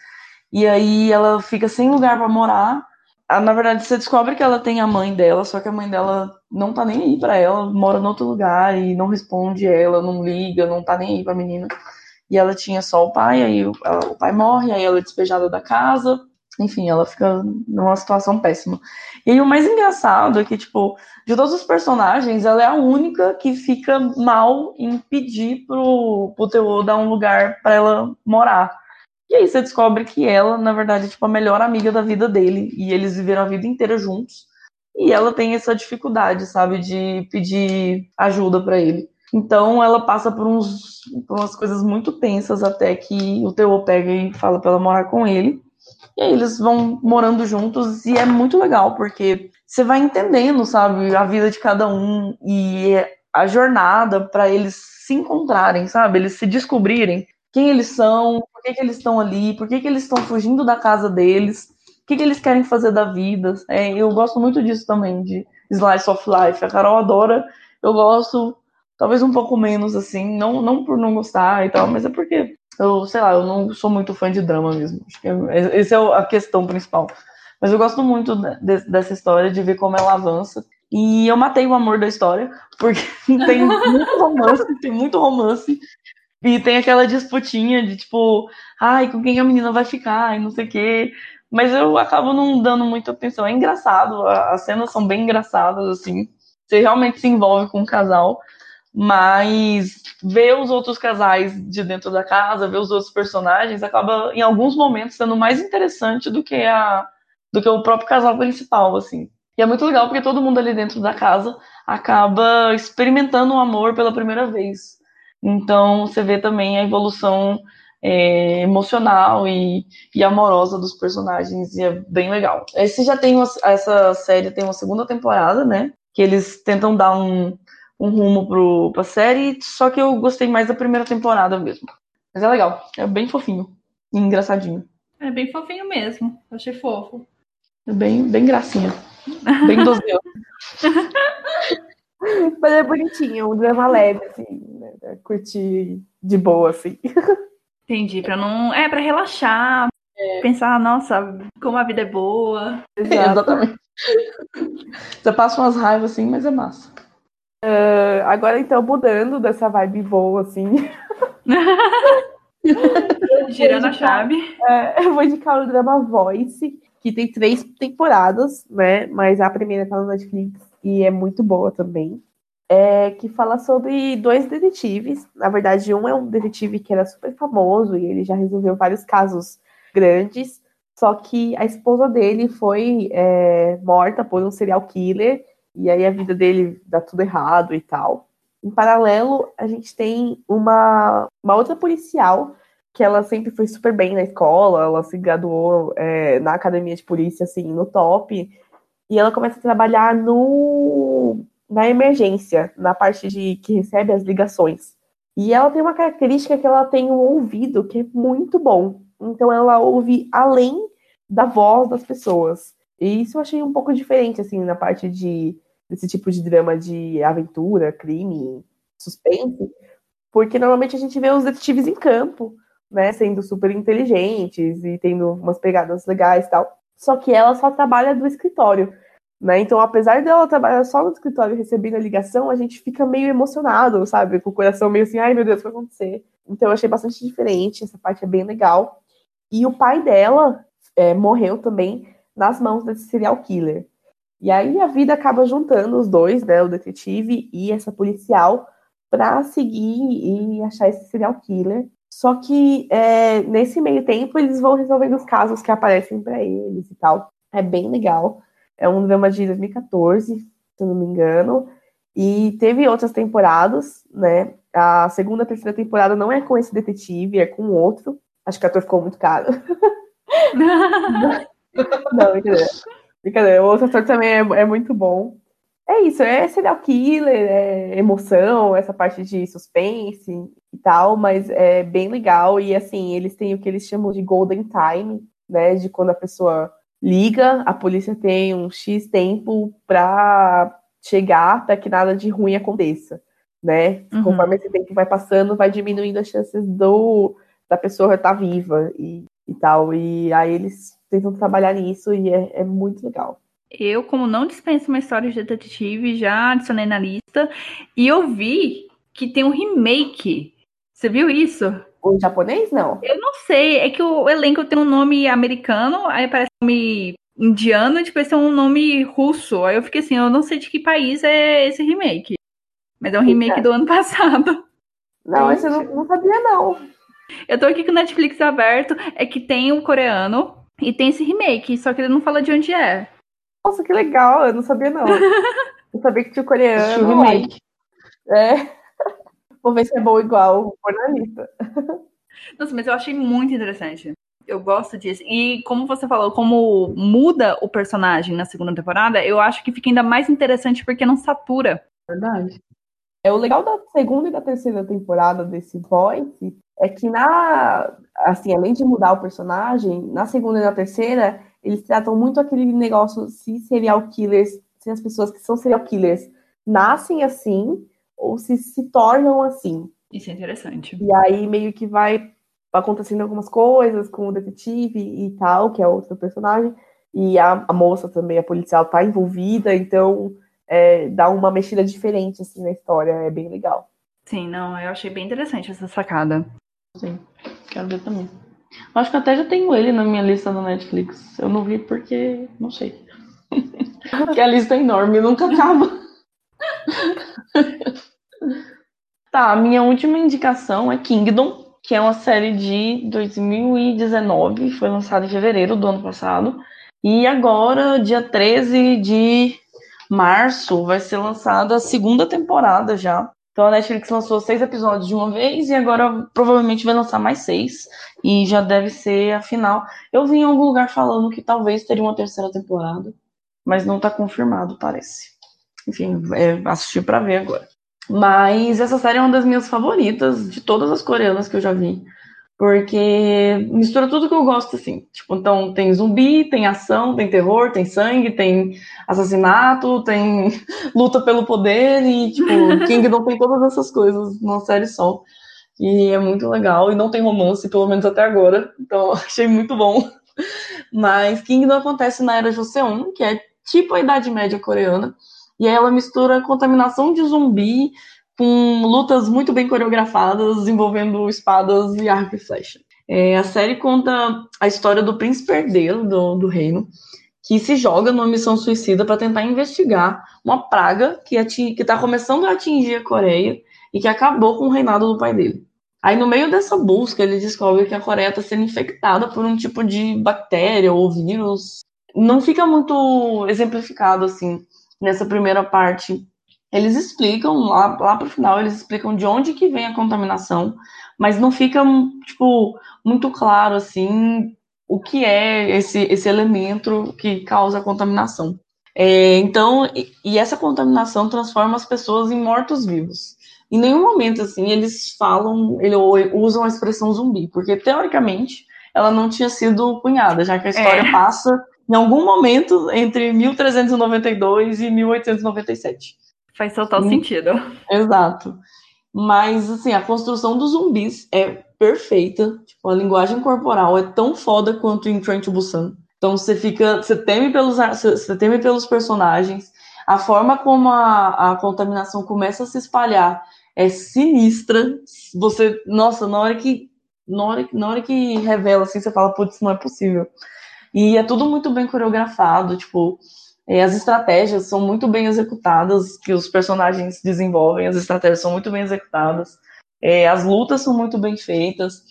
E aí ela fica sem lugar para morar na verdade, você descobre que ela tem a mãe dela, só que a mãe dela não tá nem aí pra ela, mora em outro lugar e não responde ela, não liga, não tá nem aí pra menina. E ela tinha só o pai, aí o, ela, o pai morre, aí ela é despejada da casa. Enfim, ela fica numa situação péssima. E aí, o mais engraçado é que, tipo, de todos os personagens, ela é a única que fica mal em pedir pro, pro dar um lugar para ela morar. E aí você descobre que ela, na verdade, é tipo a melhor amiga da vida dele. E eles viveram a vida inteira juntos. E ela tem essa dificuldade, sabe, de pedir ajuda para ele. Então ela passa por, uns, por umas coisas muito tensas até que o Teô pega e fala para ela morar com ele. E aí eles vão morando juntos e é muito legal, porque você vai entendendo, sabe, a vida de cada um e a jornada para eles se encontrarem, sabe? Eles se descobrirem quem eles são, por que, que eles estão ali, por que, que eles estão fugindo da casa deles. que, que eles querem fazer da vida. É, eu gosto muito disso também, de Slice of Life. A Carol adora, eu gosto, talvez um pouco menos, assim, não, não por não gostar e tal, mas é porque eu, sei lá, eu não sou muito fã de drama mesmo. Acho que é, essa é a questão principal. Mas eu gosto muito de, dessa história, de ver como ela avança. E eu matei o amor da história, porque tem muito romance, tem muito romance. E tem aquela disputinha de tipo, ai, com quem a menina vai ficar e não sei o quê. Mas eu acabo não dando muita atenção. É engraçado, as cenas são bem engraçadas, assim. Você realmente se envolve com o casal. Mas ver os outros casais de dentro da casa, ver os outros personagens, acaba, em alguns momentos, sendo mais interessante do que, a, do que o próprio casal principal, assim. E é muito legal porque todo mundo ali dentro da casa acaba experimentando o amor pela primeira vez. Então você vê também a evolução é, emocional e, e, amorosa dos personagens e é bem legal. Esse já tem uma, essa série tem uma segunda temporada, né? Que eles tentam dar um, um rumo pro, pra série, só que eu gostei mais da primeira temporada mesmo. Mas é legal, é bem fofinho e engraçadinho. É bem fofinho mesmo, achei fofo. É bem, bem gracinha. Bem dozeiro. Mas é bonitinho, um drama leve, assim, né? Curtir de boa, assim. Entendi, pra não. É, pra relaxar, é. pensar, nossa, como a vida é boa. Exatamente. Você passa umas raivas assim, mas é massa. Uh, agora, então, mudando dessa vibe boa, assim. Girando a chave. É, eu vou indicar o drama Voice, que tem três temporadas, né? Mas a primeira tá no Netflix e é muito boa também é, que fala sobre dois detetives. Na verdade, um é um detetive que era super famoso e ele já resolveu vários casos grandes. Só que a esposa dele foi é, morta por um serial killer e aí a vida dele dá tudo errado e tal. Em paralelo, a gente tem uma, uma outra policial que ela sempre foi super bem na escola, ela se graduou é, na academia de polícia, assim, no top, e ela começa a trabalhar no na emergência, na parte de que recebe as ligações. E ela tem uma característica que ela tem um ouvido que é muito bom. Então ela ouve além da voz das pessoas. E isso eu achei um pouco diferente, assim, na parte de desse tipo de drama de aventura, crime, suspense, porque normalmente a gente vê os detetives em campo, né, sendo super inteligentes e tendo umas pegadas legais e tal. Só que ela só trabalha do escritório. Né? Então, apesar dela trabalhar só no escritório recebendo a ligação, a gente fica meio emocionado, sabe? Com o coração meio assim, ai meu Deus, o que vai acontecer? Então, eu achei bastante diferente, essa parte é bem legal. E o pai dela é, morreu também nas mãos desse serial killer. E aí a vida acaba juntando os dois, né, o detetive e essa policial, para seguir e achar esse serial killer. Só que é, nesse meio tempo eles vão resolvendo os casos que aparecem para eles e tal. É bem legal. É um drama de 2014, se eu não me engano. E teve outras temporadas, né? A segunda terceira temporada não é com esse detetive, é com outro. Acho que o ator ficou muito caro. não, brincadeira. Brincadeira. O outro ator também é, é muito bom. É isso, é serial killer, é emoção, essa parte de suspense tal, mas é bem legal. E assim, eles têm o que eles chamam de golden time, né? De quando a pessoa liga, a polícia tem um X tempo para chegar para que nada de ruim aconteça, né? Uhum. Conforme esse tempo vai passando, vai diminuindo as chances do da pessoa estar tá viva e, e tal. E aí eles tentam trabalhar nisso e é, é muito legal. Eu, como não dispenso uma história de detetive, já adicionei na lista e eu vi que tem um remake. Você viu isso? O japonês, não? Eu não sei. É que o elenco tem um nome americano, aí parece um nome indiano e depois tem um nome russo. Aí eu fiquei assim, eu não sei de que país é esse remake. Mas é um remake do ano passado. Não, esse eu não, não sabia, não. Eu tô aqui com o Netflix aberto, é que tem o coreano e tem esse remake, só que ele não fala de onde é. Nossa, que legal, eu não sabia, não. eu sabia que tinha o coreano. Tinha o remake. É. Vou ver se é bom igual, vou pôr na lista. Nossa, mas eu achei muito interessante. Eu gosto disso. E como você falou, como muda o personagem na segunda temporada, eu acho que fica ainda mais interessante porque não satura. Verdade. É o legal da segunda e da terceira temporada desse Voice é que na assim, além de mudar o personagem, na segunda e na terceira, eles tratam muito aquele negócio se serial killers, se as pessoas que são serial killers nascem assim ou se se tornam assim. Isso é interessante. E aí meio que vai acontecendo algumas coisas com o detetive e tal, que é outro personagem, e a, a moça também, a policial, tá envolvida, então é, dá uma mexida diferente assim na história, é bem legal. Sim, não, eu achei bem interessante essa sacada. Sim, quero ver também. Acho que até já tenho ele na minha lista do Netflix. Eu não vi porque não sei. porque a lista é enorme, nunca acaba. tá, minha última indicação é Kingdom, que é uma série de 2019, foi lançada em fevereiro do ano passado. E agora, dia 13 de março, vai ser lançada a segunda temporada já. Então a Netflix lançou seis episódios de uma vez e agora provavelmente vai lançar mais seis. E já deve ser a final. Eu vi em algum lugar falando que talvez teria uma terceira temporada, mas não tá confirmado, parece. Enfim, é assistir para ver agora. Mas essa série é uma das minhas favoritas de todas as coreanas que eu já vi. Porque mistura tudo que eu gosto, assim. Tipo, então tem zumbi, tem ação, tem terror, tem sangue, tem assassinato, tem luta pelo poder e, tipo, Kingdom tem todas essas coisas numa série só. E é muito legal. E não tem romance, pelo menos até agora. Então, achei muito bom. Mas Kingdom acontece na era Joseon, que é tipo a Idade Média coreana. E aí ela mistura contaminação de zumbi com lutas muito bem coreografadas, envolvendo espadas e arco e flecha. É, a série conta a história do príncipe herdeiro do, do reino, que se joga numa missão suicida para tentar investigar uma praga que está começando a atingir a Coreia e que acabou com o reinado do pai dele. Aí, no meio dessa busca, ele descobre que a Coreia está sendo infectada por um tipo de bactéria ou vírus. Não fica muito exemplificado assim nessa primeira parte eles explicam lá, lá pro final, eles explicam de onde que vem a contaminação, mas não fica, tipo, muito claro, assim, o que é esse, esse elemento que causa a contaminação. É, então, e, e essa contaminação transforma as pessoas em mortos-vivos. Em nenhum momento, assim, eles falam, eles usam a expressão zumbi, porque, teoricamente, ela não tinha sido cunhada, já que a história é. passa em algum momento entre 1392 e 1897. Faz total Sim. sentido. Exato. Mas, assim, a construção dos zumbis é perfeita. Tipo, a linguagem corporal é tão foda quanto em Train to Busan. Então você fica, você teme pelos, você teme pelos personagens. A forma como a, a contaminação começa a se espalhar é sinistra. Você, nossa, na hora que, na hora, na hora que revela assim, você fala, putz, não é possível. E é tudo muito bem coreografado, tipo, é, as estratégias são muito bem executadas, que os personagens desenvolvem, as estratégias são muito bem executadas, é, as lutas são muito bem feitas,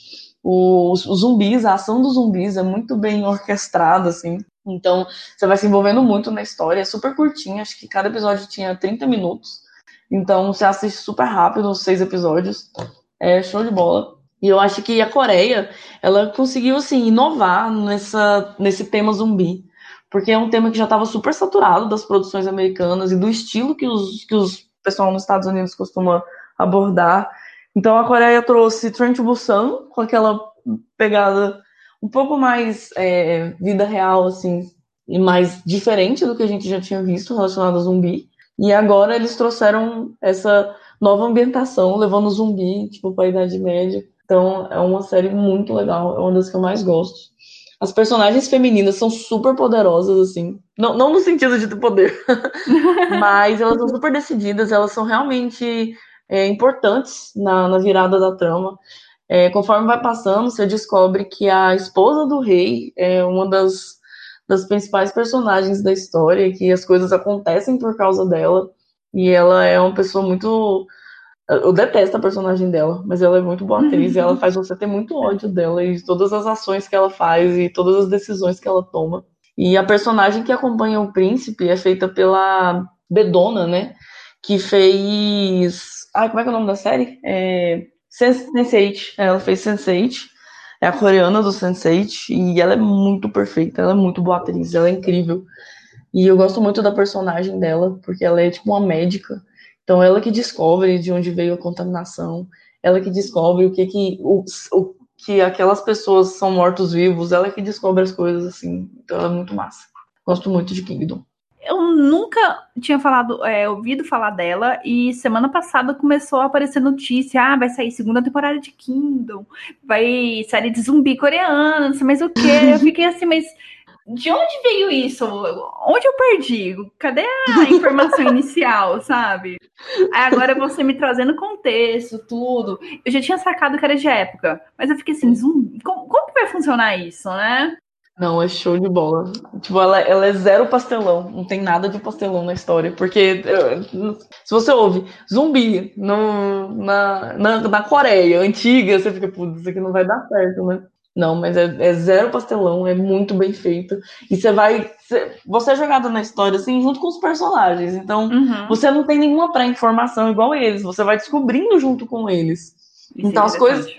os, os, zumbis, a ação dos zumbis é muito bem orquestrada, assim. Então, você vai se envolvendo muito na história, é super curtinha, acho que cada episódio tinha 30 minutos. Então, você assiste super rápido os seis episódios. É show de bola. E eu acho que a Coreia, ela conseguiu, assim, inovar nessa, nesse tema zumbi porque é um tema que já estava super saturado das produções americanas e do estilo que os, que os pessoal nos Estados Unidos costuma abordar. Então a Coreia trouxe Train to Busan com aquela pegada um pouco mais é, vida real, assim, e mais diferente do que a gente já tinha visto relacionado a zumbi. E agora eles trouxeram essa nova ambientação, levando o zumbi, tipo, para a Idade Média. Então é uma série muito legal, é uma das que eu mais gosto. As personagens femininas são super poderosas, assim. Não, não no sentido de poder, mas elas são super decididas, elas são realmente é, importantes na, na, virada da trama. É, conforme vai passando, você descobre que a esposa do rei é uma das, das principais personagens da história, que as coisas acontecem por causa dela, e ela é uma pessoa muito eu detesto a personagem dela, mas ela é muito boa atriz e ela faz você ter muito ódio dela e todas as ações que ela faz e todas as decisões que ela toma. E a personagem que acompanha o príncipe é feita pela Bedona, né? Que fez. Ai, como é que é o nome da série? É... Sense8. Ela fez Sense8. É a coreana do Sense8 e ela é muito perfeita, ela é muito boa atriz, ela é incrível. E eu gosto muito da personagem dela, porque ela é tipo uma médica então, ela que descobre de onde veio a contaminação, ela que descobre o que que o, o, que aquelas pessoas são mortos-vivos, ela que descobre as coisas, assim. Então ela é muito massa. Gosto muito de Kingdom. Eu nunca tinha falado, é, ouvido falar dela, e semana passada começou a aparecer notícia: ah, vai sair segunda temporada de Kingdom, vai série de zumbi coreana, não sei mais o que. Eu fiquei assim, mas de onde veio isso? Onde eu perdi? Cadê a informação inicial, sabe? Aí agora você me trazendo contexto, tudo. Eu já tinha sacado que era de época, mas eu fiquei assim, zumbi, como, como que vai funcionar isso, né? Não, é show de bola. Tipo, ela, ela é zero pastelão. Não tem nada de pastelão na história. Porque se você ouve zumbi no, na, na, na Coreia antiga, você fica, putz, isso aqui não vai dar certo, né? Não, mas é, é, zero pastelão, é muito bem feito. E você vai. Você é jogado na história, assim, junto com os personagens. Então, uhum. você não tem nenhuma pré-informação igual eles. Você vai descobrindo junto com eles. Isso então, é as coisas.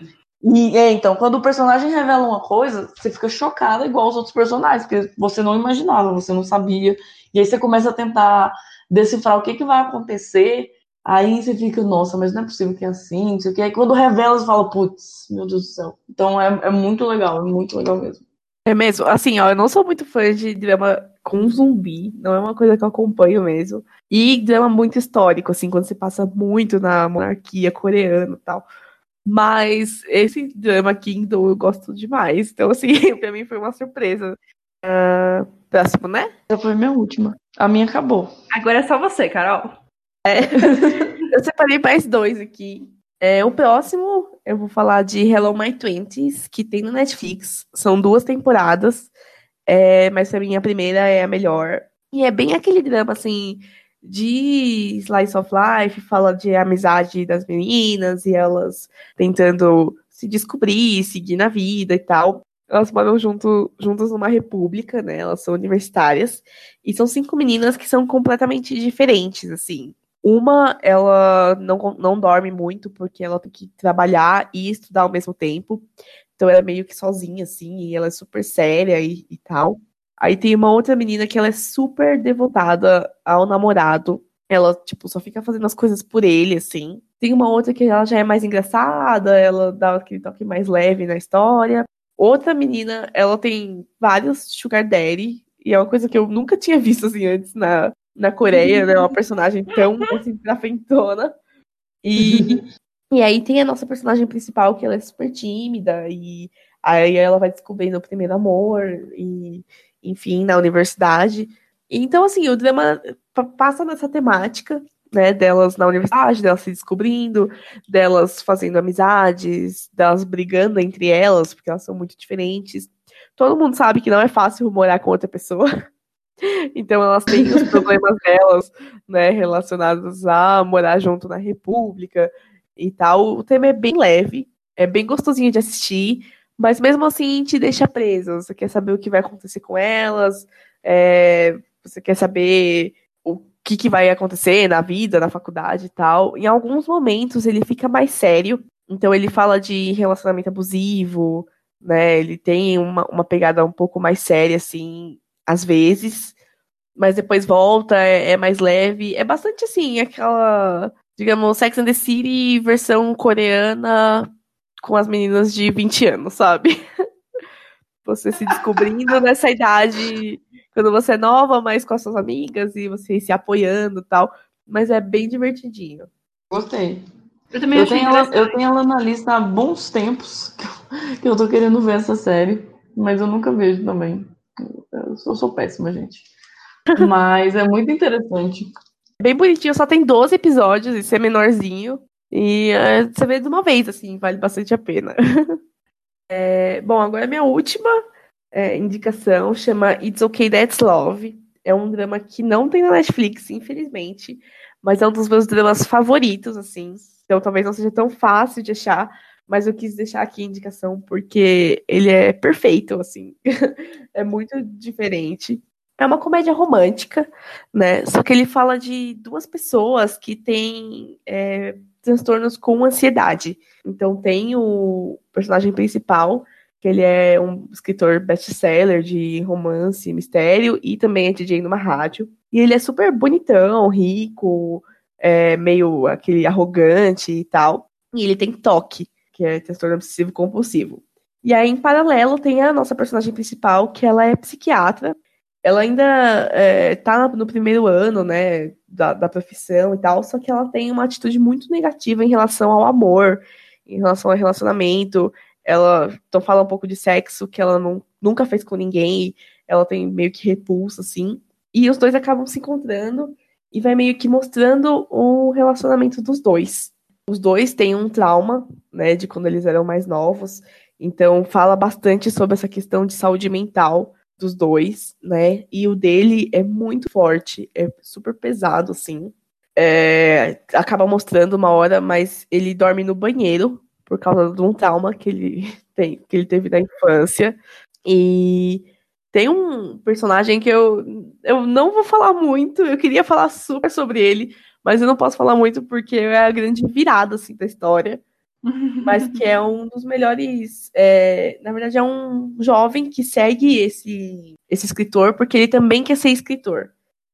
E, é, então, quando o personagem revela uma coisa, você fica chocada igual os outros personagens, porque você não imaginava, você não sabia. E aí você começa a tentar decifrar o que, que vai acontecer. Aí você fica, nossa, mas não é possível que é assim, não sei o que. Aí quando revela, você fala, putz, meu Deus do céu. Então é, é muito legal, é muito legal mesmo. É mesmo, assim, ó, eu não sou muito fã de drama com zumbi, não é uma coisa que eu acompanho mesmo. E drama muito histórico, assim, quando você passa muito na monarquia coreana e tal. Mas esse drama Kingdom eu gosto demais. Então, assim, pra mim foi uma surpresa. Uh, próximo, né? Essa foi minha última. A minha acabou. Agora é só você, Carol. É. eu separei mais dois aqui. É, o próximo, eu vou falar de Hello My Twenties, que tem no Netflix. São duas temporadas, é, mas pra mim a primeira é a melhor. E é bem aquele drama, assim, de Slice of Life, fala de amizade das meninas e elas tentando se descobrir, seguir na vida e tal. Elas moram junto, juntas numa república, né? Elas são universitárias. E são cinco meninas que são completamente diferentes, assim. Uma, ela não, não dorme muito porque ela tem que trabalhar e estudar ao mesmo tempo. Então ela é meio que sozinha, assim, e ela é super séria e, e tal. Aí tem uma outra menina que ela é super devotada ao namorado. Ela, tipo, só fica fazendo as coisas por ele, assim. Tem uma outra que ela já é mais engraçada, ela dá aquele toque mais leve na história. Outra menina, ela tem vários sugar daddy, e é uma coisa que eu nunca tinha visto, assim, antes na, na Coreia, né? Uma personagem tão, assim, pra frentona. E, e aí tem a nossa personagem principal, que ela é super tímida, e aí ela vai descobrindo o primeiro amor, e enfim, na universidade. Então, assim, o drama passa nessa temática, né, delas na universidade, delas se descobrindo, delas fazendo amizades, delas brigando entre elas, porque elas são muito diferentes. Todo mundo sabe que não é fácil morar com outra pessoa. Então elas têm os problemas delas, né, relacionados a morar junto na República e tal. O tema é bem leve, é bem gostosinho de assistir. Mas mesmo assim te deixa preso. Você quer saber o que vai acontecer com elas, é, você quer saber o que, que vai acontecer na vida, na faculdade e tal. Em alguns momentos ele fica mais sério. Então ele fala de relacionamento abusivo, né? Ele tem uma, uma pegada um pouco mais séria, assim, às vezes. Mas depois volta, é, é mais leve. É bastante assim, aquela, digamos, Sex and the City versão coreana com as meninas de 20 anos, sabe? Você se descobrindo nessa idade, quando você é nova, mas com as suas amigas e você se apoiando e tal. Mas é bem divertidinho. Gostei. Eu também eu tenho, ela, eu tenho ela na lista há bons tempos que eu tô querendo ver essa série, mas eu nunca vejo também. Eu sou, sou péssima, gente. Mas é muito interessante. Bem bonitinho, só tem 12 episódios, isso é menorzinho. E é, você vê de uma vez, assim, vale bastante a pena. é, bom, agora minha última é, indicação chama It's Okay That's Love. É um drama que não tem na Netflix, infelizmente, mas é um dos meus dramas favoritos, assim. Então talvez não seja tão fácil de achar, mas eu quis deixar aqui a indicação porque ele é perfeito, assim. é muito diferente. É uma comédia romântica, né? Só que ele fala de duas pessoas que têm é, transtornos com ansiedade. Então tem o personagem principal, que ele é um escritor best-seller de romance, mistério, e também é DJ numa rádio. E ele é super bonitão, rico, é, meio aquele arrogante e tal. E ele tem toque, que é transtorno obsessivo compulsivo. E aí, em paralelo, tem a nossa personagem principal, que ela é psiquiatra. Ela ainda é, tá no primeiro ano, né, da, da profissão e tal, só que ela tem uma atitude muito negativa em relação ao amor, em relação ao relacionamento. Ela então fala um pouco de sexo que ela não, nunca fez com ninguém, ela tem meio que repulsa, assim. E os dois acabam se encontrando e vai meio que mostrando o relacionamento dos dois. Os dois têm um trauma, né, de quando eles eram mais novos, então fala bastante sobre essa questão de saúde mental dos dois, né? E o dele é muito forte, é super pesado, assim. É, acaba mostrando uma hora, mas ele dorme no banheiro por causa de um trauma que ele tem, que ele teve na infância. E tem um personagem que eu, eu não vou falar muito, eu queria falar super sobre ele, mas eu não posso falar muito porque é a grande virada assim, da história. mas que é um dos melhores. É, na verdade, é um jovem que segue esse, esse escritor, porque ele também quer ser escritor.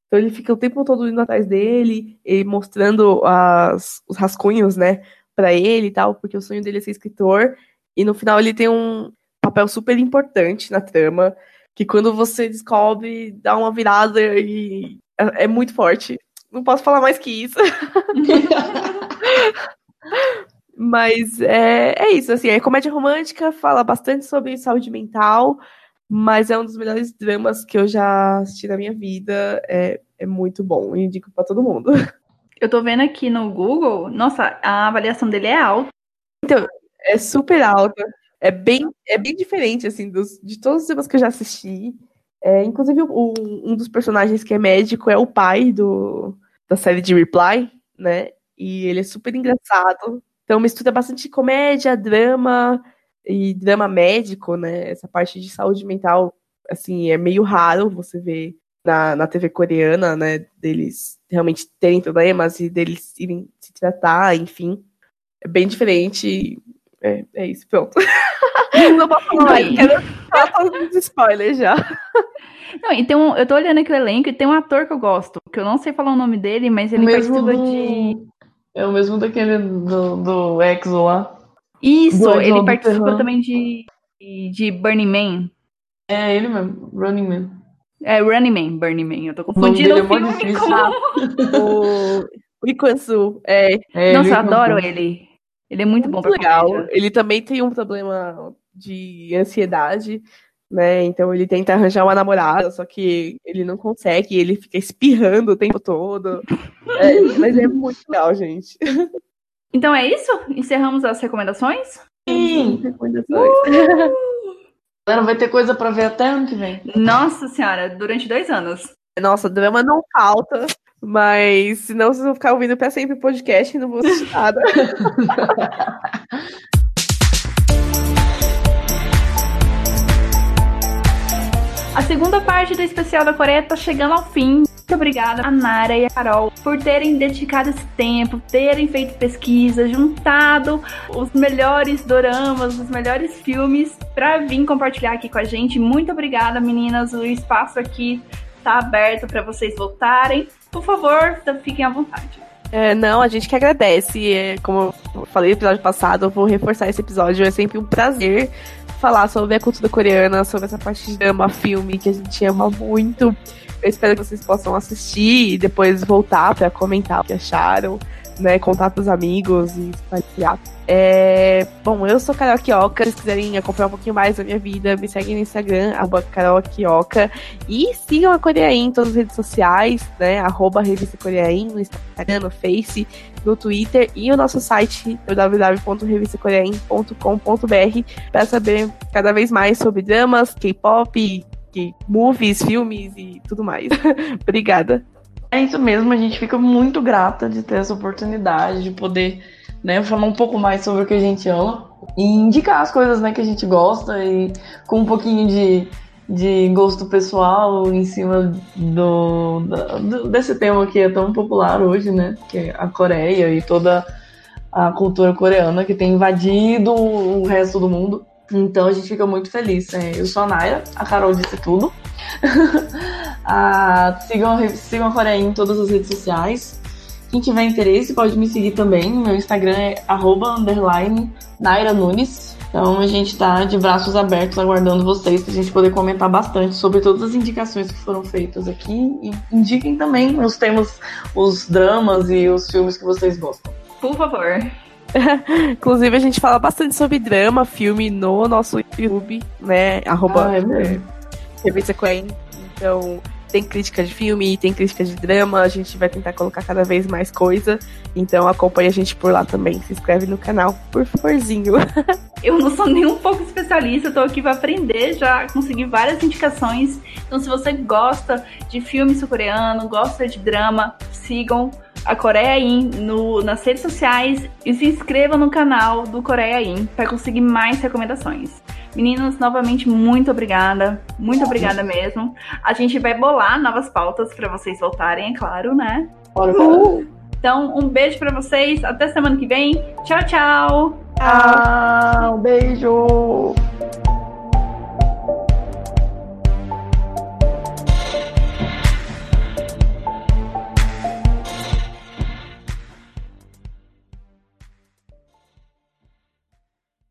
Então ele fica o tempo todo indo atrás dele, e mostrando as, os rascunhos, né, para ele e tal, porque o sonho dele é ser escritor. E no final ele tem um papel super importante na trama que quando você descobre, dá uma virada e é, é muito forte. Não posso falar mais que isso. mas é, é isso, assim, é comédia romântica, fala bastante sobre saúde mental, mas é um dos melhores dramas que eu já assisti na minha vida. É, é muito bom, indico para todo mundo. Eu tô vendo aqui no Google, nossa, a avaliação dele é alta. Então, é super alta. É bem, é bem diferente, assim, dos, de todos os temas que eu já assisti. É, inclusive, o, um dos personagens que é médico é o pai do, da série de Reply, né? E ele é super engraçado. Então, mistura bastante comédia, drama e drama médico, né? Essa parte de saúde mental, assim, é meio raro você ver na, na TV coreana, né? Deles realmente terem problemas e deles irem se tratar, enfim. É bem diferente. É, é isso, pronto. Não posso falar quero falar todos os spoilers já. Não, e tem um, eu tô olhando aqui o elenco e tem um ator que eu gosto, que eu não sei falar o nome dele, mas ele participa do... de. É o mesmo daquele do, do Exo lá. Isso, ele participa também de, de Burning Man. É ele mesmo, Running Man. É Running Man, Burning Man. Eu tô confundindo o, o filme é com o... o Ikwansu. É. é Nossa, eu adoro ele. Ele é muito, muito bom pra legal. Comédia. Ele também tem um problema de ansiedade, né? Então ele tenta arranjar uma namorada, só que ele não consegue, ele fica espirrando o tempo todo. É, mas é muito legal, gente. Então é isso? Encerramos as recomendações? Sim! Recomendações. Uh! Agora vai ter coisa para ver até ano que vem. Nossa senhora, durante dois anos. Nossa, drama não falta. Mas senão vocês vão ficar ouvindo para sempre o podcast e não vou assistir nada. A segunda parte do especial da Coreia tá chegando ao fim. Muito obrigada a Nara e a Carol por terem dedicado esse tempo, terem feito pesquisa, juntado os melhores doramas, os melhores filmes para vir compartilhar aqui com a gente. Muito obrigada, meninas. O espaço aqui tá aberto para vocês voltarem. Por favor, fiquem à vontade. É, não, a gente que agradece. É, como eu falei no episódio passado, eu vou reforçar esse episódio. É sempre um prazer falar sobre a cultura coreana, sobre essa parte de drama, filme que a gente ama muito. Eu espero que vocês possam assistir e depois voltar para comentar o que acharam, né? Contar pros amigos e espalhar. É... Bom, eu sou Carol. Se vocês quiserem acompanhar um pouquinho mais da minha vida, me seguem no Instagram, arroba. E sigam a Coreain em todas as redes sociais, né? Arroba Revista Coreain, no Instagram, no Face, no Twitter e o nosso site www.revistacoreain.com.br para saber cada vez mais sobre dramas, K-pop, movies, filmes e tudo mais. Obrigada. É isso mesmo, a gente fica muito grata de ter essa oportunidade de poder né, falar um pouco mais sobre o que a gente ama e indicar as coisas né, que a gente gosta e com um pouquinho de, de gosto pessoal em cima do, do, desse tema que é tão popular hoje, né? Que é a Coreia e toda a cultura coreana que tem invadido o resto do mundo. Então a gente fica muito feliz. Né? Eu sou a Naira, a Carol disse tudo. ah, sigam, sigam a Coreia em todas as redes sociais. Quem tiver interesse pode me seguir também. Meu Instagram é arroba, underline, Naira Nunes. Então a gente está de braços abertos aguardando vocês para a gente poder comentar bastante sobre todas as indicações que foram feitas aqui e indiquem também os temas, os dramas e os filmes que vocês gostam. Por favor. Inclusive, a gente fala bastante sobre drama, filme no nosso YouTube, né? Arroba ah, é Revista Queen. Então, tem crítica de filme, tem crítica de drama, a gente vai tentar colocar cada vez mais coisa. Então acompanha a gente por lá também. Se inscreve no canal, por favorzinho. Eu não sou nem um pouco especialista, tô aqui para aprender, já consegui várias indicações. Então se você gosta de filme sul-coreano, gosta de drama, sigam a Coreia In no, nas redes sociais e se inscreva no canal do Coreia In para conseguir mais recomendações. Meninos, novamente, muito obrigada. Muito obrigada mesmo. A gente vai bolar novas pautas para vocês voltarem, é claro, né? Uhul. Então, um beijo para vocês. Até semana que vem. Tchau, tchau. Tchau. Beijo.